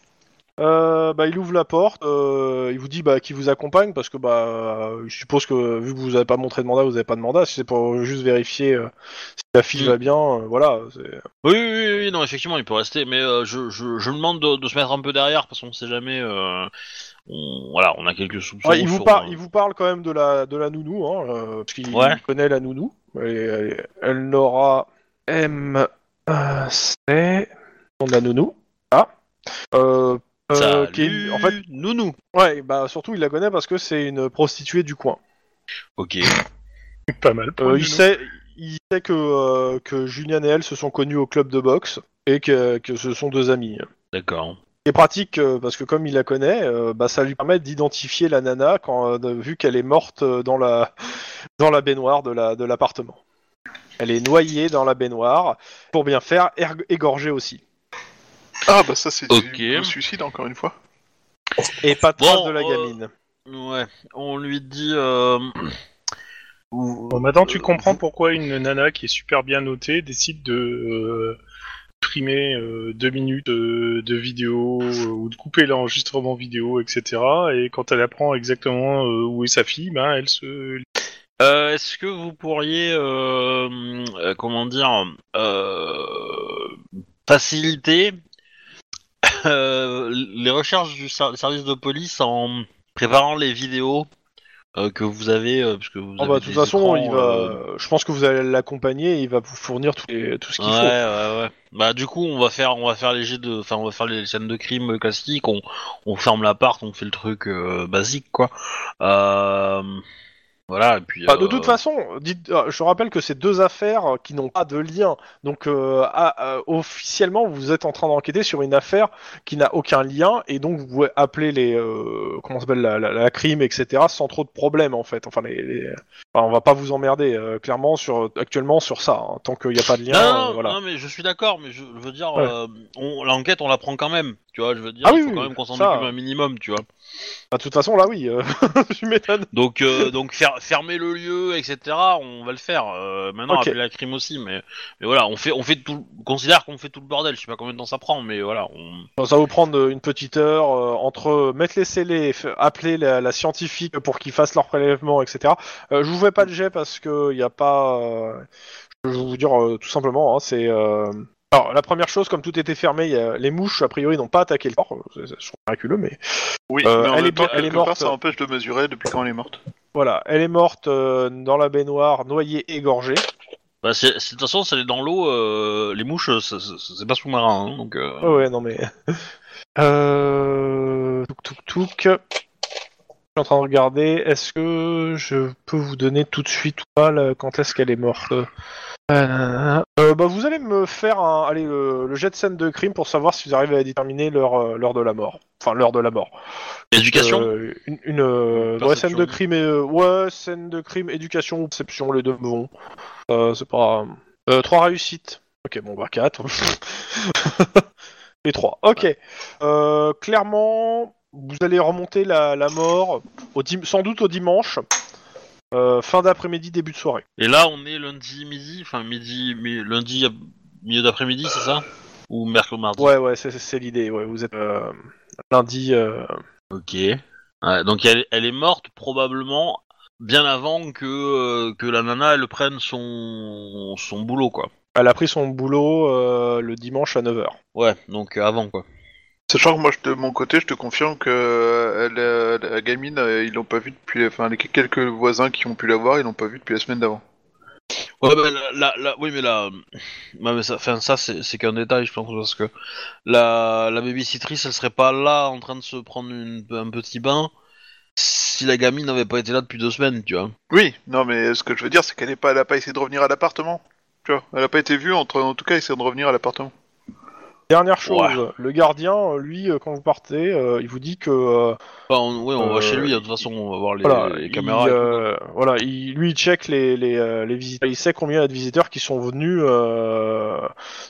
Euh, bah, il ouvre la porte, euh, il vous dit bah, qu'il vous accompagne parce que bah, euh, je suppose que vu que vous n'avez pas montré de mandat, vous n'avez pas de mandat. Si c'est pour juste vérifier euh, si la fille Mm. va bien, voilà. Oui, oui, oui, oui, non, effectivement, il peut rester, mais je, je, je demande de, de se mettre un peu derrière parce qu'on sait jamais. on, voilà, on a quelques soupçons. Ouais, il, vous sur, par- il vous parle quand même de la, de la nounou, hein, parce qu'il Ouais. connaît la nounou. Elle, elle, n'aura M. nom de la nounou. Ah. Euh, euh, Salut, qui est- en fait, nounou. ouais, bah surtout il la connaît parce que c'est une prostituée du coin. Ok. Pas mal. pour Euh, il sait, il sait que, euh, que Julian et elle se sont connus au club de boxe et que, que ce sont deux amis. D'accord. C'est pratique euh, parce que comme il la connaît, euh, bah, ça lui permet d'identifier la nana quand, euh, vu qu'elle est morte dans la, dans la baignoire de la- de l'appartement. Elle est noyée dans la baignoire pour bien faire, erg- égorgée aussi. Ah, bah ça, c'est Ok. du le suicide, encore une fois. Et pas de Bon, trace de la euh, gamine. Ouais. On lui dit. Euh... ou- Bon, maintenant tu euh, comprends pourquoi une nana qui est super bien notée décide de euh, supprimer euh, deux minutes euh, de vidéo euh, ou de couper l'enregistrement vidéo, etc. Et quand elle apprend exactement euh, où est sa fille, ben elle se Euh, Est-ce que vous pourriez, euh, euh, comment dire, euh, faciliter euh, les recherches du ser- service de police en préparant les vidéos euh, que vous avez, euh, parce que vous Oh, avez bah, de toute des façon, écrans, il va. euh, Je pense que vous allez l'accompagner. et Il va vous fournir tout, les- tout ce Ouais, qu'il ouais, ouais. Bah du coup, on va faire, on va faire les jets de, enfin, on va faire les scènes de crime classiques. On, on ferme l'appart, on fait le truc euh, basique, quoi. Euh, voilà, et puis. Bah, de euh, toute façon, dites, euh, je rappelle que c'est deux affaires qui n'ont pas de lien. Donc, euh, à- euh, officiellement, vous êtes en train d'enquêter sur une affaire qui n'a aucun lien, et donc vous pouvez appeler les, euh, comment s'appelle, la, la- la crime, etc., sans trop de problèmes, en fait. Enfin, les, les- enfin, on va pas vous emmerder, euh, clairement, sur, actuellement, sur ça. hein. Tant qu'il n'y a pas de lien, Non, euh, non, voilà. non, mais je suis d'accord, mais je veux dire, Ouais. euh, on- l'enquête, on la prend quand même. Tu vois, je veux dire, Ah il oui, faut oui, quand même qu'on s'en ça- occupe un minimum, tu vois. Bah, de toute façon, là, oui, euh, tu m'étonnes. Donc, euh, donc fermer le lieu, etc. On va le faire. Euh, maintenant, Ok. appeler la crime aussi, mais, mais voilà, on fait, on fait tout, on considère qu'on fait tout le bordel. Je sais pas combien de temps ça prend, mais voilà. On... Bon, Ça va vous prendre une petite heure euh, entre mettre les scellés, f- appeler la, la scientifique pour qu'ils fassent leur prélèvement, etc. Euh, je vous fais pas de jet parce que il y a pas. euh, je vais vous dire euh, tout simplement, hein, c'est. euh, Alors la première chose, comme tout était fermé, il y a- les mouches a priori n'ont pas attaqué le corps. C'est c'est miraculeux, mais Oui, Euh, mais en elle même est temps, bien- elle est quelque part, morte. ça empêche de mesurer depuis quand elle est morte. voilà, elle est morte euh, dans la baignoire, noyée, égorgée. Bah, c'est, c'est- de toute façon, c'est dans l'eau. euh, les mouches, c'est, pas sous-marin, hein, donc. euh, Ouais, ouais, non mais. Euh... Touk touk touk. Suis en train de regarder. Est-ce que je peux vous donner tout de suite ou pas là, quand est-ce qu'elle est morte? Euh, bah, vous allez me faire un, allez, le, le jet de scène de crime pour savoir si vous arrivez à déterminer l'heure, euh, l'heure de la mort. Enfin, l'heure de la mort. Éducation? Euh, une, une ouais, Perception. scène de crime et ouais, scène de crime, éducation ou perception, les deux vont. Euh, c'est pas. Trois réussites. Ok, bon bah quatre. Les trois. Ok. Clairement, vous allez remonter la, la mort au dim- sans doute au dimanche. euh, fin d'après-midi, début de soirée. Et là, on est lundi midi, enfin midi, mi- lundi milieu d'après-midi, c'est ça? Ou mercredi, mardi? Ouais, ouais, c'est, c'est l'idée. Ouais, vous êtes euh, lundi. euh, Ok. Ouais, donc elle, elle est morte probablement bien avant que, euh, que la nana elle prenne son, son boulot, quoi. elle a pris son boulot euh, le dimanche à 9h. Ouais, donc avant, quoi. Sachant que moi, je- de mon côté, je te confirme que euh, elle, la gamine, euh, ils l'ont pas vue depuis. Enfin, les quelques voisins qui ont pu la voir, ils l'ont pas vue depuis la semaine d'avant. Ouais, bah, la, la- la- oui, mais là, ça, enfin, ça c'est, c'est qu'un détail, je pense, parce que la, la babysitrice, elle serait pas là en train de se prendre une- un petit bain si la gamine n'avait pas été là depuis deux semaines, tu vois. Oui, non, mais ce que je veux dire, c'est qu'elle est pas, elle a pas essayé de revenir à l'appartement. Tu vois, elle a pas été vue, entre, en tout cas, essayer de revenir à l'appartement. Dernière chose, Ouais. le gardien, euh, lui, euh, quand vous partez, euh, il vous dit que euh, Enfin, on, ouais, on va Euh, chez lui, de toute façon, on va voir les, voilà, les il, caméras. et tout. euh, voilà, il, lui il check les, les, euh, les visiteurs, il sait combien il y a de visiteurs qui sont venus euh,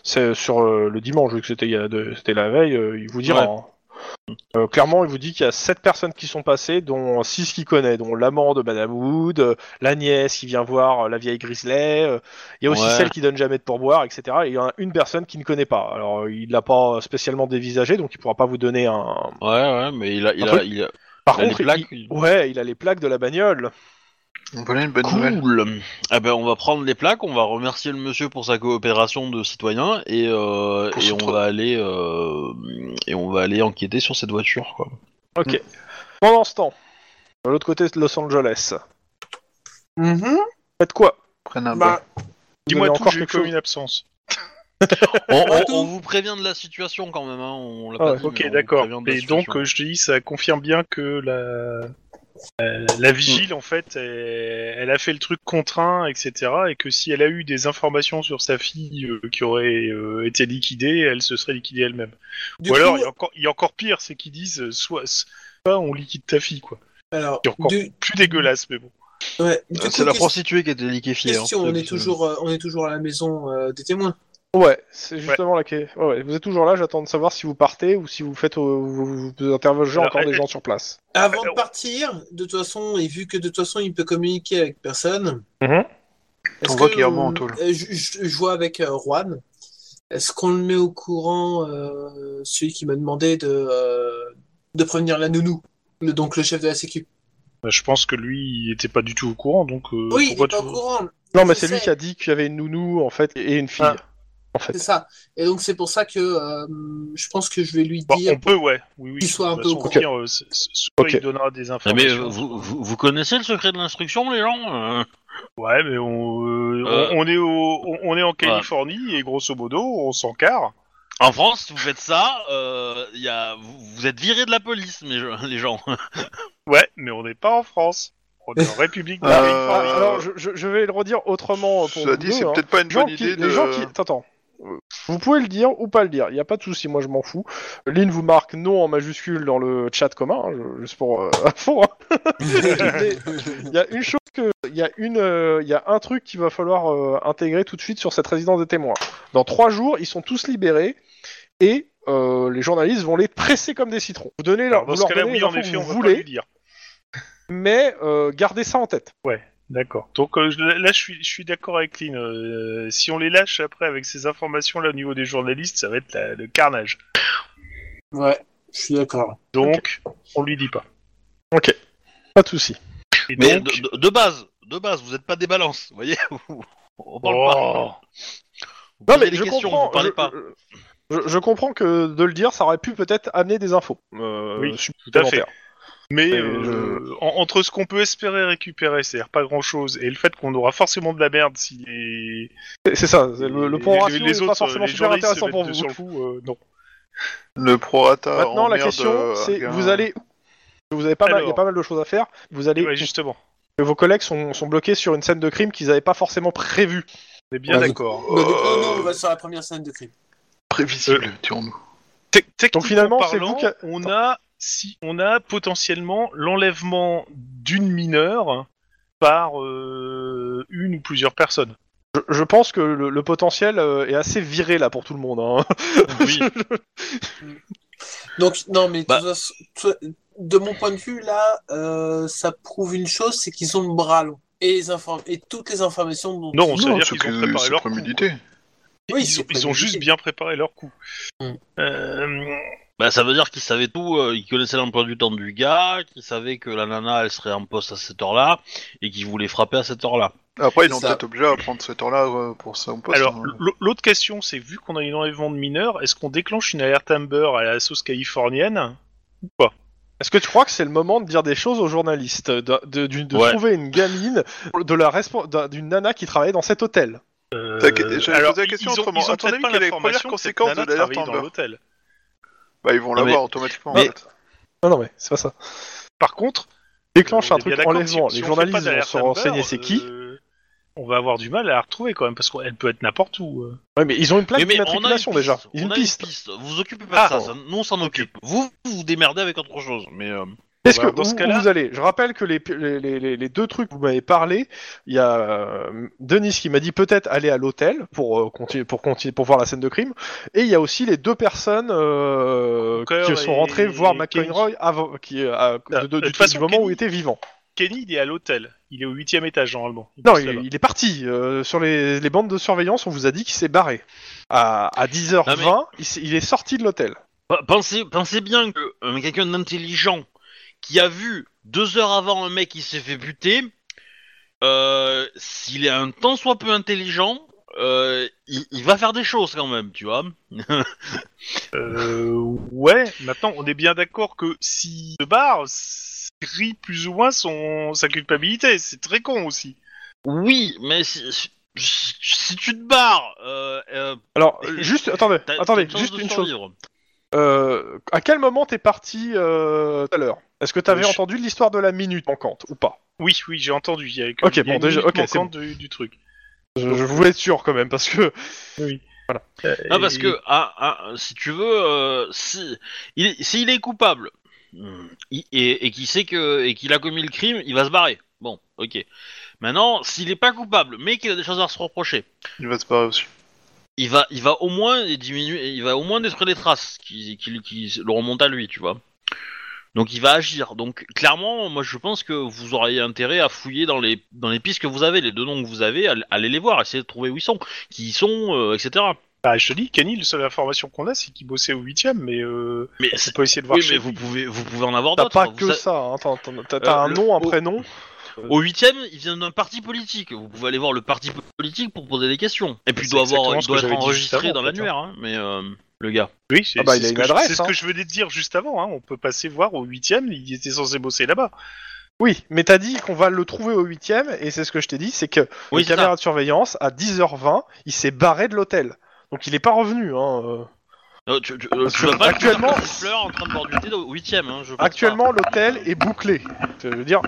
c'est sur euh, le dimanche, vu que c'était il y a deux- c'était la veille, euh, il vous dira. Hein. Euh, clairement, il vous dit qu'il y a sept personnes qui sont passées, dont six qu'il connaît, dont l'amant de Madame Wood, euh, la nièce qui vient voir euh, la vieille euh, il y a aussi Ouais. celle qui donne jamais de pourboire, etc. Et il y en a une personne qui ne connaît pas. Alors, il l'a pas spécialement dévisagé, donc il pourra pas vous donner un. Ouais, ouais, mais il a, il a, il a, Par il a les contre, plaques, il- il- ouais, il a les plaques de la bagnole. Voilà une bonne nouvelle. Cool. Eh ben, on va prendre les plaques, on va remercier le monsieur pour sa coopération de citoyen et, euh, Pour et ce on pro- va aller euh, et on va aller enquêter sur cette voiture, quoi. Ok. Pendant ce temps, de l'autre côté de Los Angeles, Mhm. faites quoi? Prenne un Bah, Vous Dis-moi avez tout, encore j'ai quelque chose une absence. On, vous prévient de la situation quand même, hein, on l'a Ah pas ouais. dit, Ok, mais on vous d'accord. prévient de la Et donc, situation. euh, je te dis, ça confirme bien que la, euh, la vigile, en fait, elle, elle a fait le truc contraint, etc. Et que si elle a eu des informations sur sa fille euh, qui aurait euh, été liquidée, elle se serait liquidée elle-même. Ou alors, il y, a encore, il y a encore pire, c'est qu'ils disent soit, soit on liquide ta fille, quoi. alors, C'est encore du, plus dégueulasse, mais bon. ouais, du Euh, coup, C'est la prostituée qui était liquéfiée. question, hein. on est toujours, euh, on est toujours à la maison euh, des témoins. Ouais, c'est justement la que- ouais, ouais, Vous êtes toujours là, j'attends de savoir si vous partez ou si vous faites euh, vous, vous interrogez Alors, encore euh, des gens sur place. Avant de partir, de toute façon, et vu que de toute façon il peut communiquer avec personne, Mhm. est-ce On voit que, Guillermo en euh, je, je- je vois avec euh, Juan. Est-ce qu'on le met au courant, euh, celui qui m'a demandé de, euh, de prévenir la nounou, le- donc le chef de la sécu? Bah, je pense que lui, il était pas du tout au courant, donc. euh, Oui, il est pas tu- au courant. Non, mais c'est lui qui a dit qu'il y avait une nounou en fait et une fille. Ah. En fait. C'est ça. Et donc c'est pour ça que euh, je pense que je vais lui Bon, dire. on peut, ouais. Oui, oui. qu'il soit un peu au courant. euh, soit Ok. il donnera des Ah, informations. mais euh, vous, vous, vous connaissez le secret de l'instruction, les gens euh? Ouais, mais on, euh, Euh. on, on est au, on, on est en Californie et grosso modo, on s'encarre. En France, vous faites ça, euh, y a, vous, vous êtes viré de la police, mais je- les gens. Ouais, mais on n'est pas en France. On est en République de Euh, Californie. Ah, alors, je, je- vais le redire autrement pour Cela vous dit, c'est hein. peut-être pas une bonne qui- idée les de. gens qui... Euh, Vous pouvez le dire ou pas le dire, il n'y a pas de souci, moi je m'en fous. Lynn vous marque non en majuscule dans le chat commun, hein, juste pour euh, à fond. hein. Il y a une chose que, il y a une, euh, il y a un truc qu'il va falloir euh, intégrer tout de suite sur cette résidence des témoins. Dans trois jours, ils sont tous libérés et euh, les journalistes vont les presser comme des citrons. Vous donnez leur, Alors, dans vous ce leur cas-là, donnez oui, les en infos effet, que on vous va pas lui voulez, dire. mais euh, gardez ça en tête. D'accord. Donc euh, je- là, je suis, je suis d'accord avec Lynn. Euh, si on les lâche après avec ces informations-là au niveau des journalistes, ça va être la- le carnage. Ouais, je suis d'accord. Donc, on lui dit pas. Ok, pas de souci. Et Mais donc, de, de- de base, de base, vous êtes pas des balances, vous voyez On parle pas. Oh. Vous Non posez mais des je questions, comprends. vous parlez je, pas. je- je comprends que de le dire, ça aurait pu peut-être amener des infos. Euh, Oui, tout à fait. Mais euh, en- entre ce qu'on peut espérer récupérer, c'est-à-dire pas grand-chose, et le fait qu'on aura forcément de la merde si les, C'est- ça. Le, le point les- ratio les n'est pas autres, forcément les super intéressant pour vous. sur le coup, euh, non. Le prorata. Maintenant, la question, euh, c'est vous allez. Vous avez pas mal, il y a pas mal de choses à faire. Vous allez. Ouais, justement, que Vos collègues sont, sont bloqués sur une scène de crime qu'ils n'avaient pas forcément prévue. on est bien Ouais, d'accord. Donc, non, non, on va sur la première scène de crime. Prévisible, Euh, dirons-nous. Techniquement finalement, c'est vous qui a- on a si on a potentiellement l'enlèvement d'une mineure par euh, une ou plusieurs personnes. Je, je pense que le, le potentiel euh, est assez viré là pour tout le monde. hein. Oui. Donc, non, mais de Bah. de mon point de vue, là, euh, ça prouve une chose, c'est qu'ils ont le bras long. Et, les inform- et toutes les informations dont Non, ça veut Non, dire qu'ils ont préparé leur coup. Oui, ils, ont, ils ont juste bien préparé leur coup. Mm. Euh, Bah, ça veut dire qu'ils savaient tout, euh, ils connaissaient l'emploi du temps du gars, qu'ils savaient que la nana elle serait en poste à cette heure-là, et qu'ils voulaient frapper à cette heure-là. Après, ils ont ça. peut-être obligé à prendre cette heure-là euh, pour ça. poste. Alors, hein. l- l'autre question, c'est vu qu'on a une enlèvement de mineurs, est-ce qu'on déclenche une alerte Amber à la sauce californienne Est-ce que tu crois que c'est le moment de dire des choses aux journalistes, de, de- d'une- de Ouais. trouver une gamine, de la respo- d'un- d'une nana qui travaillait dans cet hôtel? Euh, j'allais alors, poser la question ils ont, autrement. ils ont À ton peut-être avis, pas quelle est la première l'information que cette conséquence nana de l'alerte travaillait dans Amber? l'hôtel. Bah, ils vont l'avoir mais- automatiquement. mais- en fait. Non, non, mais c'est pas ça. Par contre, Déclenche un truc si- Les on journalistes vont se renseigner c'est qui. euh, On va avoir du mal à la retrouver quand même, parce qu'elle peut être n'importe où. euh. Ouais, mais ils ont une plaque d'immatriculation déjà. Ils ont on une a piste. une piste. Vous vous occupez pas Ah. de ça, ça, nous on s'en occupe. Vous, vous vous démerdez avec autre chose, mais... euh, Qu'est-ce Bah, que dans où, ce où cas-là- vous allez Je rappelle que les, les, les- deux trucs que vous m'avez parlé, il y a euh, Denis qui m'a dit peut-être aller à l'hôtel pour euh, continuer pour continuer pour voir la scène de crime, et il y a aussi les deux personnes euh, qui sont et rentrées voir Kenny. McConroy avant, qui euh, à- Ah, de- de- de du, façon, du moment Kenny- où il était vivant. Kenny, il est à l'hôtel. Il est au huitième étage normalement. Il Non, il, est parti. euh, sur les, les bandes de surveillance, on vous a dit qu'il s'est barré. À, à 10h20, Non, il, est sorti de l'hôtel. Pe- Pensez, pensez bien que euh, quelqu'un d'intelligent qui a vu deux heures avant un mec qui s'est fait buter, euh, s'il est un tant soit peu intelligent, euh, il, il va faire des choses quand même, tu vois. Euh, ouais, maintenant on est bien d'accord que si se barre, rit plus ou moins son sa culpabilité. C'est très con aussi. Oui, mais si, tu te barres, Alors, juste, attendez, attendez, juste une chose. Euh, à quel moment t'es parti euh, tout à l'heure? Est-ce que t'avais Euh, je- entendu l'histoire de la minute manquante ou pas? Oui, oui, j'ai entendu. Il y a, Ok, il y a bon, une déjà, minute ok, c'est manquante du, du truc. je, je voulais être sûr quand même parce que Oui. Voilà. Non, parce que, ah, ah, si tu veux, euh, si, il, est- s'il est coupable hmm, il- et, et qu'il sait que et qu'il a commis le crime, il va se barrer. Bon, ok. Maintenant, s'il est pas coupable, mais qu'il a des choses à se reprocher, Il va se barrer aussi. Il va, il va au moins diminuer, il va au moins détruire les traces qui, qui, qui le remontent à lui, tu vois. Donc il va agir. Donc clairement, moi je pense que vous auriez intérêt à fouiller dans les dans les pistes que vous avez, les deux noms que vous avez, allez, les voir, essayez de trouver où ils sont, qui ils sont, euh, etc. Bah, je te dis, Kenny, la seule information qu'on a, c'est qu'il bossait au 8 mais euh, Mais on c'est- peut essayer de voir oui, chez mais vous pouvez, vous pouvez en avoir T'as d'autres. pas Vous que sa- ça, hein. t'as, t'as- t'as- t'as Euh, un le- nom, un prénom. Au huitième, il vient d'un parti politique. Vous pouvez aller voir le parti politique pour poser des questions. Et puis il doit, avoir, il doit être enregistré avant, dans l'annuaire, hein, mais euh, le gars. Oui, c'est Ah bah, il c'est a ce C'est ce hein. que je venais de dire juste avant. Hein. On peut passer voir au 8 il était censé bosser là-bas. Oui, mais t'as dit qu'on va le trouver au 8ème, et c'est ce que je t'ai dit, c'est que Oui, les caméras de surveillance, à 10h20, il s'est barré de l'hôtel. Donc il est pas revenu. Hein. Euh. Tu, tu, euh, tu vas pas actuellement- fleur en train de boire du thé au huitième. Hein, je pense Actuellement, l'hôtel est bouclé. Je veux dire,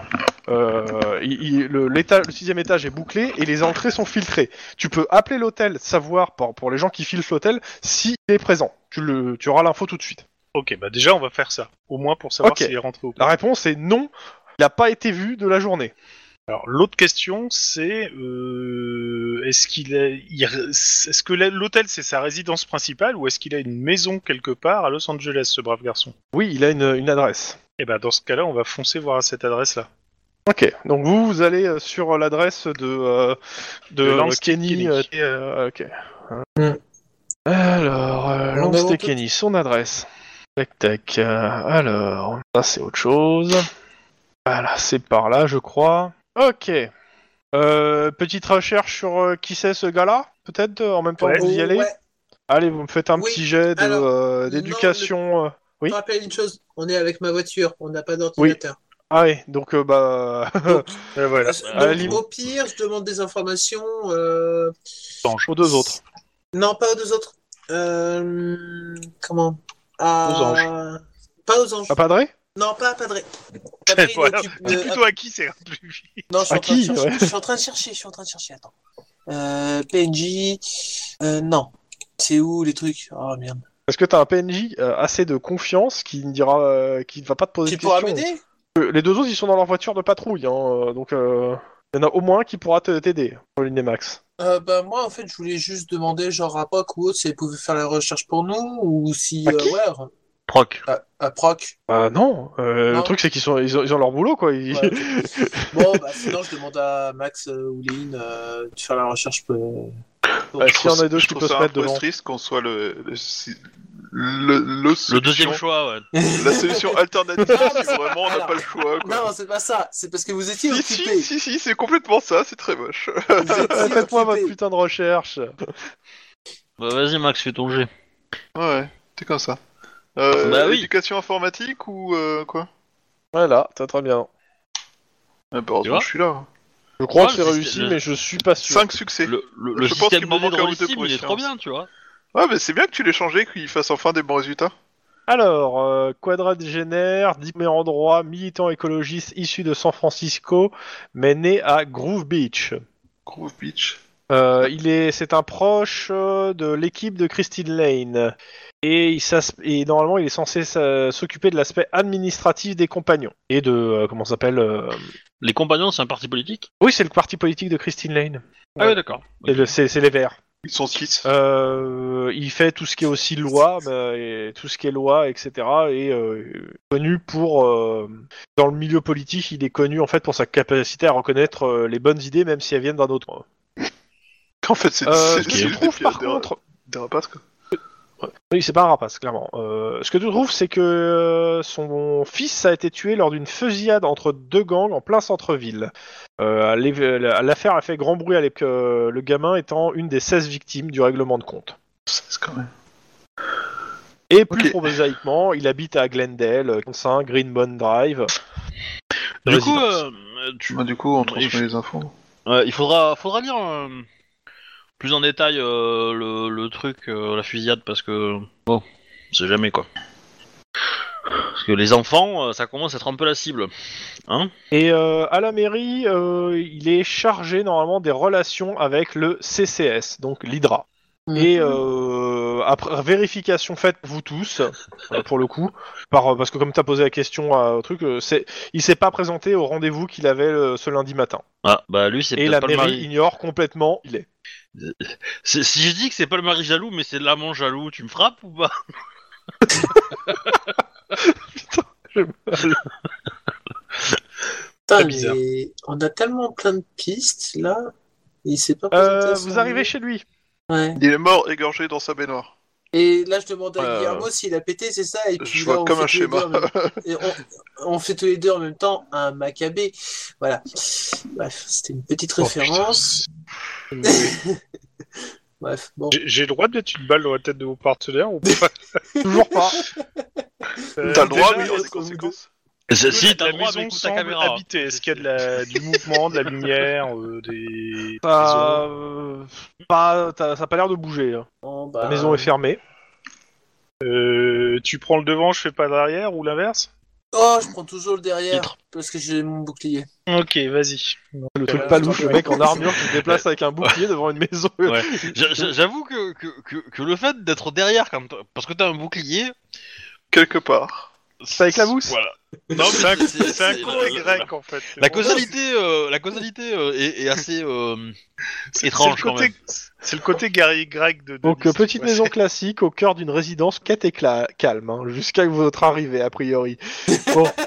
euh, il- il- le, l'étage- le sixième étage est bouclé et les entrées sont filtrées. Tu peux appeler l'hôtel, savoir pour, pour les gens qui filtrent l'hôtel s'il est présent. Tu, le, tu auras l'info tout de suite. Ok, bah déjà, on va faire ça. Au moins pour savoir Ok. s'il est rentré ou pas. La réponse est non. Il n'a pas été vu de la journée. Alors, l'autre question, c'est euh, est-ce qu'il a, il- est-ce que la- l'hôtel c'est sa résidence principale ou est-ce qu'il a une maison quelque part à Los Angeles, ce brave garçon? Oui, il a une, une adresse. Et ben dans ce cas-là, on va foncer voir à cette adresse-là. Ok, donc vous, vous allez euh, sur l'adresse de, euh, de, De euh, Lance Kenny. Kenny. euh, euh, ok. Hmm. Alors, euh, On Lance avance Kenny, son adresse. Tac tac. euh, alors, ça c'est autre chose. Voilà, c'est par là, je crois. Ok. Euh, petite recherche sur euh, qui c'est ce gars-là, peut-être euh, en même temps Ouais. que vous y allez. Ouais. Allez, vous me faites un Oui, petit jet de, alors, euh, non, d'éducation. euh. Oui. Je rappelle une chose, on est avec ma voiture, on n'a pas d'ordinateur. Ah oui, donc euh, bah. Et voilà. Donc, à la limite. au pire, je demande des informations. euh, aux deux autres. Non, pas aux deux autres. Euh... Comment? À... Aux anges. Pas aux anges. À Padré Non, pas. Padré, il voilà. de- plutôt à qui c'est plus Non, je suis, À en train de qui, chercher, ouais. je suis en train de chercher, je suis en train de chercher, attends. Euh, PNJ... Euh, non. C'est où les trucs? Oh merde. Est-ce que t'as un PNJ euh, assez de confiance qui ne dira, euh, qui ne va pas te poser Tu de pourras questions m'aider? Euh, Les deux autres, ils sont dans leur voiture de patrouille, hein, donc euh, il y en a au moins un qui pourra te- t'aider pour l'Inemax. euh, bah, moi, en fait, je voulais juste demander, genre, à Proc ou autre, si elle pouvait faire la recherche pour nous, ou si... À euh, qui? ouais, Proc. à, à Proc. Ah non, euh, Non. le truc c'est qu'ils sont, ils ont, ils ont leur boulot quoi. ils- Ouais, ok. bon, bah, sinon, je demande à Max euh, ou Lynn euh, de faire la recherche pour... Bah, Je trouve- a deux je qui trouve peuvent ça se un mettre peu devant. triste qu'on soit le, le, si- le, le Le solution- deuxième choix, ouais. La solution alternative Non, si vraiment on n'a alors- pas le choix. Quoi. Non, c'est pas ça. C'est parce que vous étiez si, occupé. si, si, si, c'est complètement ça, c'est très moche. Vous étiez Faites-moi votre occupé. putain de recherche. Bah, vas-y, Max, fais ton jet. ouais, c'est comme ça. Euh, Bah oui. Éducation informatique ou euh, quoi? Voilà, très très bien. ah, bah, heureusement, Tu vois je suis là. Je crois Ouais, que c'est le réussi, système- mais je suis pas sûr. 5 succès. Le, le, Je le pense système qu'il de m'en manque un ou de deux Steam, pour il est trop bien, tu vois. Ouais, mais c'est bien que tu l'aies changé, qu'il fasse enfin des bons résultats. Alors, euh, quadragénaire, diplômé en droit, militant écologiste issu de San Francisco, mais né à Groove Beach. Groove Beach. Euh, il est, c'est un proche euh, de l'équipe de Christine Lane. Et, il s'as- et normalement, il est censé s'occuper de l'aspect administratif des compagnons. Et de, euh, comment ça s'appelle euh, Les compagnons, c'est un parti politique? Oui, c'est le parti politique de Christine Lane. Ah ouais, d'accord. Et le- C'est c'est les Verts. Ils sont 6. Euh, il fait tout ce qui est aussi loi, bah, et tout ce qui est loi, etc. Et euh, connu pour, euh, dans le milieu politique, il est connu en fait pour sa capacité à reconnaître euh, les bonnes idées, même si elles viennent d'un autre. En fait, c'est Euh, ce que tu trouves par des- contre, Des rapaces, quoi. Oui, c'est pas un rapace, clairement. Euh, ce que tu trouves, c'est que euh, son fils a été tué lors d'une fusillade entre deux gangs en plein centre-ville. Euh, L'affaire a fait grand bruit avec euh, le gamin étant une des 16 victimes du règlement de compte. C'est quand même. Et plus Ok. prosaïquement, il habite à Glendale, 45 Greenbone Drive. Du coup, euh, tu- Bah, du coup, on Et transmet les infos. euh, il faudra, faudra lire euh, plus en détail euh, le, le truc, euh, la fusillade, parce que bon, on sait jamais quoi. Parce que les enfants, euh, ça commence à être un peu la cible. Hein Et euh, à la mairie, euh, il est chargé normalement des relations avec le CCS, donc l'Hydra. Et euh, après vérification faite vous tous, euh, pour le coup, par, parce que comme tu as posé la question à, au truc, euh, c'est, il s'est pas présenté au rendez-vous qu'il avait euh, ce lundi matin. Ah, bah lui, c'est Et la pas le mairie mari. ignore complètement il est. Si je dis que c'est pas le mari jaloux, mais c'est l'amant jaloux, tu me frappes ou pas? Putain, bizarre. mais on a tellement plein de pistes là. Il s'est pas présenté Euh, son vous arrivez chez lui. Ouais. Il est mort égorgé dans sa baignoire. Et là, je demande à Euh, Guillermo s'il a pété, c'est ça Et puis Je là, vois on comme fait un tous les deux schéma. en même- et on, on fait tous les deux en même temps un macabé. Voilà. Bref, c'était une petite Oh, référence. putain, Bref, bon. J'ai le droit de mettre une balle dans la tête de vos partenaires ou pas Toujours pas. Euh, T'as le droit, déjà, mais il y a est-ce des conséquences. Si, t'as la le droit, mais écoute ta caméra. habitée? Est-ce qu'il y a de la, du mouvement, de la lumière, euh, des... Ondes euh, pas, ça a pas l'air de bouger. hein. Bon, bah, La maison est fermée. Euh, tu prends le devant, je fais pas derrière ou l'inverse? Oh, je prends toujours le derrière Titre. parce que j'ai mon bouclier. Ok, vas-y. Le truc Euh, pas louche, le mec en armure qui se déplace avec un bouclier devant une maison. Ouais. J'a- j'a- J'avoue que, que, que, que le fait d'être derrière, quand t'as- parce que t'as un bouclier. Quelque part. C'est avec la mousse Voilà. Non, C'est un, c'est- un grec en fait. La causalité, euh, la causalité euh, est, est assez euh, C'est- étrange c'est le quand côté- même. C'est le côté guerrier grec de. de Donc, petite ouais. maison classique au cœur d'une résidence quête et cla- calme, hein, jusqu'à votre arrivée, a priori. Bon.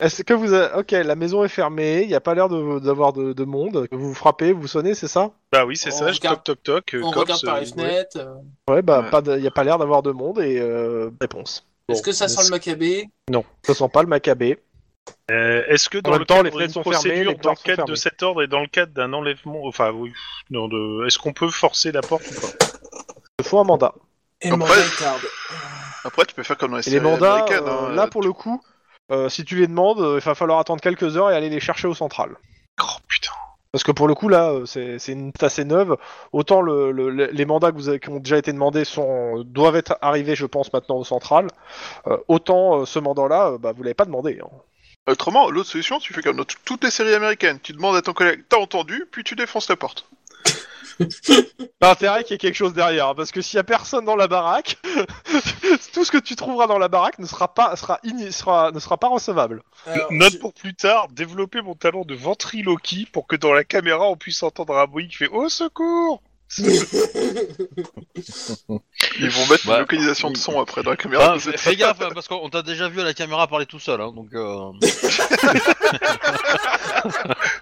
Est-ce que vous avez... Ok, la maison est fermée, il n'y a pas l'air de- d'avoir de, de monde. Vous frappez, vous sonnez, c'est ça? Bah oui, c'est On ça, je regarde- toc toc toc. euh, On cops, regarde par les ouais. fenêtres. Ouais, bah, Ouais. de- il n'y a pas l'air d'avoir de monde et euh, réponse. Est-ce que ça sent le macabé Ça sent pas le macabé. Euh, Est-ce que dans même le temps, cadre les fenêtres d'une sont fermées, procédure les portes sont d'enquête de fermées. cet ordre et dans le cadre d'un enlèvement, enfin oui, non, de... est-ce qu'on peut forcer la porte ou pas? Il faut un mandat. Et Après-. Après, tu peux faire comme dans les Et les séries mandats, américaines. euh, hein, là pour le coup, euh, si tu les demandes, euh, il va falloir attendre quelques heures et aller les chercher au central. Oh putain. Parce que pour le coup, là, euh, c'est une assez neuve. Autant le, le- le- les mandats que vous avez, qui ont déjà été demandés sont, doivent être arrivés, je pense, maintenant au central. Euh, autant euh, ce mandat-là, euh, bah, vous l'avez pas demandé. hein. Autrement, l'autre solution, tu fais comme dans toutes les séries américaines. Tu demandes à ton collègue, t'as entendu, puis tu défonces la porte. T'as intérêt qu'il y ait quelque chose derrière, parce que s'il y a personne dans la baraque, tout ce que tu trouveras dans la baraque ne sera pas, sera, igni- sera ne sera pas recevable. Alors, Note je- pour plus tard, développer mon talent de ventriloquie pour que dans la caméra on puisse entendre un bruit qui fait Au secours Ils vont mettre Ouais. une localisation de son après dans la caméra. Ah, fais, fais gaffe, parce qu'on t'a déjà vu à la caméra parler tout seul, hein, donc. Euh...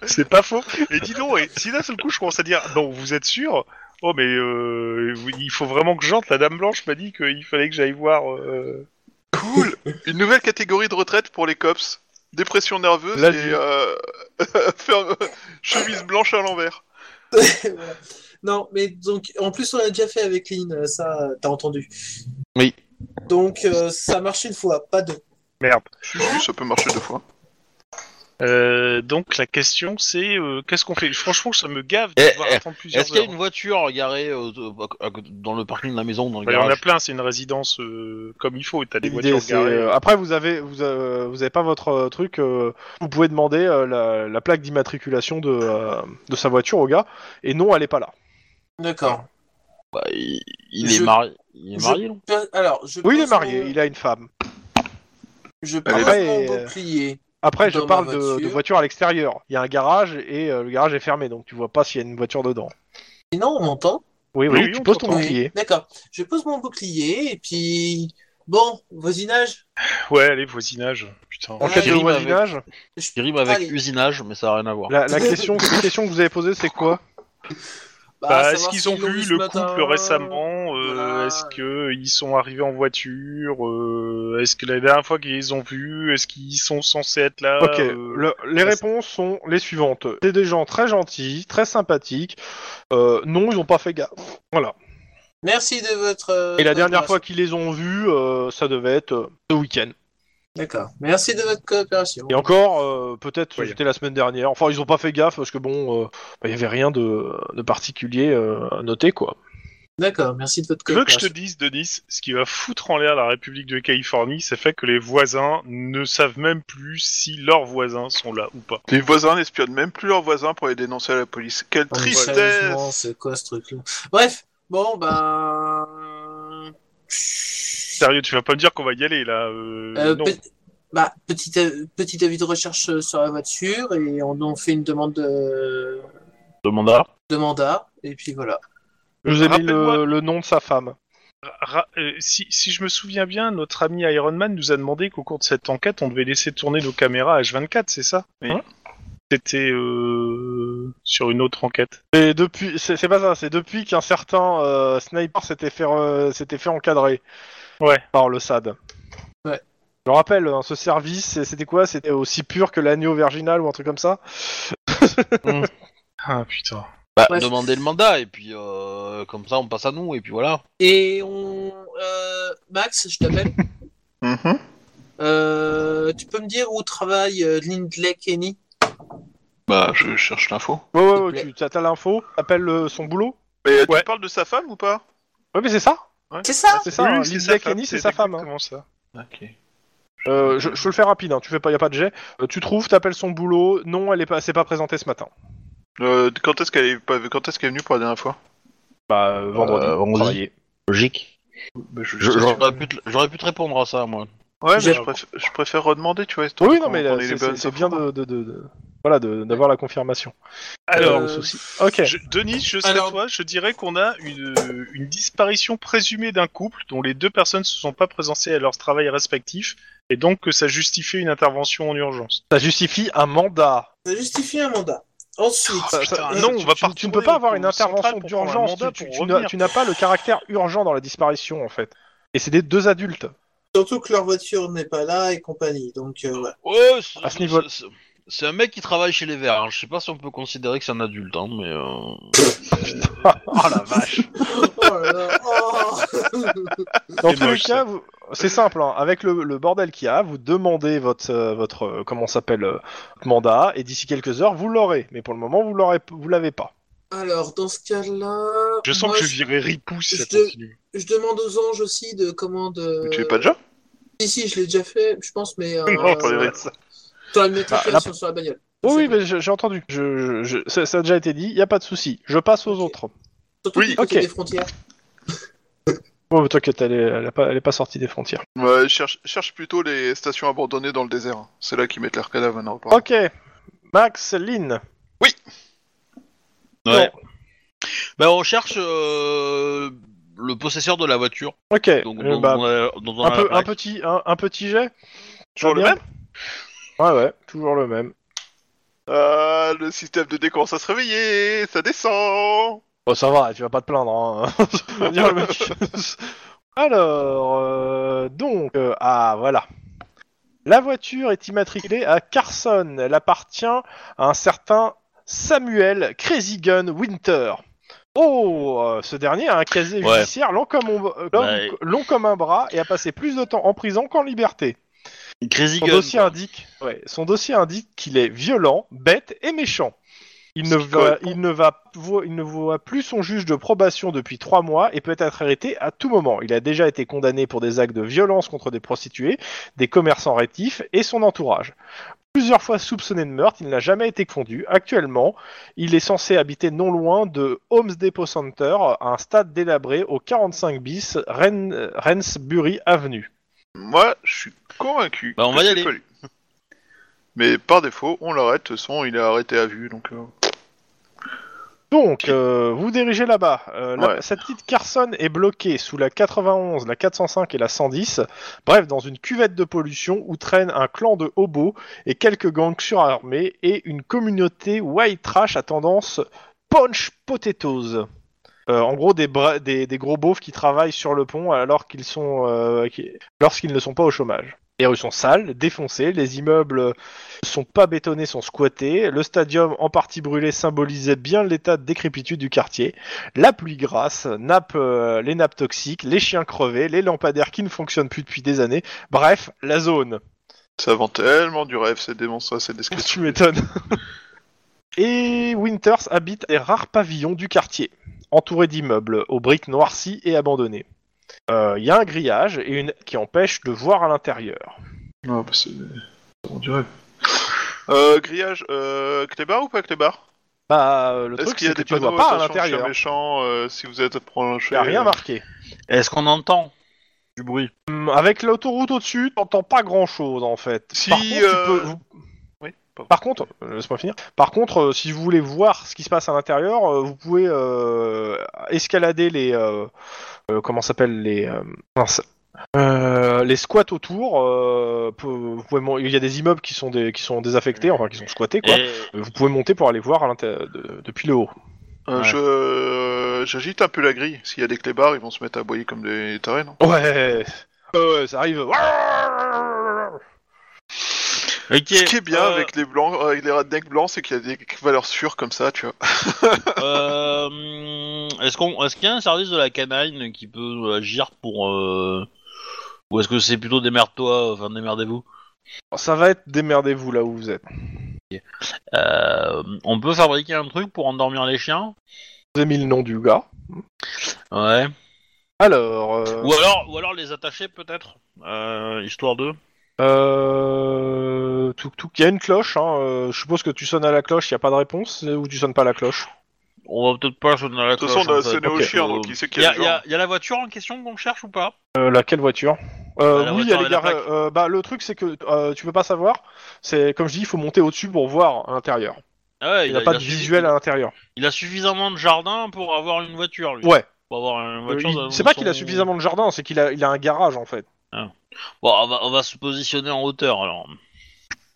C'est pas faux. Et dis donc, et si d'un seul coup je commence à dire Non, vous êtes sûr? Oh, mais euh, il faut vraiment que j'entre. La Dame Blanche m'a dit qu'il fallait que j'aille voir. euh, Cool Une nouvelle catégorie de retraite pour les cops. Dépression nerveuse Là, et je- euh, chemise blanche à l'envers. Voilà. Non, mais donc, en plus, on l'a déjà fait avec Lynn, euh, ça, t'as entendu. Oui. Donc, euh, ça marche une fois, pas deux. Merde. Si, si, ça peut marcher deux fois. Euh, donc la question c'est euh, qu'est-ce qu'on fait? Franchement, ça me gave de Eh, devoir eh, attendre plusieurs Est-ce qu'il y a heures. une voiture garée euh, dans le parking de la maison, dans le Bah, Il y en a plein, c'est une résidence euh, comme il faut. T'as des voitures garées. après, vous avez, vous, vous avez pas votre truc. euh, vous pouvez demander euh, la, la plaque d'immatriculation de, euh, de sa voiture au gars, et non, elle est pas là. D'accord. Bah, il, il Je- est marié. Il est marié, Alors, je Oui, il est marié, mon- il a une femme. Je là. mon euh, bouclier. Après, je parle de, voiture. de voiture à l'extérieur. Il y a un garage et euh, le garage est fermé, donc tu vois pas s'il y a une voiture dedans. Sinon, on m'entend Oui, Oui, oui, oui, tu poses ton bouclier. D'accord. Je pose mon bouclier et puis. Bon, voisinage. Ouais, allez, voisinage. Putain. Enquête qui de voisinage. Je- Qui rime avec Allez. usinage, mais ça n'a rien à voir. La, la question, la question que vous avez posée, c'est quoi? Bah, Bah, est-ce qu'ils ont vu le matin. couple récemment euh, Voilà. Est-ce qu'ils sont arrivés en voiture euh, Est-ce que la dernière fois qu'ils les ont vus, est-ce qu'ils sont censés être là Ok, euh, le- les réponses sont les suivantes. C'est des gens très gentils, très sympathiques. Euh, non, ils ont pas fait gaffe. Voilà. Merci de votre. euh, Et la dernière fois qu'ils les ont vus, euh, ça devait être euh, ce week-end. D'accord. Merci de votre coopération. Et encore, euh, peut-être Oui. c'était la semaine dernière. Enfin, ils ont pas fait gaffe parce que bon, euh, bah, il y avait rien de, de particulier euh, à noter quoi. D'accord, merci de votre Je veux que je te coopération. dise, Denis, ce qui va foutre en l'air la République de Californie, c'est fait que les voisins ne savent même plus si leurs voisins sont là ou pas. Les voisins n'espionnent même plus leurs voisins pour les dénoncer à la police. Quelle tristesse c'est quoi ce truc-là? Bref, bon, ben. Sérieux, tu vas pas me dire qu'on va y aller là euh, Euh, Non. pe- bah, petit, av- petit avis de recherche euh, sur la voiture et on en fait une demande de, De mandat de mandat. Et puis voilà. Je vous ai mis le, le nom de sa femme. Ra- euh, si, si je me souviens bien, notre ami Iron Man nous a demandé qu'au cours de cette enquête, on devait laisser tourner nos caméras H24, c'est ça? Oui. C'était. Euh... sur une autre enquête. Et depuis, c'est pas ça, c'est depuis qu'un certain euh, sniper s'était fait, euh, s'était fait encadrer. Ouais. Par le SAD. Ouais. Je me rappelle, hein, ce service, c'était quoi? C'était aussi pur que l'agneau virginal ou un truc comme ça? Ah putain. Bah, Bref. demandez le mandat et puis euh, comme ça on passe à nous et puis voilà. Et on. euh, Max, je t'appelle. Mhm. Euh, tu peux me dire où travaille euh, Lindley Kenny? Bah, je cherche l'info. Ouais, ouais, ouais, tu t'as t'as l'info, t'appelles euh, son boulot? Mais Ouais. tu parles de sa femme ou pas? Ouais, mais c'est ça C'est ça C'est ça, Oui, hein, Lindsay sa femme, Kenny, c'est sa femme. hein. exactement ça. Ok. Euh, je, je te le fais rapide, hein, tu fais pas, y a pas de jet. Euh, tu trouves, t'appelles son boulot, non, elle est pas, s'est pas présentée ce matin. Euh, quand est-ce qu'elle est, pas- quand est-ce qu'elle est venue pour la dernière fois? Bah, vendredi. Logique. Bah, J'aurais pu, te- j'aurais pu te répondre à ça moi. Ouais, mais je préfère, je préfère redemander, tu vois. Oui, non, mais c'est- bien de, de, de- de- voilà, de- d'avoir la confirmation. Alors, Euh, Ok. je- Denis, je serais Alors- toi, je dirais qu'on a une, une disparition présumée d'un couple dont les deux personnes se sont pas présentées à leur travail respectif, et donc que ça justifie une intervention en urgence. Ça justifie un mandat. Ça justifie un mandat. Ensuite, Ça- putain, ça- euh, non, tu- on va tu, ne peux pas avoir une intervention un d'urgence. Tu, tu n'as- pas le caractère urgent dans la disparition en fait. Et c'est des deux adultes. surtout que leur voiture n'est pas là et compagnie. Donc, euh, ouais. À ce niveau- c'est- un mec qui travaille chez les Verts. hein. Je sais pas si on peut considérer que c'est un adulte, hein, mais. Euh... oh la vache. Oh là là, oh. Dans tous les moche, cas, vous- c'est simple. hein. Avec le, le bordel qu'il y a, vous demandez votre, euh, votre euh, comment s'appelle euh, mandat et d'ici quelques heures vous l'aurez. Mais pour le moment vous l'aurez, vous l'avez pas. Alors, dans ce cas-là. Je sens moi, que je virerai ripou si ça je continue. je demande aux anges aussi de comment de. Mais Tu fais pas déjà Si, si, je l'ai déjà fait, je pense, mais. Euh, Non, pour les ouais. Bah, sur la bagnole. Oui, oui, mais j'ai entendu. Je, je- je- ça, ça a déjà été dit. Il y a pas de souci. Je passe aux autres. Surtout Oui, ok. des frontières. Oh, mais t'inquiète, elle est, elle, est pas, elle est pas sortie des frontières. Ouais, cherche, cherche plutôt les stations abandonnées dans le désert. C'est là qu'ils mettent leurs cadavres maintenant. pardon. Ok. Max, Lynn. Ouais. Ben on cherche euh, le possesseur de la voiture. Ok. Donc, euh, dont bah, a- dont un, peu, petit, un, un petit jet. Le même? Ouais, ouais, toujours le même. Ah, le système de dé commence à se réveiller, ça descend Bon, ça va, tu vas pas te plaindre. Hein. Je veux dire, le mec. Alors, euh, donc, euh, ah voilà. La voiture est immatriculée à Carson. Elle appartient à un certain Samuel Crazy Gun Winter. Oh, euh, ce dernier a un casier Ouais. judiciaire long comme, on- long- Ouais. long comme un bras et a passé plus de temps en prison qu'en liberté. Crazy Son dossier indique, ouais, son dossier indique qu'il est violent, bête et méchant. Il ne, va, il, ne va, vo- il ne voit plus son juge de probation depuis trois mois et peut être arrêté à tout moment. Il a déjà été condamné pour des actes de violence contre des prostituées, des commerçants rétifs et son entourage. Plusieurs fois soupçonné de meurtre, il n'a jamais été confondu. Actuellement, il est censé habiter non loin de Holmes Depot Center, un stade délabré au 45 bis Ren- Rensbury Avenue. Moi, je suis convaincu. Bah, on que va y c'est aller. Mais par défaut, on l'arrête. De toute façon, il est arrêté à vue, donc. euh, Donc, euh, vous dirigez là-bas. Euh, la- Ouais. Cette petite Carson est bloquée sous la 91, la 405 et la 110. Bref, dans une cuvette de pollution où traîne un clan de hobos et quelques gangs surarmés et une communauté white trash à tendance punch potatoes. Euh, en gros, des, bra- des, des gros beaufs qui travaillent sur le pont alors qu'ils sont, euh, qui- lorsqu'ils ne sont pas au chômage. Les rues sont sales, défoncées, les immeubles sont pas bétonnés, sont squattés. Le stadium en partie brûlé symbolisait bien l'état de décrépitude du quartier. La pluie grasse, nappe, euh, les nappes toxiques, les chiens crevés, les lampadaires qui ne fonctionnent plus depuis des années. Bref, la zone. Ça vend tellement du rêve, ces démonstrations, ces Tu descriptions. m'étonnes. Et Winters habite les rares pavillons du quartier, entourés d'immeubles aux briques noircies et abandonnés. Il y a un grillage et une qui empêche de voir à l'intérieur. Ah, bah, c'est. Vend du rêve. Euh, grillage, euh, clébard ou pas clébard Bah, euh, le truc qu'il y a c'est que tu ne vois pas à l'intérieur. méchant euh, si vous êtes proche Il n'y a rien marqué. Est-ce qu'on entend? Du bruit Hum, Avec l'autoroute au-dessus, t'entends pas grand-chose en fait. Si, Par contre, tu euh, peux- vous- Oui, pardon. Par contre, euh, laisse-moi finir. Par contre, euh, si vous voulez voir ce qui se passe à l'intérieur, euh, vous pouvez euh, escalader les euh, euh, comment s'appelle les euh. Euh, les squats autour, euh, vous pouvez il y a des immeubles qui sont des, qui sont désaffectés, enfin qui sont squattés quoi. Et- Vous pouvez monter pour aller voir à de- depuis le haut. Euh, Ouais. je- J'agite un peu la grille. S'il y a des clébards, ils vont se mettre à aboyer comme des tarés, non? Ouais, ouais, ça arrive. Ce qui est bien euh, avec les blancs, avec les rednecks blancs, c'est qu'il y a des valeurs sûres comme ça, tu vois. euh, est-ce qu'on, est-ce qu'il y a un service de la canine qui peut agir pour, euh, ou est-ce que c'est plutôt démerde-toi, enfin démerdez-vous? Ça va être démerdez-vous là où vous êtes. Euh, On peut fabriquer un truc pour endormir les chiens? Vous avez mis le nom du gars. Ouais. Alors, euh, Ou alors, ou alors les attacher peut-être, euh, histoire de. Euh, tout, tout, il y a une cloche. Hein, euh, je suppose que tu sonnes à la cloche, il y a pas de réponse, ou tu sonnes pas à la cloche. On va peut-être pas sonner à la De toute façon, cloche, on a au chien, donc il sait qu'il Y y y a- y a la voiture en question qu'on cherche ou pas? Euh, laquelle voiture? Euh, la Oui, voiture elle est garée. euh, bah, le truc, c'est que euh, tu peux pas savoir. C'est comme je dis, il faut monter au-dessus pour voir à l'intérieur. Ah ouais, Il n'y a pas de visuel à l'intérieur. Il a suffisamment de jardin pour avoir une voiture, lui. Ouais. Pour avoir une Euh, voiture. C'est pas qu'il a suffisamment de jardin, c'est qu'il a, il a un garage en fait. Bon, on va, on va se positionner en hauteur alors.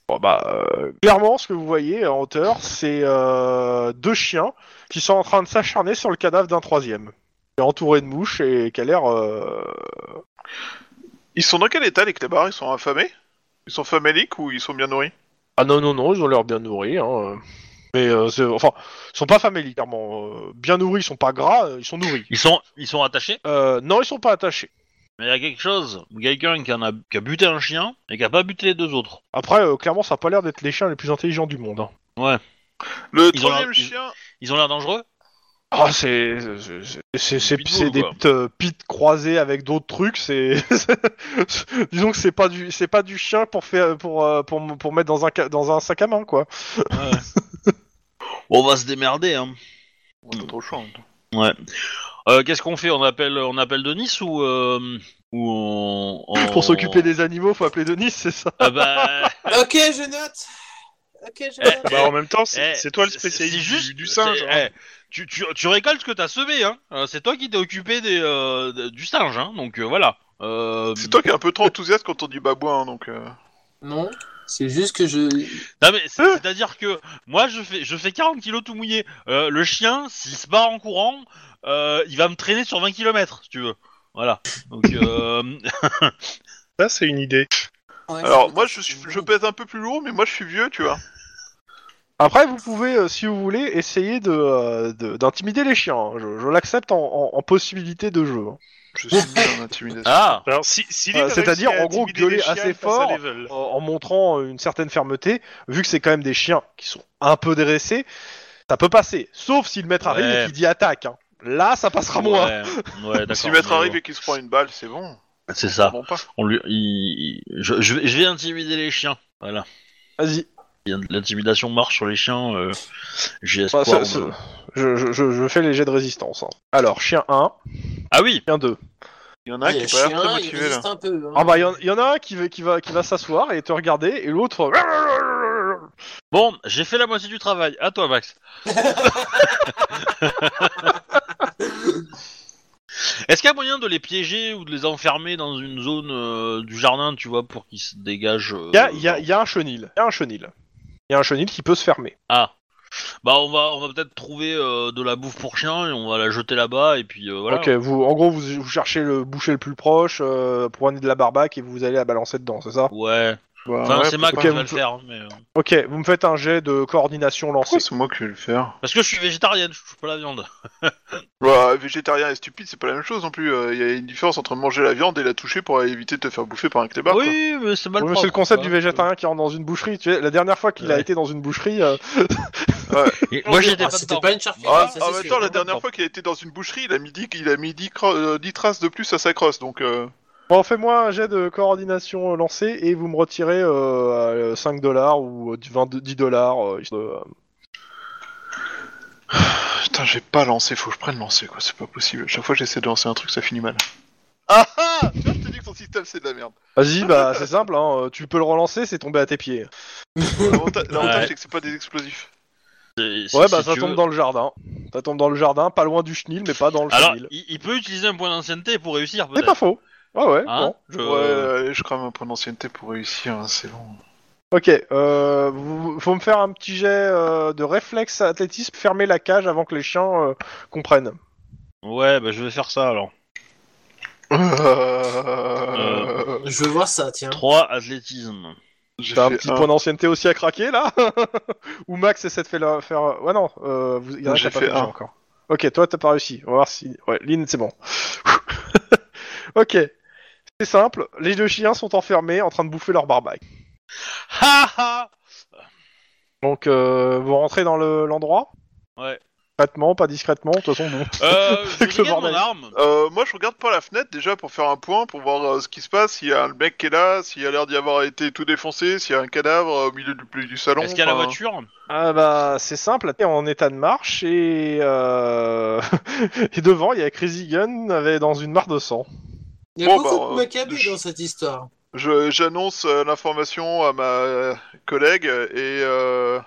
Bon, bah, euh, clairement, ce que vous voyez en hauteur, c'est euh, deux chiens qui sont en train de s'acharner sur le cadavre d'un troisième. Qui est entouré de mouches et qui a l'air. euh, Ils sont dans quel état, les clébards? Ils sont affamés? Ils sont faméliques ou ils sont bien nourris? Ah non, non, non, ils ont l'air bien nourris. Hein. Mais, euh, enfin, ils sont pas faméliques, clairement. Euh, bien nourris, ils sont pas gras, ils sont nourris. Ils sont, ils sont attachés? Euh, non, ils sont pas attachés. Mais il y a quelque chose, quelqu'un qui, en a, qui a buté un chien et qui a pas buté les deux autres. Après, euh, clairement, ça a pas l'air d'être les chiens les plus intelligents du monde. hein. Ouais. Le Ils ont troisième l'air- chien, Ils ont l'air dangereux? Ah, c'est c'est- c'est- c'est c'est- Pitbull, c'est des quoi. pits, euh, pits croisés avec d'autres trucs. C'est disons que c'est pas du c'est pas du chien pour faire pour euh, pour pour mettre dans un ca- dans un sac à main quoi. On va se démerder, hein. on a trop chaud. en même temps. Ouais. Euh, Qu'est-ce qu'on fait? On appelle, on appelle Denis ou euh, ou on, on- Pour s'occuper des animaux, faut appeler Denis, c'est ça? Ah bah, Ok, je note. Ok, je note. Bah, en même temps, c'est eh, toi le spécialiste juste, du, du singe. hein. eh, tu, tu, tu récoltes ce que t'as semé, hein. Euh, C'est toi qui t'es occupé des, euh, de- du singe, hein. Donc euh, voilà. Euh, C'est toi qui es un peu trop enthousiaste quand on dit babouin, donc. euh, Non, c'est juste que je. Non mais c'est- c'est-à-dire que moi je fais je fais 40 kilos tout mouillé. Euh, le chien, s'il se barre en courant, euh, il va me traîner sur 20 km, si tu veux. Voilà. Donc euh, Ça, c'est une idée. Ouais, Alors, moi, je, suis- je pèse un peu plus lourd, mais moi, je suis vieux, tu vois. Après, vous pouvez, euh, si vous voulez, essayer de euh, de- d'intimider les chiens. Je, je l'accepte en, en- en possibilité de jeu. Je suis nul en intimidation. ah Alors, si, si Euh, c'est-à-dire, en gros, gueuler assez fort. En, en montrant euh, une certaine fermeté, vu que c'est quand même des chiens qui sont un peu dressés, ça peut passer. Sauf si le maître arrive Ouais. et qu'il dit attaque. hein. Là, ça passera moins. Ouais, ouais d'accord. Si le maître mais, arrive et qu'il se prend une balle, c'est bon. C'est ça. Bon pas. On lui, il- il- je, je vais, je vais intimider les chiens. Voilà. Vas-y. L'intimidation marche sur les chiens. euh, J'ai Bah, ça- de- je, je- je- je fais les jets de résistance. hein. Alors, chien 1, Ah oui. chien 2. Il y en a un Il y qui a est pas l'air chien, très il motivé, là. résiste un peu. hein. Ah bah, il y, en- il y en a un qui va, qui va, qui va s'asseoir et te regarder, et l'autre... Bon, j'ai fait la moitié du travail. À toi, Max. Est-ce qu'il y a moyen de les piéger ou de les enfermer dans une zone euh, du jardin, tu vois, pour qu'ils se dégagent euh, Il y a, il y a- il y a un chenil. Il y a un chenil. Il y a un chenil qui peut se fermer. Ah. Bah on va on va peut-être trouver euh, de la bouffe pour chien et on va la jeter là-bas et puis euh, voilà. Ok, vous, en gros, vous, vous cherchez le boucher le plus proche, euh, pour amener de la barbaque et vous allez la balancer dedans, c'est ça? Ouais. Bah, Enfin ouais, c'est Max ok, qui va vous- le faire hein, mais euh, Ok, vous me faites un jet de coordination lancé. Pourquoi c'est moi qui vais le faire parce que je suis végétarienne, je touche pas la viande. Bah, végétarien et stupide, c'est pas la même chose non plus. Euh, Il y a une différence entre manger la viande et la toucher pour éviter de te faire bouffer par un clébard. quoi. oui, mais c'est mal Oui, mais c'est le concept quoi. du végétarien qui rentre dans une boucherie. Tu sais, la dernière fois qu'il a Ouais. été dans une boucherie, euh, Et moi j'étais Ah, pas C'était dedans. pas une charcuterie, Ah, ça, en c'est même sûr. temps, la dernière fois qu'il a été dans une boucherie, il a mis 10, il a mis 10, cro- euh, 10 traces de plus à sa crosse, donc... Euh... bon, fais-moi un jet de coordination lancé et vous me retirez euh, 5 dollars ou euh, 20 10 dollars. euh, euh, Putain, j'ai pas lancé, faut que je prenne lancer, quoi, c'est pas possible. Chaque fois que j'essaie de lancer un truc, ça finit mal. Ah ah Tu vois, je te dis que ton système, c'est de la merde. Vas-y, bah c'est simple, hein, tu peux le relancer, c'est tombé à tes pieds. L'avantage, Ouais. c'est que c'est pas des explosifs. Si- Ouais, bah si ça tombe veux. dans le jardin. Ça tombe dans le jardin, pas loin du chenil, mais pas dans le Alors chenil. il, il peut utiliser un point d'ancienneté pour réussir C'est pas faux. Ah ouais, Hein bon. Je- Ouais, allez, je crame un point d'ancienneté pour réussir, hein, c'est bon. Ok, euh, vous- faut me faire un petit jet euh, de réflexe athlétisme, fermer la cage avant que les chiens euh, comprennent. Ouais, bah je vais faire ça alors. Euh... Je veux voir ça, tiens. 3 athlétisme. J'ai T'as un fait petit un. point d'ancienneté aussi à craquer là Ou Max essaie de faire... la- faire... Ouais non, euh, vous... il y en a qui J'ai a pas fait fait le jet un. encore. Ok, toi t'as pas réussi. On va voir si... Ouais, Lynn c'est bon. ok, c'est simple, les deux chiens sont enfermés en train de bouffer leur barbac. Ha ha Donc euh, vous rentrez dans le- l'endroit Ouais. Discrètement, pas discrètement, de toute façon bon. Euh, Avec je le regarde mon arme. Euh, moi, je regarde par la fenêtre déjà pour faire un point, pour voir euh, ce qui se passe, s'il y a le mec qui est là, s'il a l'air d'y avoir été tout défoncé, s'il y a un cadavre euh, au milieu du, du salon. Est-ce qu'il y a la enfin, voiture? Ah bah c'est simple, t'es en état de marche et, euh... et devant il y a Crazy Gun avait dans une mare de sang. Il y a Bon, beaucoup bah, de euh, macabres je- dans cette histoire. je- J'annonce euh, l'information à ma euh, collègue et euh,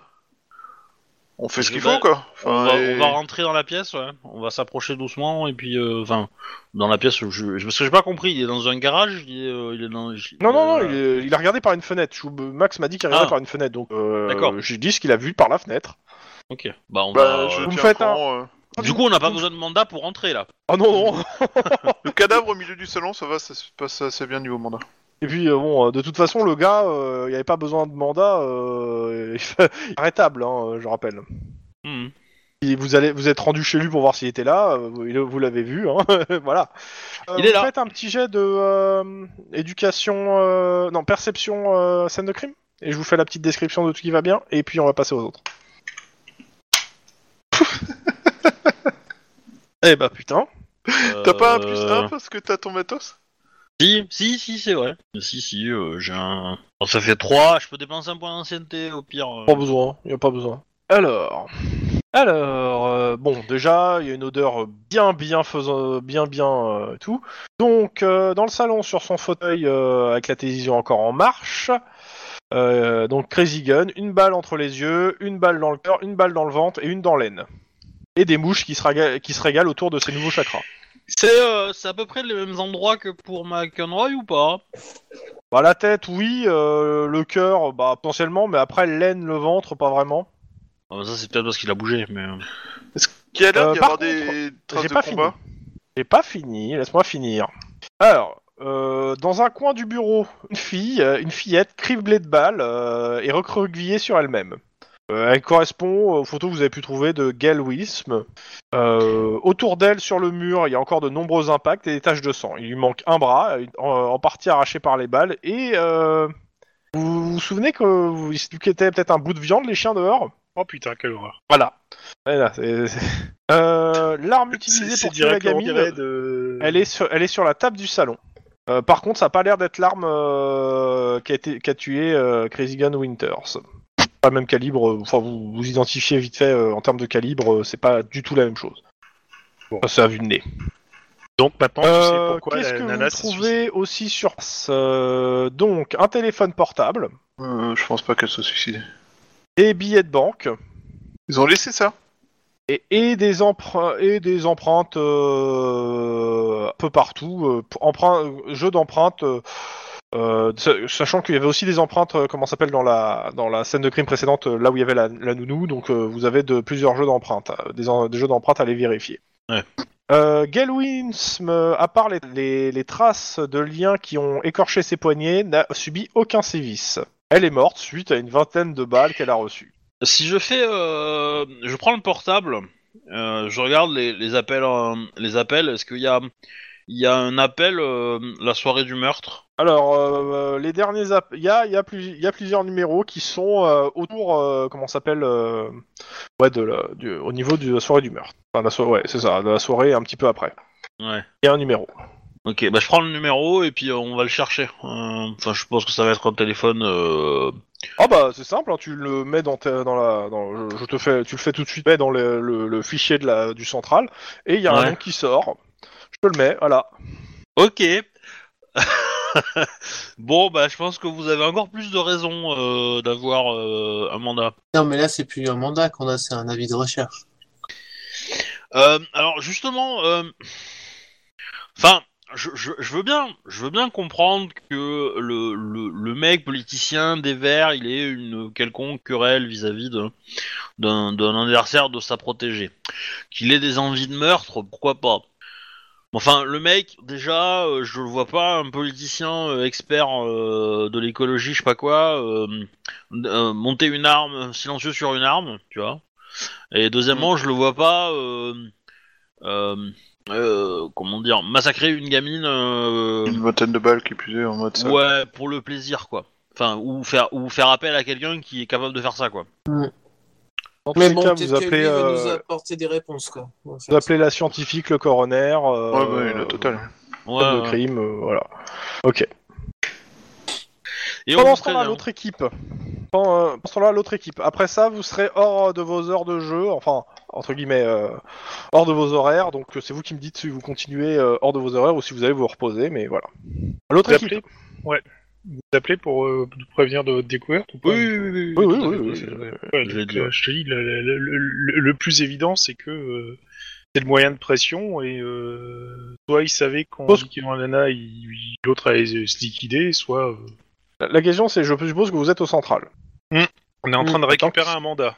on fait ce Je qu'il faut, quoi. on, va, et- on va rentrer dans la pièce, ouais. On va s'approcher doucement et puis, euh, enfin, dans la pièce. Je, je- parce que j'ai pas compris. Il est dans un garage. Il est, euh, il est dans. il- Non non non, il, est- il a regardé par une fenêtre. Je- Max m'a dit qu'il regardait Ah. par une fenêtre, donc euh, D'accord. j'ai dit ce qu'il a vu par la fenêtre. Ok. Bah on Bah, va. je Vous me faites euh. Du coup, on n'a pas besoin de mandat pour rentrer là. Oh non non Le cadavre au milieu du salon, ça va, ça se passe assez bien niveau mandat. Et puis euh, bon, euh, de toute façon le gars, euh, il avait pas besoin de mandat, euh, arrêtable, hein, je rappelle. Hmm. Et vous allez, vous êtes rendu chez lui pour voir s'il était là. euh, Vous, l'avez vu, hein, voilà. Euh, Il est vous là. Faites un petit jet de euh, éducation, euh, non perception euh, scène de crime, et je vous fais la petite description de tout qui va bien, et puis on va passer aux autres. Eh bah putain. T'as pas un plus Euh, 1 parce que t'as ton matos? Si, si, si, c'est vrai. Si, si, euh, j'ai un. Bon, ça fait 3, je peux dépenser un point d'ancienneté au pire. euh. Pas besoin, y a pas besoin. Alors, alors, euh, bon, déjà, il y a une odeur bien, bien faisant, bien, bien, euh, tout. Donc, euh, dans le salon, sur son fauteuil, euh, avec la télévision encore en marche, euh, donc Crazy Gun, une balle entre les yeux, une balle dans le cœur, une balle dans le ventre et une dans l'aine. Et des mouches qui se, régalent, qui se régalent autour de ces nouveaux chakras. C'est euh, c'est à peu près les mêmes endroits que pour McEnroy ou pas? Bah, la tête, oui, euh, le cœur, bah, potentiellement, mais après, l'aine, le ventre, pas vraiment. Ah, bah, Ça, c'est peut-être parce qu'il a bougé, mais. euh, Qui a l'air Euh, d'y par avoir des traces J'ai de pas combat? Fini. J'ai pas fini, laisse-moi finir. Alors, euh, dans un coin du bureau, une fille, euh, une fillette criblée de balles euh, et recroquevillée sur elle-même. Euh, elle correspond aux photos que vous avez pu trouver de Gail Wism. Euh, autour d'elle, sur le mur, il y a encore de nombreux impacts et des taches de sang. Il lui manque un bras, en, en partie arraché par les balles. Et euh, vous vous souvenez que vous était peut-être un bout de viande, les chiens dehors? Oh putain, quelle horreur. Voilà. Voilà, Euh, L'arme utilisée pour tuer la gamine, de... elle est sur, elle est sur la table du salon. Par contre, ça a pas l'air d'être l'arme qui a été qui a tué Crazy Gun Winters. Pas le même calibre. euh, Enfin, vous vous identifiez vite fait euh, en termes de calibre, euh, c'est pas du tout la même chose. Bon. Ça, c'est à vue de nez. Donc maintenant, tu sais Euh, pourquoi Qu'est-ce la que nana vous s'est trouvez aussi sur place Euh, Donc, un téléphone portable, Euh, Je pense pas qu'elle soit suicidée. des billets de banque Ils ont laissé ça et, et des empreintes et des empreintes euh, un peu partout. Euh, pour- emprunt- euh, jeu d'empreintes. euh, euh, sa- sachant qu'il y avait aussi des empreintes, euh, comment s'appelle dans la dans la scène de crime précédente, euh, là où il y avait la, la nounou, donc euh, vous avez de plusieurs jeux d'empreintes, des, jeux d'empreintes à les vérifier. Ouais. À part les, les- les traces de liens qui ont écorché ses poignets, n'a subi aucun sévice. Elle est morte suite à une vingtaine de balles qu'elle a reçues. Si je fais, je prends le portable, je regarde les, les appels, les appels. Est-ce qu'il y a, il y a un appel euh, la soirée du meurtre Alors, euh, les derniers, app- il y a, il y, a plus- il y a plusieurs numéros qui sont euh, autour, euh, comment ça s'appelle, euh, ouais, de la, du, au niveau de la soirée du meurtre. Enfin, la so- ouais, c'est ça, de la soirée un petit peu après. Ouais. Il y a un numéro. Ok, bah je prends le numéro et puis euh, on va le chercher. Euh, Enfin, je pense que ça va être un téléphone. euh, Ah bah c'est simple, hein, tu le mets dans, ta- dans la, dans, je, je te fais, tu le fais tout de suite, mets dans le, le- le fichier de la, du central, et il y a un nom qui sort. Je le mets, voilà. Ok. bon, bah je pense que vous avez encore plus de raisons euh, d'avoir euh, un mandat. Non, mais là, c'est plus un mandat qu'on a, c'est un avis de recherche. Euh, alors justement, euh, enfin, je, je, je veux bien, je veux bien comprendre que le, le, le mec politicien des Verts, il ait une quelconque querelle vis-à-vis de- d'un d'un adversaire de sa protégée, qu'il ait des envies de meurtre, pourquoi pas. Enfin, le mec, déjà, euh, je le vois pas un politicien euh, expert euh, de l'écologie, je sais pas quoi, euh, euh, monter une arme, silencieux sur une arme, tu vois. Et deuxièmement, je le vois pas. Euh, euh, euh, comment dire, massacrer une gamine, euh, Une vingtaine de balles qui pusaient en mode ça. ouais, pour le plaisir, quoi. Enfin, ou faire, ou faire appel à quelqu'un qui est capable de faire ça, quoi. Dans Mais bon, cas, vous appelez, lui va nous euh, apporter des réponses, quoi. vous appelez la scientifique, le coroner. Euh, Ouais, ouais. Ouais, de ouais. crime, euh, voilà. Ok. Et on Pendant ce temps-là, l'autre équipe. Pendant, ce temps-là, l'autre équipe. Après ça, vous serez hors de vos heures de jeu, enfin, entre guillemets, euh, hors de vos horaires. Donc, c'est vous qui me dites si vous continuez euh, hors de vos horaires ou si vous allez vous reposer, mais voilà. L'autre équipe. Ouais. Vous appelez pour euh, nous prévenir de votre découverte ou pas Oui, oui, oui, oui, Oui, oui, oui. Ouais, donc, euh, je te dis, le, le- le- le- le plus évident, c'est que euh, c'est le moyen de pression et euh, soit il savait qu'on Pose- dit qu'il en a, il- il- l'autre allait se liquider, soit euh, La, la question, c'est, je suppose que vous êtes au central. on est en train de Mm, récupérer un mandat.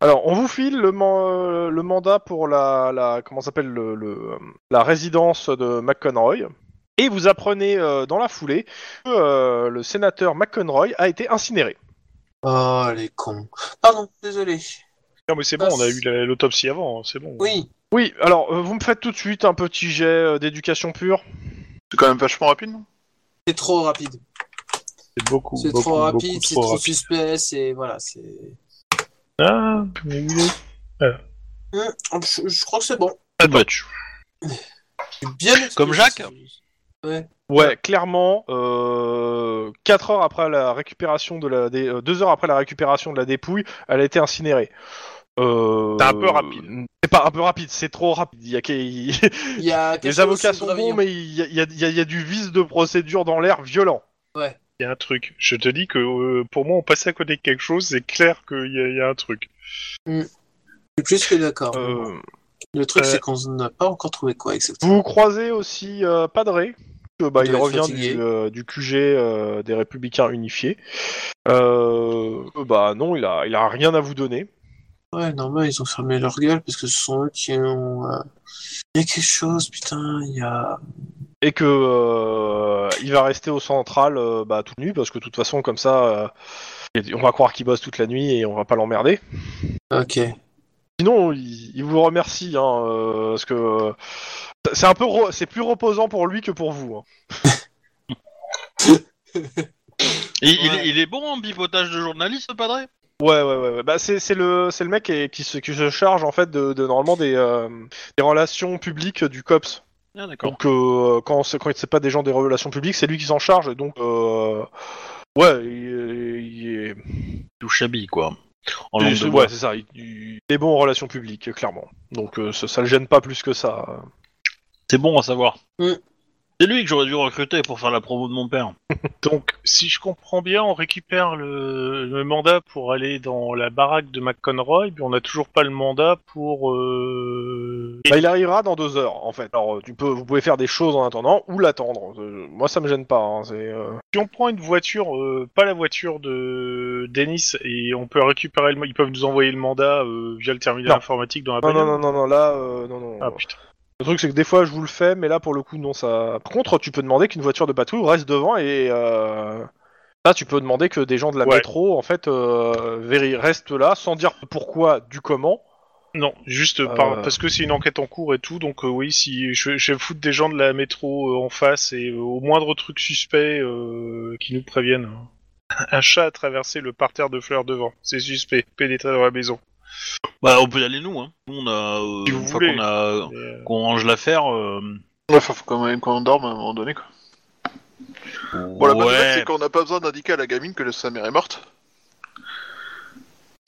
Alors, on vous file le, man- euh, le mandat pour la, la comment s'appelle le, le, euh, la résidence de McConroy. Et vous apprenez euh, dans la foulée que euh, le sénateur McConroy a été incinéré. Oh, les cons. Pardon, désolé. Non mais c'est bon, Ah, on a eu la- l'autopsie avant, hein, c'est bon. Oui, Oui, alors euh, vous me faites tout de suite un petit jet euh, d'éducation pure. C'est quand même vachement rapide, non? C'est trop rapide. C'est beaucoup, C'est beaucoup, trop rapide, beaucoup c'est trop trop rapide. suspect, c'est. Voilà, c'est. Ah, mais oui. Hum, je, je crois que c'est bon. Attends. J'ai Bien explosé, Comme Jacques ce- Ouais. Ouais, clairement, euh, 4 heures après la récupération de la, dé- euh, deux heures après la récupération de la dépouille, elle a été incinérée. Euh, C'est un peu rapide. C'est pas un peu rapide, c'est trop rapide. Il y a, qu'il- Il y a quelque les avocats sont gravillon. bons, mais il y a, il y a- il y a- il y a du vice de procédure dans l'air violent. Ouais. Il y a un truc. Je te dis que euh, pour moi, on passait à côté de quelque chose, c'est clair qu'il y, a- il y a un truc. Je suis plus que d'accord. Euh, Le truc, euh, c'est qu'on n'a pas encore trouvé quoi exactement. Vous croisez aussi euh, Padré. Que, bah, Il revient du, euh, du QG euh, des Républicains Unifiés. Euh, bah non, il a, il a rien à vous donner. Ouais, normal, ils ont fermé leur gueule parce que ce sont eux qui ont. euh, Il y a quelque chose, putain, il y a. et que euh, il va rester au central euh, bah, toute nuit parce que de toute façon comme ça euh, on va croire qu'il bosse toute la nuit et on va pas l'emmerder. Ok. Sinon il, il vous remercie hein, euh, parce que euh, c'est un peu re- c'est plus reposant pour lui que pour vous. hein. Il, Ouais. est- il est bon en pipotage de journaliste, ce padré? Ouais ouais ouais, ouais. bah c'est c'est le c'est le mec qui, qui se qui se charge en fait de, de normalement des euh, des relations publiques du cops. Ah, d'accord. Donc euh, quand c'est quand c'est pas des gens des relations publiques c'est lui qui s'en charge et donc euh, ouais il, il est Tout chabille, quoi. En de ouais, c'est ça. Il, il est bon en relations publiques, clairement. Donc euh, ça, ça le gêne pas plus que ça. C'est bon à savoir. Mm. C'est lui que j'aurais dû recruter pour faire la promo de mon père. Donc, si je comprends bien, on récupère le, le mandat pour aller dans la baraque de McConroy, mais on n'a toujours pas le mandat pour... Euh... Bah, il arrivera dans deux heures, en fait. Alors, euh, tu peux, vous pouvez faire des choses en attendant ou l'attendre. Euh, moi, ça me gêne pas. hein, c'est, euh, Si on prend une voiture, euh, pas la voiture de Dennis, et on peut récupérer le... Ils peuvent nous envoyer le mandat euh, via le terminal Non. informatique dans la Non, non, non, non, non, là, euh, non, non. Ah putain. Le truc, c'est que des fois, je vous le fais, mais là, pour le coup, non, ça. Par contre, tu peux demander qu'une voiture de patrouille reste devant et. Euh... Là, tu peux demander que des gens de la Ouais. métro, en fait, euh, restent là, sans dire pourquoi, du comment. Non, juste par- Euh. parce que c'est une enquête en cours et tout, donc euh, oui, si je, je vais foutre des gens de la métro en face et au moindre truc suspect qui nous préviennent. Un chat a traversé le parterre de fleurs devant, c'est suspect, pénétrer dans la maison. Bah, on peut y aller, nous. Hein. Nous, on a. euh, Si vous une fois voulez. qu'on a. Mais, euh, Qu'on range l'affaire. Euh... Ouais, faut faut quand même qu'on dorme à un moment donné, quoi. Bon, la bonne nouvelle, ouais, c'est qu'on n'a pas besoin d'indiquer à la gamine que sa mère est morte.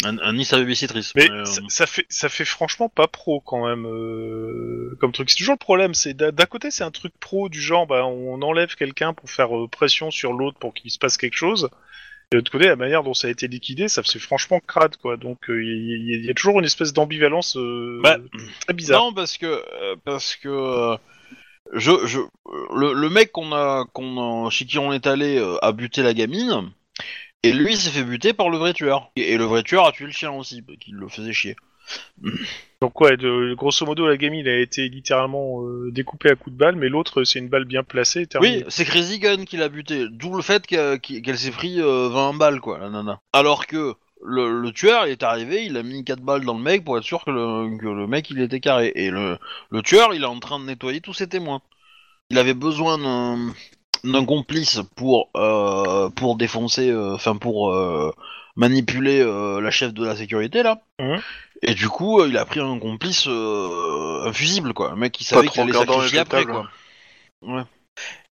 un, un Nice à babysitrice. Mais mais, euh, ça, ça fait ça fait franchement pas pro quand même euh, comme truc. C'est toujours le problème. C'est d'un d'un côté c'est un truc pro du genre bah on enlève quelqu'un pour faire euh, pression sur l'autre pour qu'il se passe quelque chose. Et de l'autre côté la manière dont ça a été liquidé ça c'est franchement crade quoi. Donc euh, il y, y- y a toujours une espèce d'ambivalence euh, Bah, très bizarre. Non, parce que. euh, parce que. je, je, le, le mec qu'on a, qu'on chez qui on est allé a buté la gamine, et lui s'est fait buter par le vrai tueur. Et, et le vrai tueur a tué le chien aussi, qui le faisait chier. Donc ouais, de, grosso modo, la gamine a été littéralement euh, découpée à coups de balle, mais l'autre, c'est une balle bien placée. terminée. Oui, c'est Crazy Gun qui l'a buté, d'où le fait qu'elle s'est pris euh, 20 balles, quoi, la nana. Alors que le, le tueur, il est arrivé, il a mis 4 balles dans le mec pour être sûr que le, que le mec il était carré. Et le, le tueur, il est en train de nettoyer tous ses témoins. Il avait besoin d'un complice pour euh, pour défoncer, euh, enfin pour euh, manipuler euh, la chef de la sécurité là. Mhm. Et du coup, euh, il a pris un complice euh, un fusible quoi, un mec qui savait qu'il allait sacrifier les après quoi. Ouais.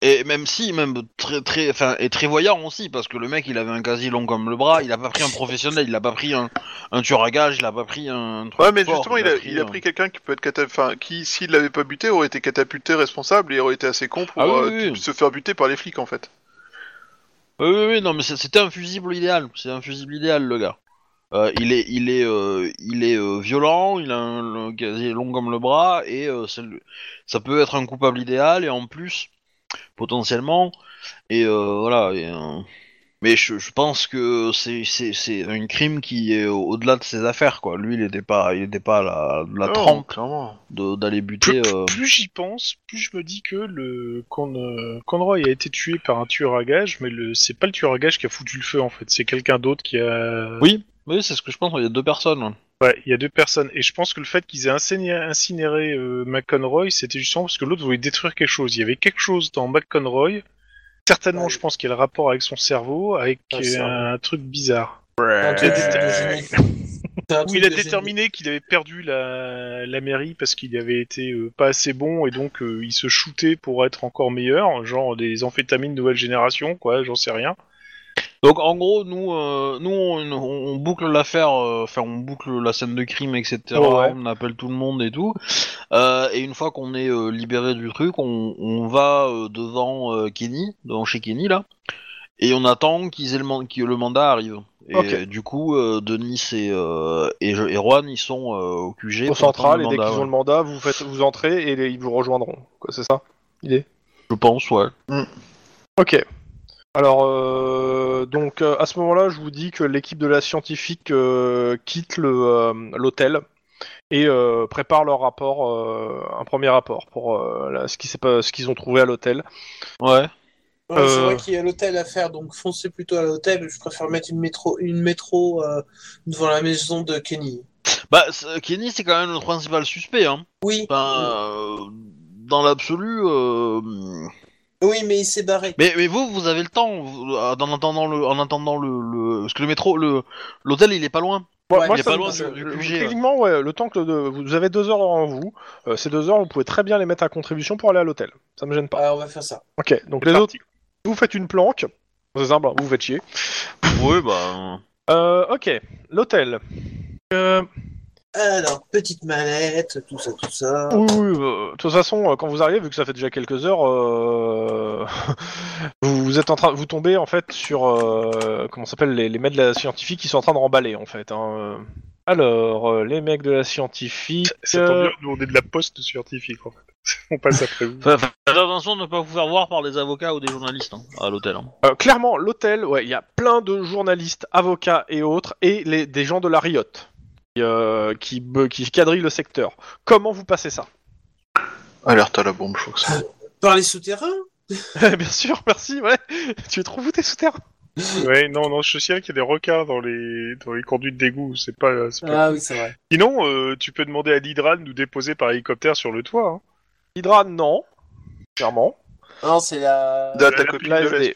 Et même si, même très très, enfin, et très voyant aussi, parce que le mec, il avait un quasi long comme le bras, il a pas pris un professionnel, il a pas pris un, un tueur à gage, il a pas pris un truc Ouais, mais fort, justement, il a, il a un- pris quelqu'un qui peut être catapulté, enfin, qui, s'il l'avait pas buté, aurait été catapulté responsable et aurait été assez con pour Ah oui, euh, oui, oui. se faire buter par les flics, en fait. Oui, oui, oui, non, mais c'est- c'était un fusible idéal. C'est un fusible idéal, le gars. Euh, il est, il est, euh, il est euh, violent. Il a un le casier long comme le bras et euh, ça peut être un coupable idéal et en plus potentiellement et euh, voilà. et, euh, mais je, je pense que c'est, c'est, c'est un crime qui est au- au-delà de ses affaires, quoi. Lui, il était pas, il était pas à la, la Non, trempe de- d'aller buter. plus j'y pense, plus je me dis que le Con- euh, Conroy a été tué par un tueur à gage, mais le c'est pas le tueur à gage qui a foutu le feu en fait, c'est quelqu'un d'autre qui a. Oui, oui, c'est ce que je pense. Il y a deux personnes. ouais. Ouais, il y a deux personnes, et je pense que le fait qu'ils aient incinéré, incinéré euh, McConroy, c'était justement parce que l'autre voulait détruire quelque chose. Il y avait quelque chose dans McConroy. Certainement, Ouais. je pense qu'il y a le rapport avec son cerveau, avec Ah, euh, un truc bizarre. Un truc de génie. C'est un Où truc il a déterminé qu'il avait perdu la, la mairie parce qu'il avait été euh, pas assez bon et donc euh, il se shootait pour être encore meilleur, genre des amphétamines nouvelle génération, quoi, j'en sais rien. Donc en gros, nous, euh, nous on, on boucle l'affaire, euh, enfin on boucle la scène de crime, etc. Ouais. On appelle tout le monde et tout. Euh, et une fois qu'on est euh, libéré du truc, on, on va euh, devant euh, Kenny, devant chez Kenny là, et on attend qu'ils aient le, man- que le mandat arrive. Et du coup, euh, Denis et, euh, et, et Juan, ils sont euh, au QG. Au central, et dès le qu'ils mandat, ont le mandat, vous faites, vous entrez et les- ils vous rejoindront. Quoi, C'est ça L'idée? Je pense, ouais. Ok. Alors, euh, donc euh, à ce moment-là, je vous dis que l'équipe de la scientifique euh, quitte le, euh, l'hôtel et euh, prépare leur rapport, euh, un premier rapport pour euh, la- ce qui s'est pas, ce qu'ils ont trouvé à l'hôtel. Ouais. Ouais, C'est vrai qu'il y a l'hôtel à faire, donc foncez plutôt à l'hôtel. Je préfère mettre une métro, une métro euh, devant la maison de Kenny. Bah, c'est- Kenny, c'est quand même le principal suspect, hein. Oui. Enfin, euh, dans l'absolu. Oui, mais il s'est barré. Mais, mais vous, vous avez le temps, vous, euh, en attendant le, en attendant le, le- parce que le métro, le, l'hôtel, il est pas loin. Ouais, moi, il est ça pas me- loin ça- du- du QG, Techniquement, ouais, le temps que de- vous avez deux heures devant vous. euh, ces deux heures, vous pouvez très bien les mettre à contribution pour aller à l'hôtel. Ça me gêne pas. Ah, on va faire ça. Ok. Donc les autres, vous faites une planque. C'est simple, hein, vous vous faites chier. Oui, bah. Euh, ok. L'hôtel. Euh, Alors, petite mallette, tout ça, tout ça. Oui, oui, euh, de toute façon, euh, quand vous arrivez, vu que ça fait déjà quelques heures, euh, vous, vous êtes en train, vous tombez en fait sur euh, comment ça s'appelle les, les mecs de la scientifique qui sont en train de remballer en fait. hein. Alors, euh, les mecs de la scientifique. Ça tombe bien, nous on est de la poste scientifique en fait. On passe après vous. Faites attention de ne pas vous faire voir par des avocats ou des journalistes hein, à l'hôtel. hein. euh, clairement, l'hôtel, ouais, il y a plein de journalistes, avocats et autres, et les, des gens de la Riot qui, euh, qui, quadrillent le secteur. Comment vous passez ça? Alerte à la bombe, je crois que c'est. Par les souterrains? Bien sûr, merci. Ouais, tu es trop où tes souterrains Ouais, non, non, je signale qu'il y a des requins dans les, dans les conduites d'égout, c'est pas, c'est pas- Ah oui, c'est vrai. Sinon, euh, tu peux demander à l'Hydra de nous déposer par hélicoptère sur le toit. Hein. Hydra, non, clairement. Non, c'est la... De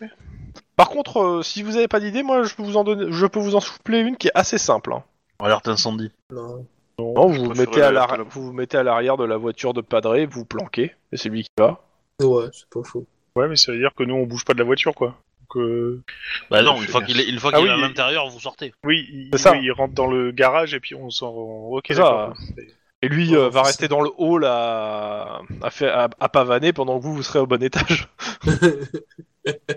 Par contre, euh, si vous avez pas d'idée, moi je peux vous en donner, je peux vous en souffler une qui est assez simple. hein. Alerte incendie. Non. Non, vous vous mettez à la- l'arrière, vous vous mettez à l'arrière de la voiture de Padré, vous vous planquez, et c'est lui qui va. Ouais, c'est pas faux. Ouais, mais ça veut dire que nous on bouge pas de la voiture quoi. Donc, euh, Bah non, une fois bien. qu'il est, une fois Ah qu'il oui, est à l'intérieur, vous sortez. oui, il, C'est ça. oui, il rentre dans le garage et puis on s'en. Ok, C'est ça. Et lui Ouais, euh, va rester dans le hall à, à, faire, à, à pavaner pendant que vous, vous serez au bon étage.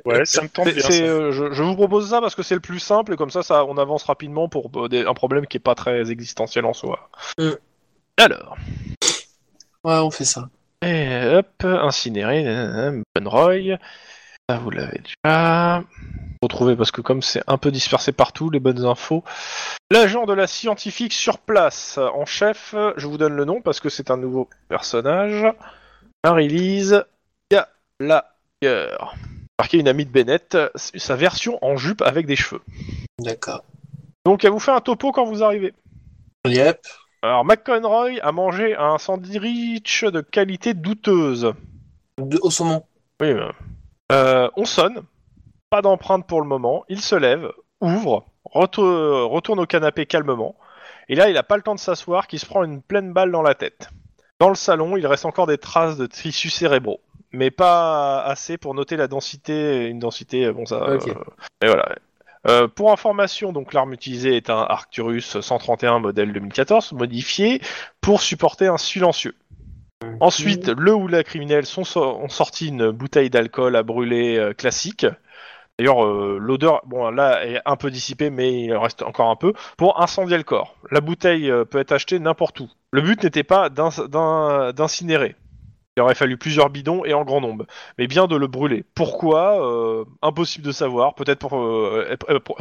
Ouais, ça me bien. ça. euh, je, je vous propose ça parce que c'est le plus simple et comme ça, ça on avance rapidement pour euh, des- un problème qui est pas très existentiel en soi. Alors, Ouais, on fait ça. Et hop, incinéré, Bonroy. Ça, vous l'avez déjà. Retrouvé parce que comme c'est un peu dispersé partout, les bonnes infos. L'agent de la scientifique sur place, en chef, je vous donne le nom parce que c'est un nouveau personnage. Marie-Lise Gallagher. Marqué une amie de Bennett, sa version en jupe avec des cheveux. D'accord. Donc elle vous fait un topo quand vous arrivez. Yep. Alors McConroy a mangé un sandwich de qualité douteuse. De- au saumon. Oui. euh, on sonne. Pas d'empreinte pour le moment. Il se lève, ouvre, retour- retourne au canapé calmement. Et là, il n'a pas le temps de s'asseoir, qu'il se prend une pleine balle dans la tête. Dans le salon, il reste encore des traces de tissus cérébraux, mais pas assez pour noter la densité, une densité, bon ça. Ok. euh, et voilà. Euh, pour information, donc l'arme utilisée est un Arcturus 131 modèle 2014 modifié pour supporter un silencieux. Ensuite, le ou la criminels sont so- ont sorti une bouteille d'alcool à brûler euh, classique. D'ailleurs, euh, l'odeur, bon là, est un peu dissipée, mais il reste encore un peu pour incendier le corps. La bouteille euh, peut être achetée n'importe où. Le but n'était pas d'in- d'in- d'incinérer. Il aurait fallu plusieurs bidons et en grand nombre, mais bien de le brûler. Pourquoi euh, Impossible de savoir. Peut-être pour,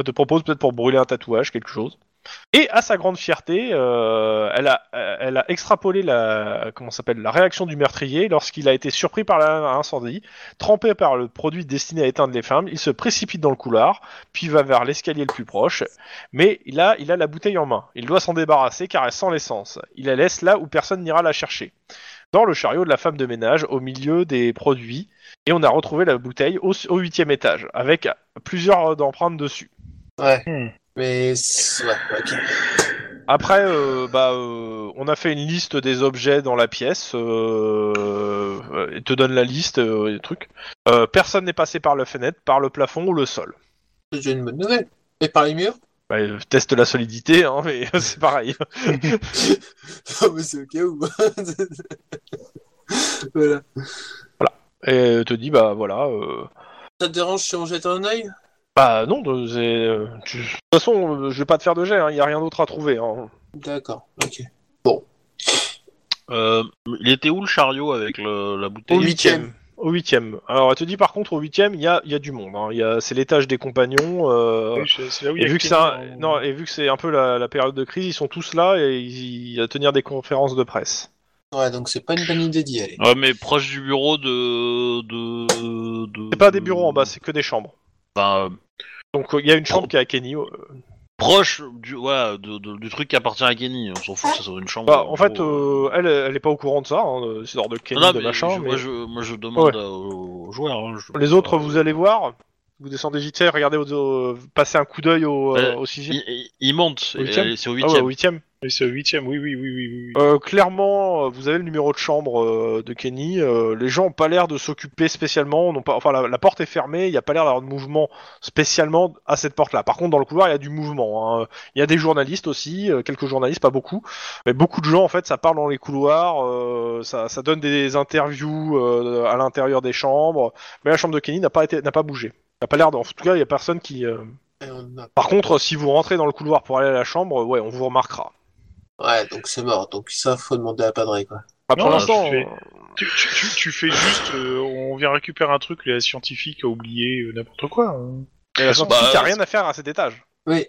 te propose peut-être pour brûler un tatouage, quelque chose. Et à sa grande fierté, euh, elle, a, elle a extrapolé la, comment s'appelle, la réaction du meurtrier lorsqu'il a été surpris par l'incendie. Trempé par le produit destiné à éteindre les flammes, il se précipite dans le couloir, puis va vers l'escalier le plus proche. Mais là, il a la bouteille en main. Il doit s'en débarrasser car elle sent l'essence. Il la laisse là où personne n'ira la chercher. Dans le chariot de la femme de ménage, au milieu des produits, et on a retrouvé la bouteille au au huitième étage, avec plusieurs empreintes dessus. Ouais. Hmm. Mais. Ouais, ok. Après, euh, bah, euh, on a fait une liste des objets dans la pièce. Euh, euh, il te donne la liste des trucs. Personne n'est passé par la fenêtre, par le plafond ou le sol. C'est une bonne nouvelle. Et par les murs? Bah, teste la solidité, hein, mais c'est pareil. Non, mais c'est au cas où. voilà. Et euh, te dit, bah voilà. Ça te dérange si on jette un œil? Bah non, de, euh, tu- de toute façon, euh, je vais pas te faire de jet. Il y a rien d'autre à trouver. hein. D'accord, ok. Euh, il était où le chariot avec le- la Au bouteille huitième. Au huitième. Alors, elle te dit par contre, au huitième, il y a, il y a du monde. hein. Il y a, c'est l'étage des compagnons. Oui, je- c'est là où il y Et a vu, que c'est un- en- non, et vu que c'est un peu la, la période de crise, ils sont tous là et ils, ils- à tenir des conférences de presse. Ouais, donc c'est pas une bonne idée d'y aller. Ouais, mais proche du bureau de. de, de C'est pas des bureaux en bas, c'est que des chambres. Enfin, euh, Donc il y a une chambre qui est à Kenny. euh, proche du, ouais, de- de- du truc qui appartient à Kenny. On s'en fout, ça soit une chambre. Bah, en fait, euh, elle, elle est pas au courant de ça. Hein, c'est hors de Kenny, Non, de mais machin. je- mais moi, je, moi je demande Ouais. aux, joueurs. hein, je- Les autres, vous allez voir. Vous descendez JT, regardez, au, au- passez un coup d'œil au, euh, Euh, au sixième. Au huitième et c'est au Ah ouais, huitième. au huitième. Oui, c'est au huitième, oui, oui, oui, oui. oui. Euh, clairement, euh, vous avez le numéro de chambre euh, de Kenny. euh, les gens ont pas l'air de s'occuper spécialement. n'ont pas, enfin, la, la porte est fermée. Il n'y a pas l'air d'avoir de mouvement spécialement à cette porte-là. Par contre, dans le couloir, il y a du mouvement. hein. Il y a des journalistes aussi, euh, quelques journalistes, pas beaucoup, mais beaucoup de gens. En fait, ça parle dans les couloirs. euh, ça, ça donne des interviews euh, à l'intérieur des chambres. Mais la chambre de Kenny n'a pas été, n'a pas bougé. Il n'y a pas l'air. d'en- En tout cas, il y a personne qui. euh, Par contre, si vous rentrez dans le couloir pour aller à la chambre, ouais, on vous remarquera. Ouais, donc c'est mort. Donc ça, faut demander à Padré, quoi. Bah, pour l'instant, fais- Tu, tu, tu, tu fais juste, euh, on vient récupérer un truc, la scientifique a oublié euh, n'importe quoi. hein. Et la Bah, scientifique a euh, rien à faire à cet étage. Oui.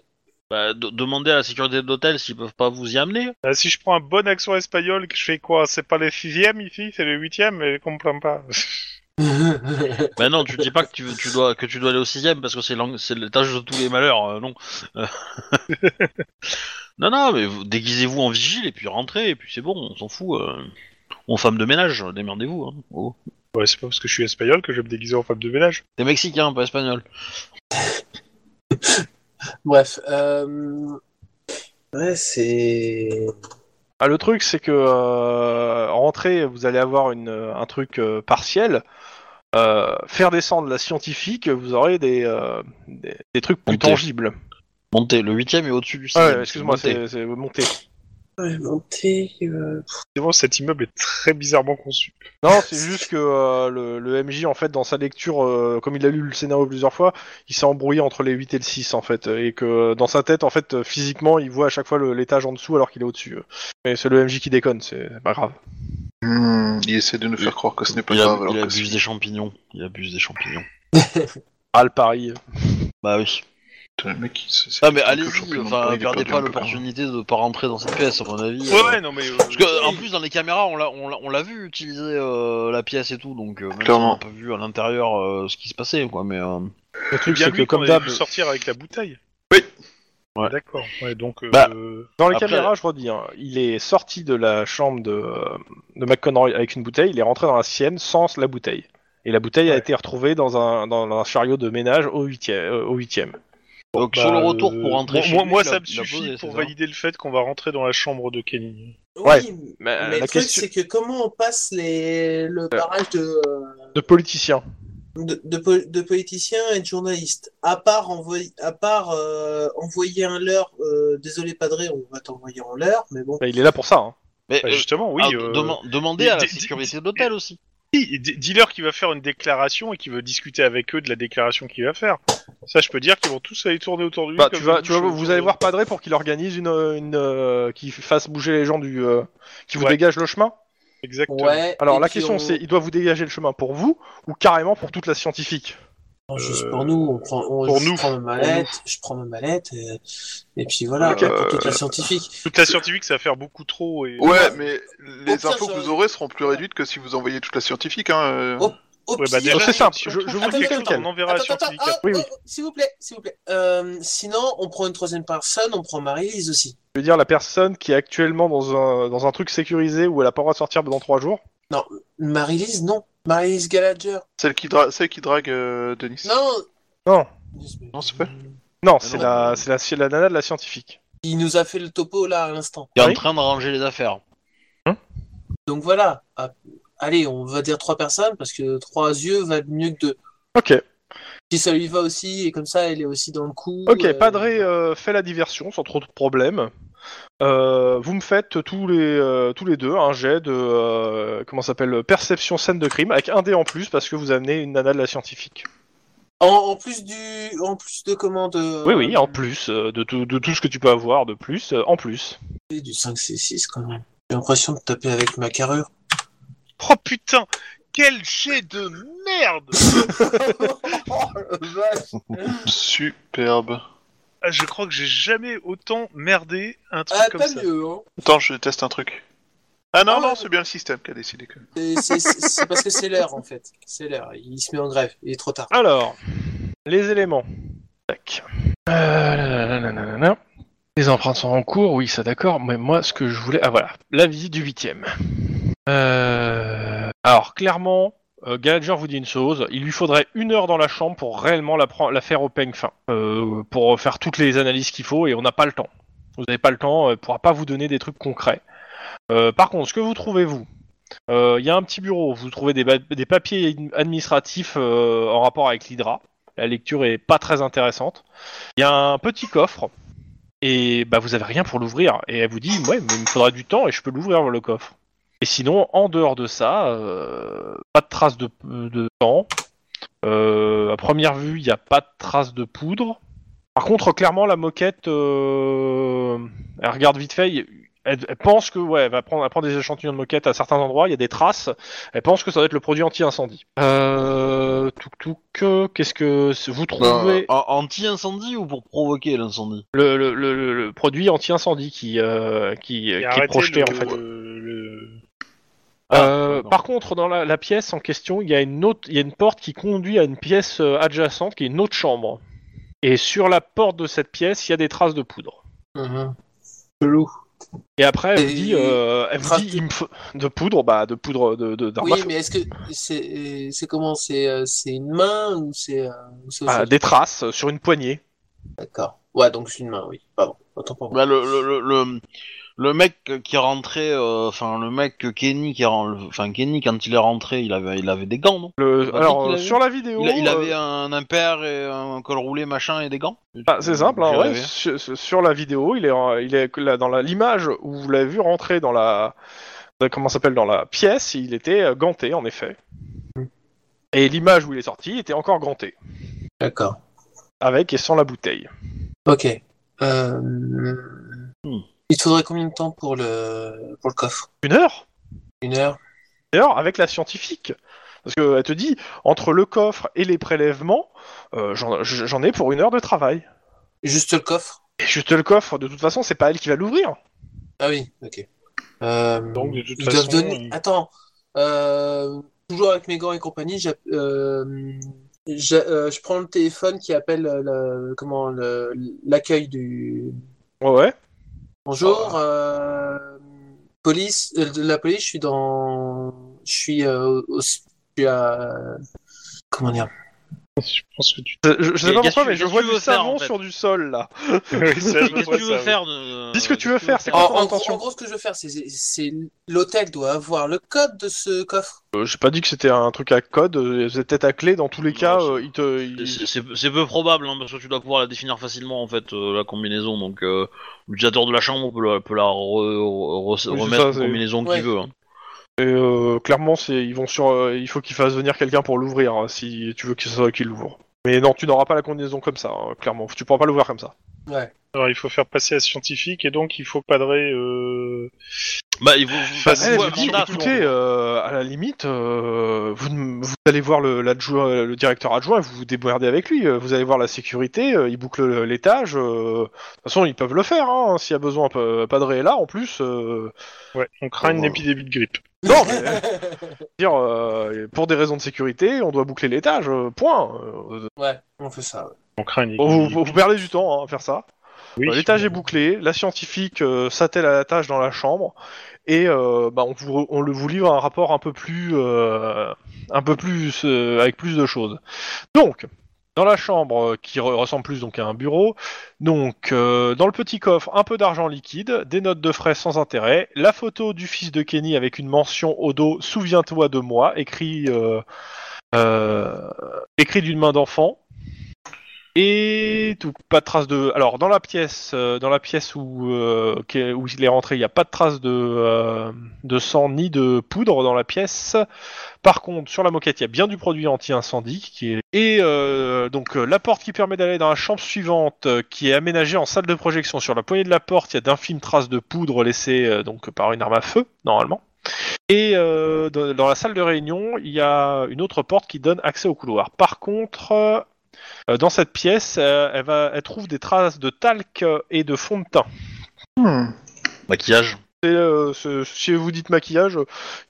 Bah, de- demandez à la sécurité de l'hôtel s'ils peuvent pas vous y amener. Euh, si je prends un bon accent espagnol, que je fais quoi? C'est pas le sixième ici, c'est le huitième, mais qu'on me plaint pas. Bah non, tu dis pas que tu, tu dois que tu dois aller au sixième parce que c'est l'étage de tous les malheurs, euh, non. Euh. non, non, mais vous- déguisez-vous en vigile et puis rentrez et puis c'est bon, on s'en fout. Euh... On femme de ménage, démerdez-vous. Hein. Oh. ouais, c'est pas parce que je suis espagnol que je vais me déguiser en femme de ménage. T'es mexicain, pas espagnol. Bref. Euh... Ouais, c'est. Ah, le truc, c'est que euh, rentrer, vous allez avoir une, un truc euh, partiel. Euh, faire descendre la scientifique, vous aurez des, euh, des, des trucs plus tangibles. Montez, le huitième est au-dessus du Ah sixième. ouais, excuse-moi, c'est c'est monté. Ouais, monter. euh, C'est bon, cet immeuble est très bizarrement conçu. Non, c'est juste que euh, le, le MJ, en fait, dans sa lecture, euh, comme il a lu le scénario plusieurs fois, il s'est embrouillé entre les 8 et le 6, en fait. Et que euh, dans sa tête, en fait, euh, physiquement, il voit à chaque fois le- l'étage en dessous alors qu'il est au-dessus. Mais c'est le MJ qui déconne, c'est pas grave. Hmm, il essaie de nous faire croire que ce n'est pas Il, grave. a- alors il que abuse des champignons. Il abuse des champignons. Ah, le pari. Bah oui. Le mec, c'est Ah mais allez-y, enfin perdez pas l'opportunité de pas rentrer dans cette pièce à mon avis. Ouais, euh. ouais, non, mais. euh, Parce que en plus dans les caméras on l'a on l'a- on l'a vu utiliser euh, la pièce et tout donc euh, même si on Clairement. n'a pas vu à l'intérieur euh, ce qui se passait quoi mais euh, Le truc, c'est que comme d'hab, sortir avec la bouteille. Oui. Ouais. D'accord. Ouais, donc. euh, Bah, dans les Après- caméras, je redis, hein, il est sorti de la chambre de, de McConroy avec une bouteille, il est rentré dans la sienne sans la bouteille. Et la bouteille a été retrouvée dans un, dans un chariot de ménage au huitième. euh, au huitième. Donc bah, sur le retour euh, pour rentrer moi, chez moi, lui, moi, ça me suffit posé, pour ça valider le fait qu'on va rentrer dans la chambre de Kenny. Ouais, Oui, mais, mais la le truc, question- c'est que comment on passe les... le barrage de, De politicien. de, de, po- de politiciens et de journalistes. À part, envoyer, à part euh, envoyer un leurre, euh, désolé Padré, on va t'envoyer en leurre, mais bon. Bah, il est là pour ça. Hein. mais Bah, euh, justement, oui. ah, euh, deman- demandez à la sécurité d'hôtel aussi Dis-leur qu'il va faire une déclaration et qu'il veut discuter avec eux de la déclaration qu'il va faire. Ça, je peux dire qu'ils vont tous aller tourner autour de lui. Bah, comme tu vas, des tu vas, bouches vous autour allez voir Padré pour qu'il organise une, une euh, qui fasse bouger les gens du, euh, qui vous Ouais. dégage le chemin. Exactement. Ouais. Alors la question on- c'est, il doit vous dégager le chemin pour vous ou carrément pour toute la scientifique? Non, juste Euh, pour nous, on prend, on, pour je nous. prends ma Pour mallette, je prends ma mallette, et, et puis voilà, Ok. pour toute la scientifique. Toute la scientifique, ça va faire beaucoup trop. Et... Ouais, mais les pire, infos que vous aurez seront plus réduites que si vous envoyez toute la scientifique. Hein. euh. Oh. Au Ouais, bah déjà, c'est simple, je- je vous quelque le dis chose, tel on enverra la Attends, attends, scientifique. ah, Oui, oui. oh, s'il vous plaît, s'il vous plaît. Euh, sinon, on prend une troisième personne, on prend Marie-Lise aussi. Je veux dire la personne qui est actuellement dans un, dans un truc sécurisé où elle a pas le droit de sortir dans trois jours. Marie-Lise, non. Marie-Lise Gallagher. Celle qui, dra- celle qui drague euh, Denis. Non. Non. Non, c'est pas. Non, c'est non. la, c'est la, c'est la nana de la scientifique. Il nous a fait le topo là à l'instant. il est Oui. en train de ranger les affaires Donc voilà. Ah, Allez, on va dire trois personnes parce que trois yeux valent mieux que deux. Ok, Si ça lui va aussi et comme ça, elle est aussi dans le coup. ok. euh, Padré euh, fait la diversion sans trop de problèmes. Euh, vous me faites tous les euh, tous les deux un jet de euh, comment ça s'appelle perception scène de crime avec un dé en plus parce que vous amenez une nana de la scientifique. En, en plus du, en plus de comment de. Oui, oui, en plus de, tout- de tout ce que tu peux avoir de plus, en plus. Du 5 C6 quand même. J'ai l'impression de taper avec ma carrure. Oh putain Quel jet de merde Superbe. Ah, Je crois que j'ai jamais autant merdé un truc Ah, comme pas ça. mieux, hein. Attends, je teste un truc. Ah non, Ah ouais. non, c'est bien le système qui a décidé que. C'est- C'est c'est- c'est parce que c'est l'heure en fait. C'est l'heure. Il se met en grève. Il est trop tard. Alors, les éléments. Tac. Euh, là, là, là, là, là, là. Les empreintes sont en cours, oui, ça d'accord. Mais moi, ce que je voulais, ah voilà, la visite du huitième. Euh... Alors, clairement, euh, Gallagher vous dit une chose. Il lui faudrait une heure dans la chambre pour réellement la, faire au peigne fin, euh, pour faire toutes les analyses qu'il faut, et on n'a pas le temps. Vous n'avez pas le temps, euh, il pourra pas vous donner des trucs concrets. Par contre, ce que vous trouvez vous, il y a un petit bureau. Vous trouvez des, papiers administratifs en rapport avec l'Hydra. La lecture est pas très intéressante. Il y a un petit coffre et bah vous avez rien pour l'ouvrir. Et elle vous dit ouais, mais il me faudra du temps et je peux l'ouvrir le coffre. Et sinon, en dehors de ça, euh, pas de traces de, de temps. Euh, à première vue, il n'y a pas de traces de poudre. Par contre, clairement, la moquette, euh, elle regarde vite fait. Elle, elle pense que ouais, elle va prendre, elle prend des échantillons de moquette à certains endroits. Il y a des traces. Elle pense que ça doit être le produit anti-incendie. Euh, Qu'est-ce que vous trouvez An- anti-incendie ou pour provoquer l'incendie? Le, le, le, le- le produit anti-incendie qui euh, qui, qui est projeté le- en fait. Le- Euh, par contre, dans la, la pièce en question, il y a une autre, il y a une porte qui conduit à une pièce euh, adjacente, qui est une autre chambre. Et sur la porte de cette pièce, il y a des traces de poudre. Chelou. Et après, elle vous Et- dit, euh, elle vous dit, de- il me faut de poudre, bah de poudre de de- Oui, mais est-ce que c'est c'est comment c'est euh, c'est une main ou c'est euh, Ah, des traces sur une poignée. D'accord. Ouais, donc c'est une main, oui. Pardon. Autant pour moi. Bah, le, le, le, le, mec qui est rentré, euh, enfin le mec Kenny qui enfin Kenny quand il est rentré, il avait il avait des gants, non? Le, alors avait- sur la vidéo, il, a- il euh, avait un impair et un col roulé machin et des gants? bah, c'est simple, hein, ouais, sur, sur la vidéo, il est, il est là, dans l'image où vous l'avez vu rentrer dans la, comment s'appelle, dans la pièce, il était euh, ganté en effet. Et l'image où il est sorti, il était encore ganté, D'accord. avec et sans la bouteille. Ok. Euh... Hmm. Il te faudrait combien de temps pour le pour le coffre? Une heure? Une heure D'ailleurs, avec la scientifique. Parce qu'elle te dit, entre le coffre et les prélèvements, euh, j'en j'en ai pour une heure de travail. Juste le coffre? Et juste le coffre, de toute façon, c'est pas elle qui va l'ouvrir. Ah oui, ok. Euh, Donc, de toute ils doivent façon, donner- il- Attends. Euh, toujours avec mes gants et compagnie, euh, euh, je prends le téléphone qui appelle le- comment l'accueil du. Ouais, ouais. Bonjour, euh, police, euh, de la police. Je suis dans, je suis, euh, au- je suis à, comment dire. Je pense que tu. Je, je sais pas pourquoi, mais je vois du savon en fait sur du sol, là. Oui, Qu'est-ce vois que tu veux ça, faire de... Dis ce que tu veux faire, c'est En, quoi en ton gros, intention en gros, ce que je veux faire, c'est, l'hôtel doit avoir le code de ce coffre. Euh, J'ai pas dit que c'était un truc à code, euh, c'est peut-être à clé, dans tous les cas, c'est- euh, il te... il- C'est- peu probable, hein, parce que tu dois pouvoir la définir facilement, en fait, euh, la combinaison. Donc, euh, l'utilisateur de la chambre peut la, peut la re- re- re- Oui, c'est remettre ça, en c'est- combinaison Ouais. qu'il veut. hein. Et euh, clairement, c'est ils vont sur, euh, il faut qu'il fasse venir quelqu'un pour l'ouvrir hein, si tu veux que ce soit qui l'ouvre. Mais non, tu n'auras pas la combinaison comme ça, hein, clairement. Tu pourras pas l'ouvrir comme ça. Ouais. Alors, il faut faire passer à scientifique et donc il faut cadrer. Euh... Bah, il vous, vous Bah, passez vous je un dis, mandat, écoutez, euh, à la limite, euh, vous, vous allez voir le, directeur adjoint, vous vous débrouillez avec lui. euh, Vous allez voir la sécurité, euh, il boucle le- l'étage. euh, de toute façon, ils peuvent le faire hein, s'il y a besoin. Padré est là en plus. euh, Ouais, on craint une Oh. épidémie de grippe. Non, mais dire, euh, pour des raisons de sécurité, on doit boucler l'étage. point. Ouais, on fait ça. ouais. On craint une vous, épidémie. vous- vous perdez du temps hein, à faire ça. Oui, Euh, L'étage est bouclé, la scientifique euh, s'attelle à la tâche dans la chambre et euh, bah, on, vous, on le- vous livre un rapport un peu plus, euh, un peu plus euh, avec plus de choses. Donc, dans la chambre euh, qui re- ressemble plus donc à un bureau, donc euh, dans le petit coffre un peu d'argent liquide, des notes de frais sans intérêt, la photo du fils de Kenny avec une mention au dos "Souviens-toi de moi" écrit euh, euh, écrit d'une main d'enfant. Et tout, pas de trace de. Alors dans la pièce, euh, dans la pièce où euh, où il est rentré, il n'y a pas de trace de euh, de sang ni de poudre dans la pièce. Par contre, sur la moquette, il y a bien du produit anti-incendie qui est et euh, donc euh, la porte qui permet d'aller dans la chambre suivante, euh, qui est aménagée en salle de projection. Sur la poignée de la porte, il y a d'infimes traces de poudre laissées donc par une arme à feu normalement. Et euh, dans, la salle de réunion, il y a une autre porte qui donne accès au couloir. Par contre, dans cette pièce, euh, elle, va, elle trouve des traces de talc euh, et de fond de teint. Hmm. Maquillage. Et, euh, ce- si vous dites maquillage,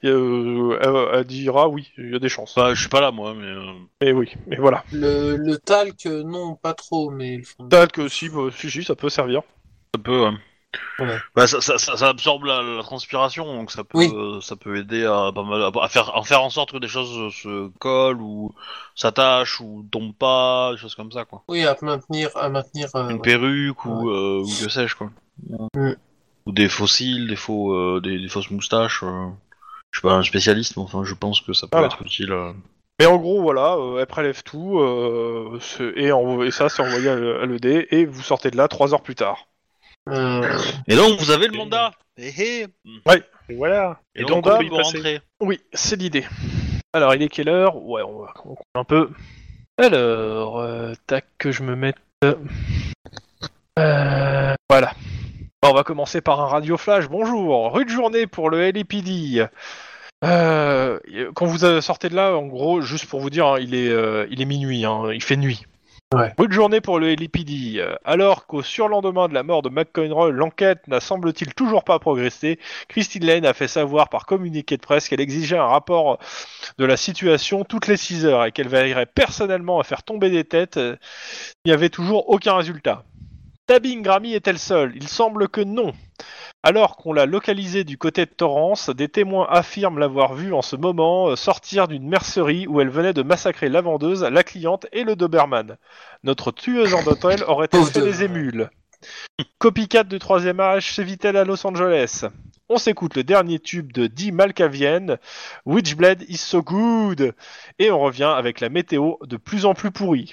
euh, elle, elle dira oui, il y a des chances. Bah, je suis pas là, moi, mais... euh, Mais oui, mais voilà. Le, le talc, euh, non, pas trop, mais le fond. Talc, euh, si, bah, si, si, ça peut servir. Ça peut, ouais. Bah, ça, ça, ça- ça absorbe la, la transpiration, donc ça peut, Oui. euh, ça peut aider à, pas mal, à, faire, à faire en sorte que des choses se collent ou s'attachent ou tombent pas, des choses comme ça, quoi. Oui, à maintenir, à maintenir. euh, Une ouais. perruque ou, euh, ou que sais-je, quoi. Mm. Ou des fossiles, des faux, euh, des, des fausses moustaches. euh. Je suis pas un spécialiste, mais enfin, je pense que ça peut Voilà. être utile. euh. Mais en gros, voilà, euh, elle prélève tout, euh, et, en- et ça, c'est envoyé à, à l'ED, et vous sortez de là trois heures plus tard. Euh, Et donc, vous avez le mandat Eh, eh. Et voilà. Et, Et donc, donc, on on peut peut y y passer. rentrer. Oui, c'est l'idée. Alors, il est quelle heure? Ouais, on va on un peu. Alors, euh, tac, que je me mette. Euh, voilà. On va commencer par un radio flash. Bonjour, rude journée pour le LAPD. Euh, quand vous euh, sortez de là, en gros, juste pour vous dire, hein, il est, euh, il est minuit, hein, il fait nuit. Ouais. Rude journée pour le LAPD. Euh, Alors qu'au surlendemain de la mort de McConroy, l'enquête n'a semble-t-il toujours pas progressé, Christine Lane a fait savoir par communiqué de presse qu'elle exigeait un rapport de la situation toutes les 6 heures et qu'elle veillerait personnellement à faire tomber des têtes. euh, Il n'y avait toujours aucun résultat. Tabing Grammy est-elle seule? Il semble que non. Alors qu'on l'a localisée du côté de Torrance, des témoins affirment l'avoir vue en ce moment euh, sortir d'une mercerie où elle venait de massacrer la vendeuse, la cliente et le Doberman. Notre tueuse en hôtel aurait-elle fait des émules? Copycat du troisième âge sévit-elle à Los Angeles? On s'écoute le dernier tube de Dee Malkavian, Witchblade is so good? Et on revient avec la météo de plus en plus pourrie.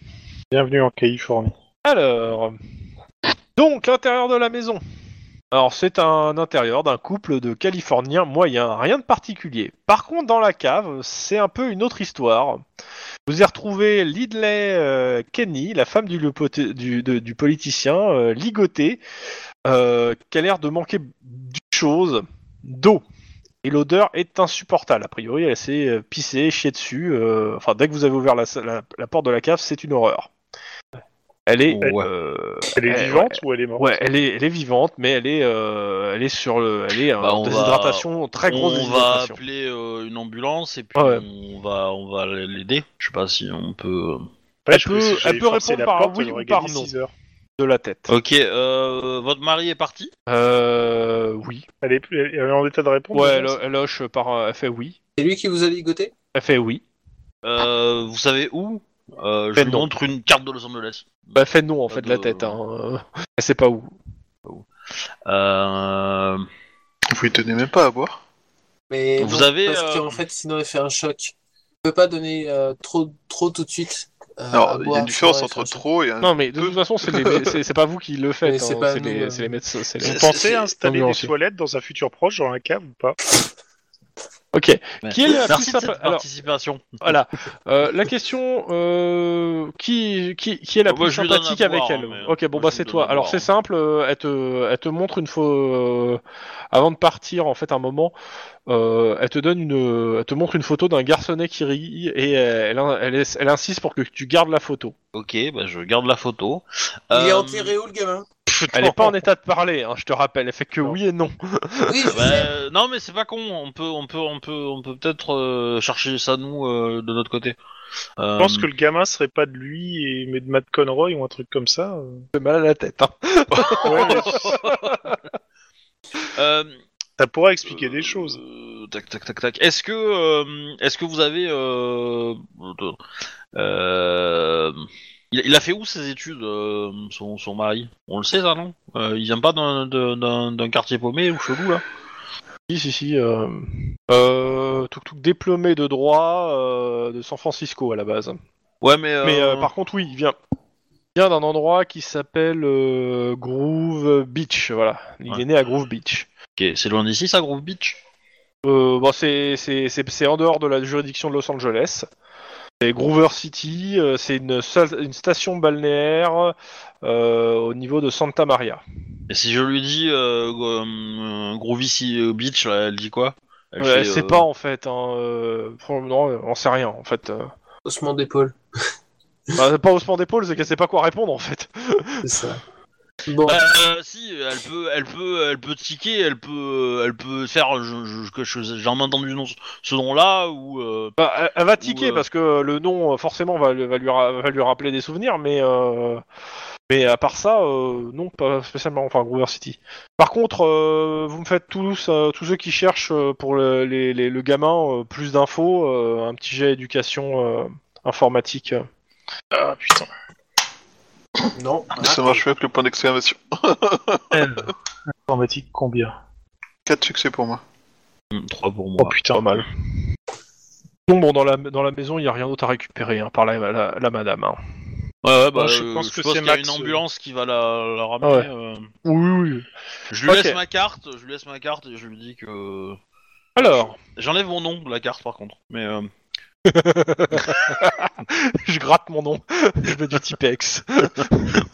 Bienvenue en Californie. Alors, donc l'intérieur de la maison. Alors c'est un intérieur d'un couple de Californiens moyens, rien de particulier. Par contre dans la cave, c'est un peu une autre histoire. Vous y retrouvez Lidley euh, Kenny, la femme du, politicien, euh, ligotée, euh, qui a l'air de manquer d'une chose, d'eau. Et l'odeur est insupportable. A priori, elle s'est pissée, chiée dessus. Enfin, dès que vous avez ouvert la porte de la cave, c'est une horreur. Elle est. Ouais. euh, Elle est elle- vivante ou elle est morte Ouais, elle est, elle est vivante, mais elle est, euh, elle est sur le, elle est en Bah, va- déshydratation, très grosse on va appeler euh, une ambulance et puis Ouais. on va on va l'aider. Je sais pas si on peut. Elle peut- si elle peut répondre par porte, oui ou par non. De la tête. Ok, euh, votre mari est parti? Euh, oui. Elle est, elle est en état de répondre Ouais, elle, elle hoche par, elle fait oui. C'est lui qui vous a ligoté? Elle fait oui. euh, Vous savez où? Euh, Je lui non. montre une carte de Los Angeles. Bah, elle fait non en fait de la Euh, tête. Hein. Elle sait pas où. Euh, Vous lui donnez même pas à boire. Mais Vous non, avez, Parce euh, qu'en fait, sinon, il fait un choc. On peut pas donner euh, trop, trop tout de suite. euh, Alors, il y a une différence entre un trop et un. Non, mais de toute façon, c'est pas vous qui le faites. Hein, C'est les, euh. les médecins. les- Vous pensez c'est- installer des toilettes dans un futur proche, dans la cave ou pas? Ok. Qui est la Merci plus de cette sympa- alors- participation. Voilà. Euh, la question, euh, qui, qui, qui est la Bah, moi, plus sympathique avec boire, elle hein, Ok, bon bah c'est toi. Alors c'est simple. euh, elle te, elle te montre une fois, euh, avant de partir en fait un moment, euh, elle te donne une, elle te montre une photo d'un garçonnet qui rit et elle, elle, elle, elle insiste pour que tu gardes la photo. Ok, bah je garde la photo. Il est enterré où le gamin? Elle est pas en état de parler, hein, je te rappelle. Elle fait que Non. oui et non. Oui, je sais. bah, non mais c'est pas con. On peut, on peut, on peut, on peut peut-être euh, chercher ça nous euh, de notre côté. Euh, Je pense que le gamin serait pas de lui, et... mais de Matt Conroy ou un truc comme ça. euh. J'ai mal à la tête. Hein. Euh, ça pourrait expliquer des choses. Euh, tac, tac, tac, tac. Est-ce que, euh, est-ce que vous avez, euh, euh, il, il a fait où ses études, euh, son, son mari? On le sait ça, non? Euh, Il vient pas d'un, d'un, d'un quartier paumé ou chelou là? Si, si, si. Euh, euh, tout, tout diplômé de droit euh, de San Francisco à la base. Ouais, mais. Mais par contre, oui, il vient, il vient d'un endroit qui s'appelle Groove Beach. Voilà, il Ouais. est né à Groove Beach. ok, c'est loin d'ici, ça, Grove Beach? Euh, bon, c'est c'est- c'est- c'est en dehors de la juridiction de Los Angeles. C'est Groover City. euh, c'est une, seule- une station balnéaire euh, au niveau de Santa Maria. Et si je lui dis euh, euh, Groovy Beach, elle dit quoi? Elle Ouais, fait, sait euh, pas en fait. Hein, euh, non, on sait rien en fait. euh. Haussement d'épaule. Bah, c'est pas haussement d'épaule, c'est qu'elle sait pas quoi répondre en fait. C'est ça. Bon, Bah, euh, si, elle peut, elle peut, elle peut tiquer, elle peut, elle peut faire, je, je, que je- j'ai entendu nom- ce nom-là ou. euh, Bah, elle, elle va tiquer Ou, euh, parce que le nom forcément va, va, lui, ra- va lui rappeler des souvenirs, mais euh, mais à part ça, euh, non, pas spécialement. Enfin, Groover City. Par contre, euh, vous me faites tous, euh, tous ceux qui cherchent pour le, les, les- le gamin euh, plus d'infos, euh, un petit jet éducation euh, informatique. Ah putain. Non. Ça marche mieux que le point d'exclamation. Elle. Informatique combien 4 succès pour moi. hmm, Trois pour moi. Oh putain. Pas mal. Non, bon, dans la, dans la maison, il n'y a rien d'autre à récupérer, hein, par la, la, la madame. hein. Ouais, ouais, bah, je euh, pense que qu'il c'est y a Max, une euh. ambulance qui va la, la ramener. Ouais. euh. Oui, oui. Je lui Ok. laisse ma carte, je lui laisse ma carte et je lui dis que. Alors, J'enlève mon nom de la carte par contre. Mais euh, je gratte mon nom, je mets du Tipex.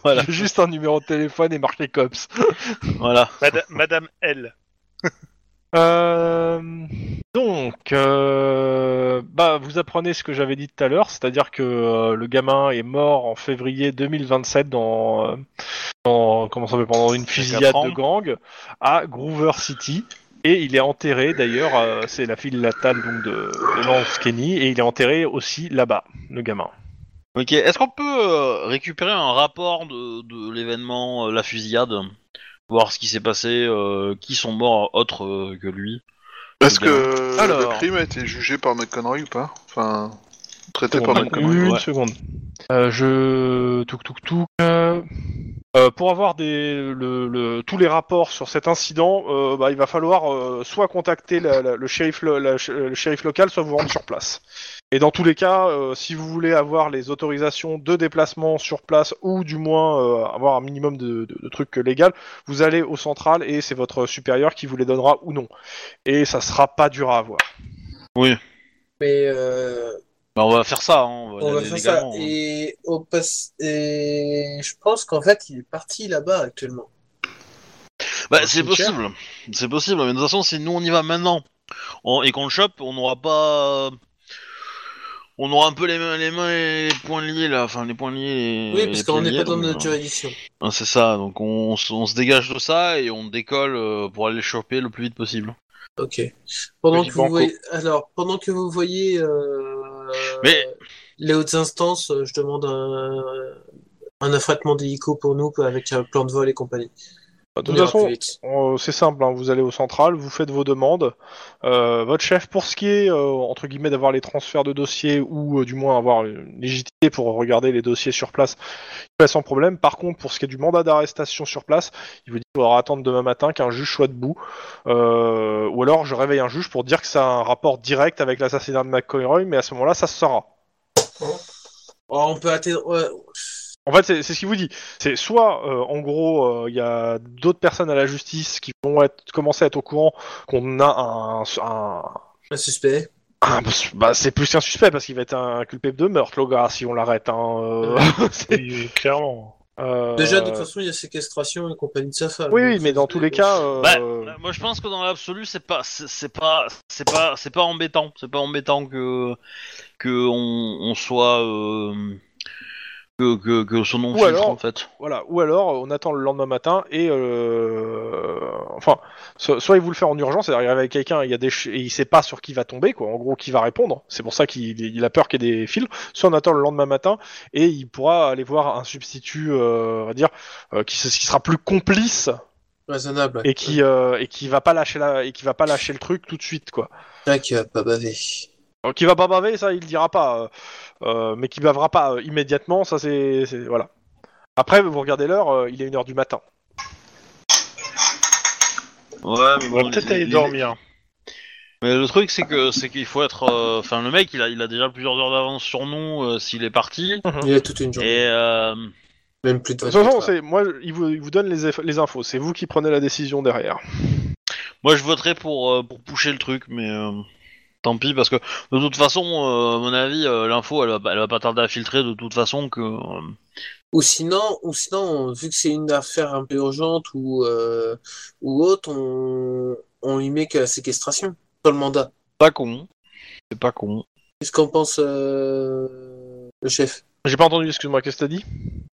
Voilà. J'ai juste un numéro de téléphone et marqué COPS. voilà. Mada- Madame L. Euh, donc, euh, bah, vous apprenez ce que j'avais dit tout à l'heure, c'est-à-dire que euh, le gamin est mort en février 2027 dans, euh, dans comment ça s'appelle, pendant une fusillade de gang à Groover City. Et il est enterré d'ailleurs, euh, c'est la fille latale donc de, de Lance Kenny, et il est enterré aussi là-bas, le gamin. Ok. Est-ce qu'on peut euh, récupérer un rapport de, de l'événement, euh, la fusillade, voir ce qui s'est passé, euh, qui sont morts autres euh, que lui? Est-ce que Alors. le crime a été jugé par McConroy ou pas? Enfin, traité par McConroy une ouais. seconde. Euh, je touk touk touk. Euh, pour avoir des, le, le- tous les rapports sur cet incident, euh, bah, il va falloir euh, soit contacter la- la- le, shérif, lo- la- le shérif local, soit vous rendre sur place. Et dans tous les cas, euh, si vous voulez avoir les autorisations de déplacement sur place ou du moins euh, avoir un minimum de, de, de trucs légal, vous allez au central et c'est votre supérieur qui vous les donnera ou non. Et ça sera pas dur à avoir. Oui. Mais euh, Bah, on va faire ça. Hein. On va, on va faire ça. hein. Et, au pass- et je pense qu'en fait, il est parti là-bas actuellement. Bah, Au c'est possible. C'est possible. Mais de toute façon, si nous on y va maintenant on- et qu'on le chope, on n'aura pas. On aura un peu les mains, les mains et les poings liés là, enfin les poings liés. et Oui, parce qu'on n'est pas dans donc, notre euh, juridiction. ah, C'est ça, donc on, se dégage de ça et on décolle euh, pour aller les choper le plus vite possible. Ok. Pendant que vous voyez, alors pendant que vous voyez euh, Mais- les hautes instances, euh, je demande un, un affrètement d'hélico pour nous avec un plan de vol et compagnie. De toute façon, c'est simple, hein, vous allez au central, vous faites vos demandes. Euh, votre chef, pour ce qui est, euh, entre guillemets, d'avoir les transferts de dossiers ou euh, du moins avoir une légitimité pour regarder les dossiers sur place, il fait sans problème. Par contre, pour ce qui est du mandat d'arrestation sur place, il vous dit qu'il faudra attendre demain matin qu'un juge soit debout. Euh, ou alors, je réveille un juge pour dire que ça a un rapport direct avec l'assassinat de McCoy, mais à ce moment-là, ça se saura. Oh, on peut atteindre. ouais. En fait, c'est c'est ce qu'il vous dit. C'est soit, euh, en gros, euh, il y a d'autres personnes à la justice qui vont être, commencer à être au courant qu'on a un, un, Un suspect. un- bah, c'est plus qu'un suspect parce qu'il va être inculpé de meurtre, le gars, si on l'arrête. Hein, euh, clairement. euh, Déjà, de toute façon, il y a séquestration et compagnie de sa femme. Oui, mais dans tous les cas, euh, Bah, moi je pense que dans l'absolu c'est pas c'est c'est pas c'est pas c'est pas embêtant c'est pas embêtant que que on, on soit euh, que, que que son nom Ou filtre alors- en fait. Voilà, ou alors on attend le lendemain matin et euh, enfin, so- soit il vous le fait en urgence, c'est-à-dire il arrive avec quelqu'un, il y a des et il sait pas sur qui va tomber, quoi. En gros, qui va répondre. C'est pour ça qu'il il a peur qu'il y ait des fils. Soit on attend le lendemain matin et il pourra aller voir un substitut, euh, on va dire, euh, qui, sera plus complice Raisonnable. et qui euh, et qui va pas lâcher la et qui va pas lâcher le truc tout de suite, quoi. Ah, qui va pas baver. Alors, qui va pas baver, ça il dira pas, euh, euh, mais qui bavera pas euh, immédiatement, ça c'est c'est- voilà. Après, vous regardez l'heure, euh, il est une heure du matin. Ouais, mais On va bon, peut-être les- aller les- dormir. Mais le truc c'est que c'est qu'il faut être euh, enfin le mec il a il a déjà plusieurs heures d'avance sur nous euh, s'il est parti Il a toute une journée. et euh, Même plus de De toute 24 façon, heures. c'est moi, il vous, il vous donne les, eff- les infos. C'est vous qui prenez la décision derrière. moi je voterais pour euh, pour pousser le truc mais euh, tant pis parce que de toute façon euh, à mon avis euh, l'info elle va pas- elle va pas tarder à filtrer de toute façon que euh, Ou sinon, ou sinon, vu que c'est une affaire un peu urgente ou, euh, ou autre, on, on lui met que la séquestration sur le mandat. pas con c'est pas con Qu'est-ce qu'en pense euh, le chef? J'ai pas entendu. Excuse-moi, qu'est-ce que t'as dit?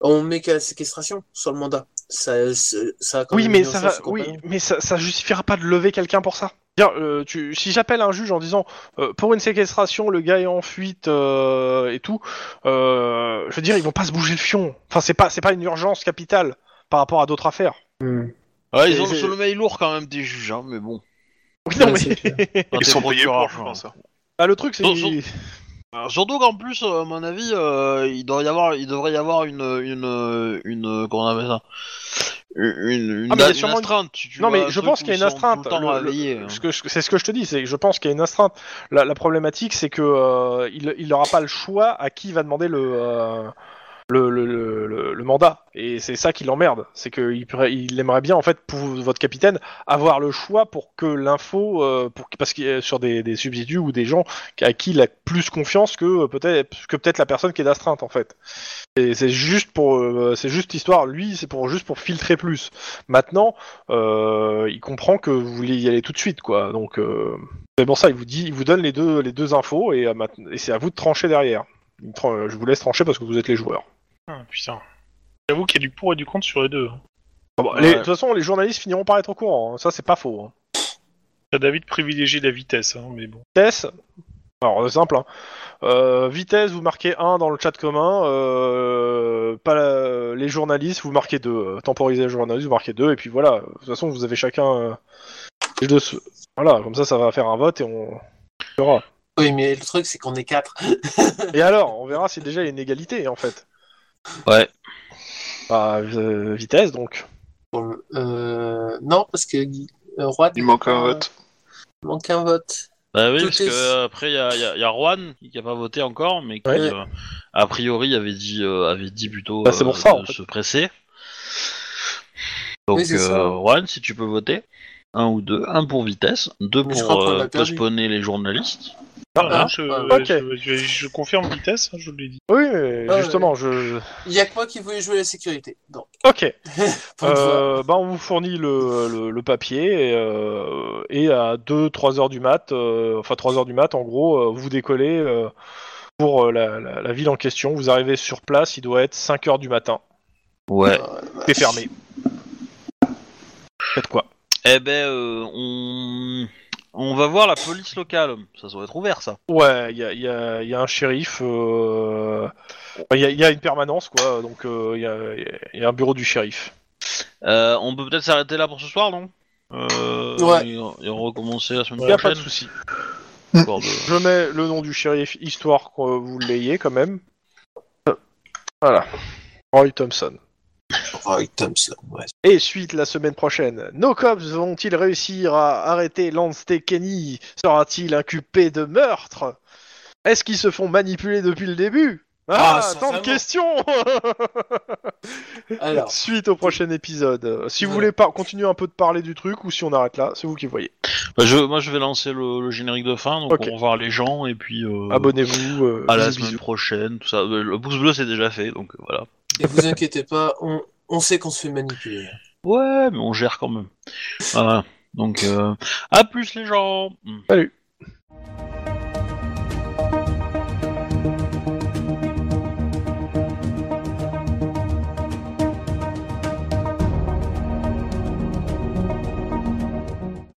On met qu'à la séquestration sur le mandat. Ça, c'est- ça a quand Oui, même mais une ça urgence va. Oui, mais ça, ça justifiera pas de lever quelqu'un pour ça. Dire, euh, tu, si j'appelle un juge en disant euh, pour une séquestration, le gars est en fuite euh, et tout, euh, je veux dire, ils vont pas se bouger le fion. Enfin, c'est pas, c'est pas une urgence capitale par rapport à d'autres affaires. Hmm. ouais, ils ont le sommeil lourd quand même des juges hein, mais bon Oui, non, Ouais, mais Ils sont payés pour, je pense. hein. Ah, le truc, c'est. Alors, surtout qu'en plus, euh, à mon avis, euh, il doit y avoir, il devrait y avoir une, une, une, comment on appelle ça, une, une, Ah, mais il y a une sûrement une- astreinte. tu- tu Non, mais je pense qu'il y a une astreinte. Hein. ce c'est ce que je te dis, c'est que je pense qu'il y a une astreinte. La, la problématique, c'est que euh, il, il aura pas le choix à qui il va demander le, euh, le, le, le, le- mandat. Et c'est ça qui l'emmerde. C'est qu'il il aimerait bien, en fait, pour votre capitaine, avoir le choix pour que l'info, euh, pour, parce qu'il sur des, des substituts ou des gens à qui il a plus confiance que euh, peut-être que peut-être la personne qui est d'astreinte, en fait. Et c'est juste pour, euh, c'est juste l'histoire. Lui, c'est pour juste pour filtrer plus. Maintenant, euh, il comprend que vous voulez y aller tout de suite, quoi. Donc, euh, c'est pour ça, il vous dit, il vous donne les deux, les deux infos et, euh, et c'est à vous de trancher derrière. Je vous laisse trancher parce que vous êtes les joueurs. Ah, putain. J'avoue qu'il y a du pour et du contre sur les deux. Ah bon, Ouais. les- de toute façon, les journalistes finiront par être au courant. hein. Ça, c'est pas faux. Hein. Ça, David privilégie la vitesse, hein, mais bon. Vitesse. Alors, c'est simple. hein. Euh, vitesse, vous marquez 1 dans le chat commun. euh, pas la- les journalistes, vous marquez 2. temporiser les journalistes, vous marquez 2. Et puis voilà. De toute façon, vous avez chacun. euh, les deux. se- Voilà, comme ça, ça va faire un vote et on verra. Oui, mais le truc, c'est qu'on est quatre. Et alors, on verra si déjà il y a une égalité en fait. Ouais. Bah, euh, vitesse donc. Bon, euh, non, parce que Guy- euh, Il manque un vote. il manque un vote. Bah oui, Tout parce est- que euh, après il y a, y a- y a Juan qui a pas voté encore, mais qui Ouais. euh, a priori avait dit, euh, avait dit plutôt Bah, c'est pour ça, de en fait. se presser. Donc Oui, c'est ça. euh, Juan, si tu peux voter, un ou deux, un pour vitesse, deux Mais je crois pour qu'on l'a euh, perdu. postponer les journalistes. Ah, non, je, ok. je, je- je confirme vitesse, hein, je l'ai dit. Oui, mais Ah, justement, je. Il y a que moi qui voulais jouer la sécurité. Non. Ok. Euh, bah, on vous fournit le, le, le papier et, euh, et à 2-3 heures du mat, euh, enfin 3 heures du mat, en gros, euh, vous décollez euh, pour la, la- la ville en question. Vous arrivez sur place, il doit être 5 heures du matin. Ouais. C'est fermé. Faites quoi? Eh ben, euh, on... on va voir la police locale. Ça doit être ouvert, ça. Ouais, il y a, il y a- il y a un shérif, euh, enfin, il y, a, y une permanence, quoi, donc euh, il y, a, y un bureau du shérif. Euh, on peut peut-être s'arrêter là pour ce soir, non? Euh, Ouais. Et, et recommencer la semaine Il n'y a pas de prochaine. souci. Je mets le nom du shérif, histoire que vous l'ayez quand même. Voilà. Roy Thompson. Et suite la semaine prochaine, nos cops vont-ils réussir à arrêter Lance T. Kenny? Sera-t-il inculpé de meurtre? Est-ce qu'ils se font manipuler depuis le début? Ah, Ah, tant de questions Alors, Suite au prochain épisode. Euh, Si vous voulez pas continuer un peu de parler du truc ou si on arrête là, c'est vous qui voyez. Bah, je, moi, je vais lancer le, le générique de fin, donc on va voir les gens, et puis... euh, Abonnez-vous. euh, À la bisous, semaine bisous. prochaine, tout ça. Le pouce bleu, c'est déjà fait, donc voilà. et vous inquiétez pas, on, on sait qu'on se fait manipuler. Ouais, mais on gère quand même. Voilà. Donc, euh, à plus les gens. Salut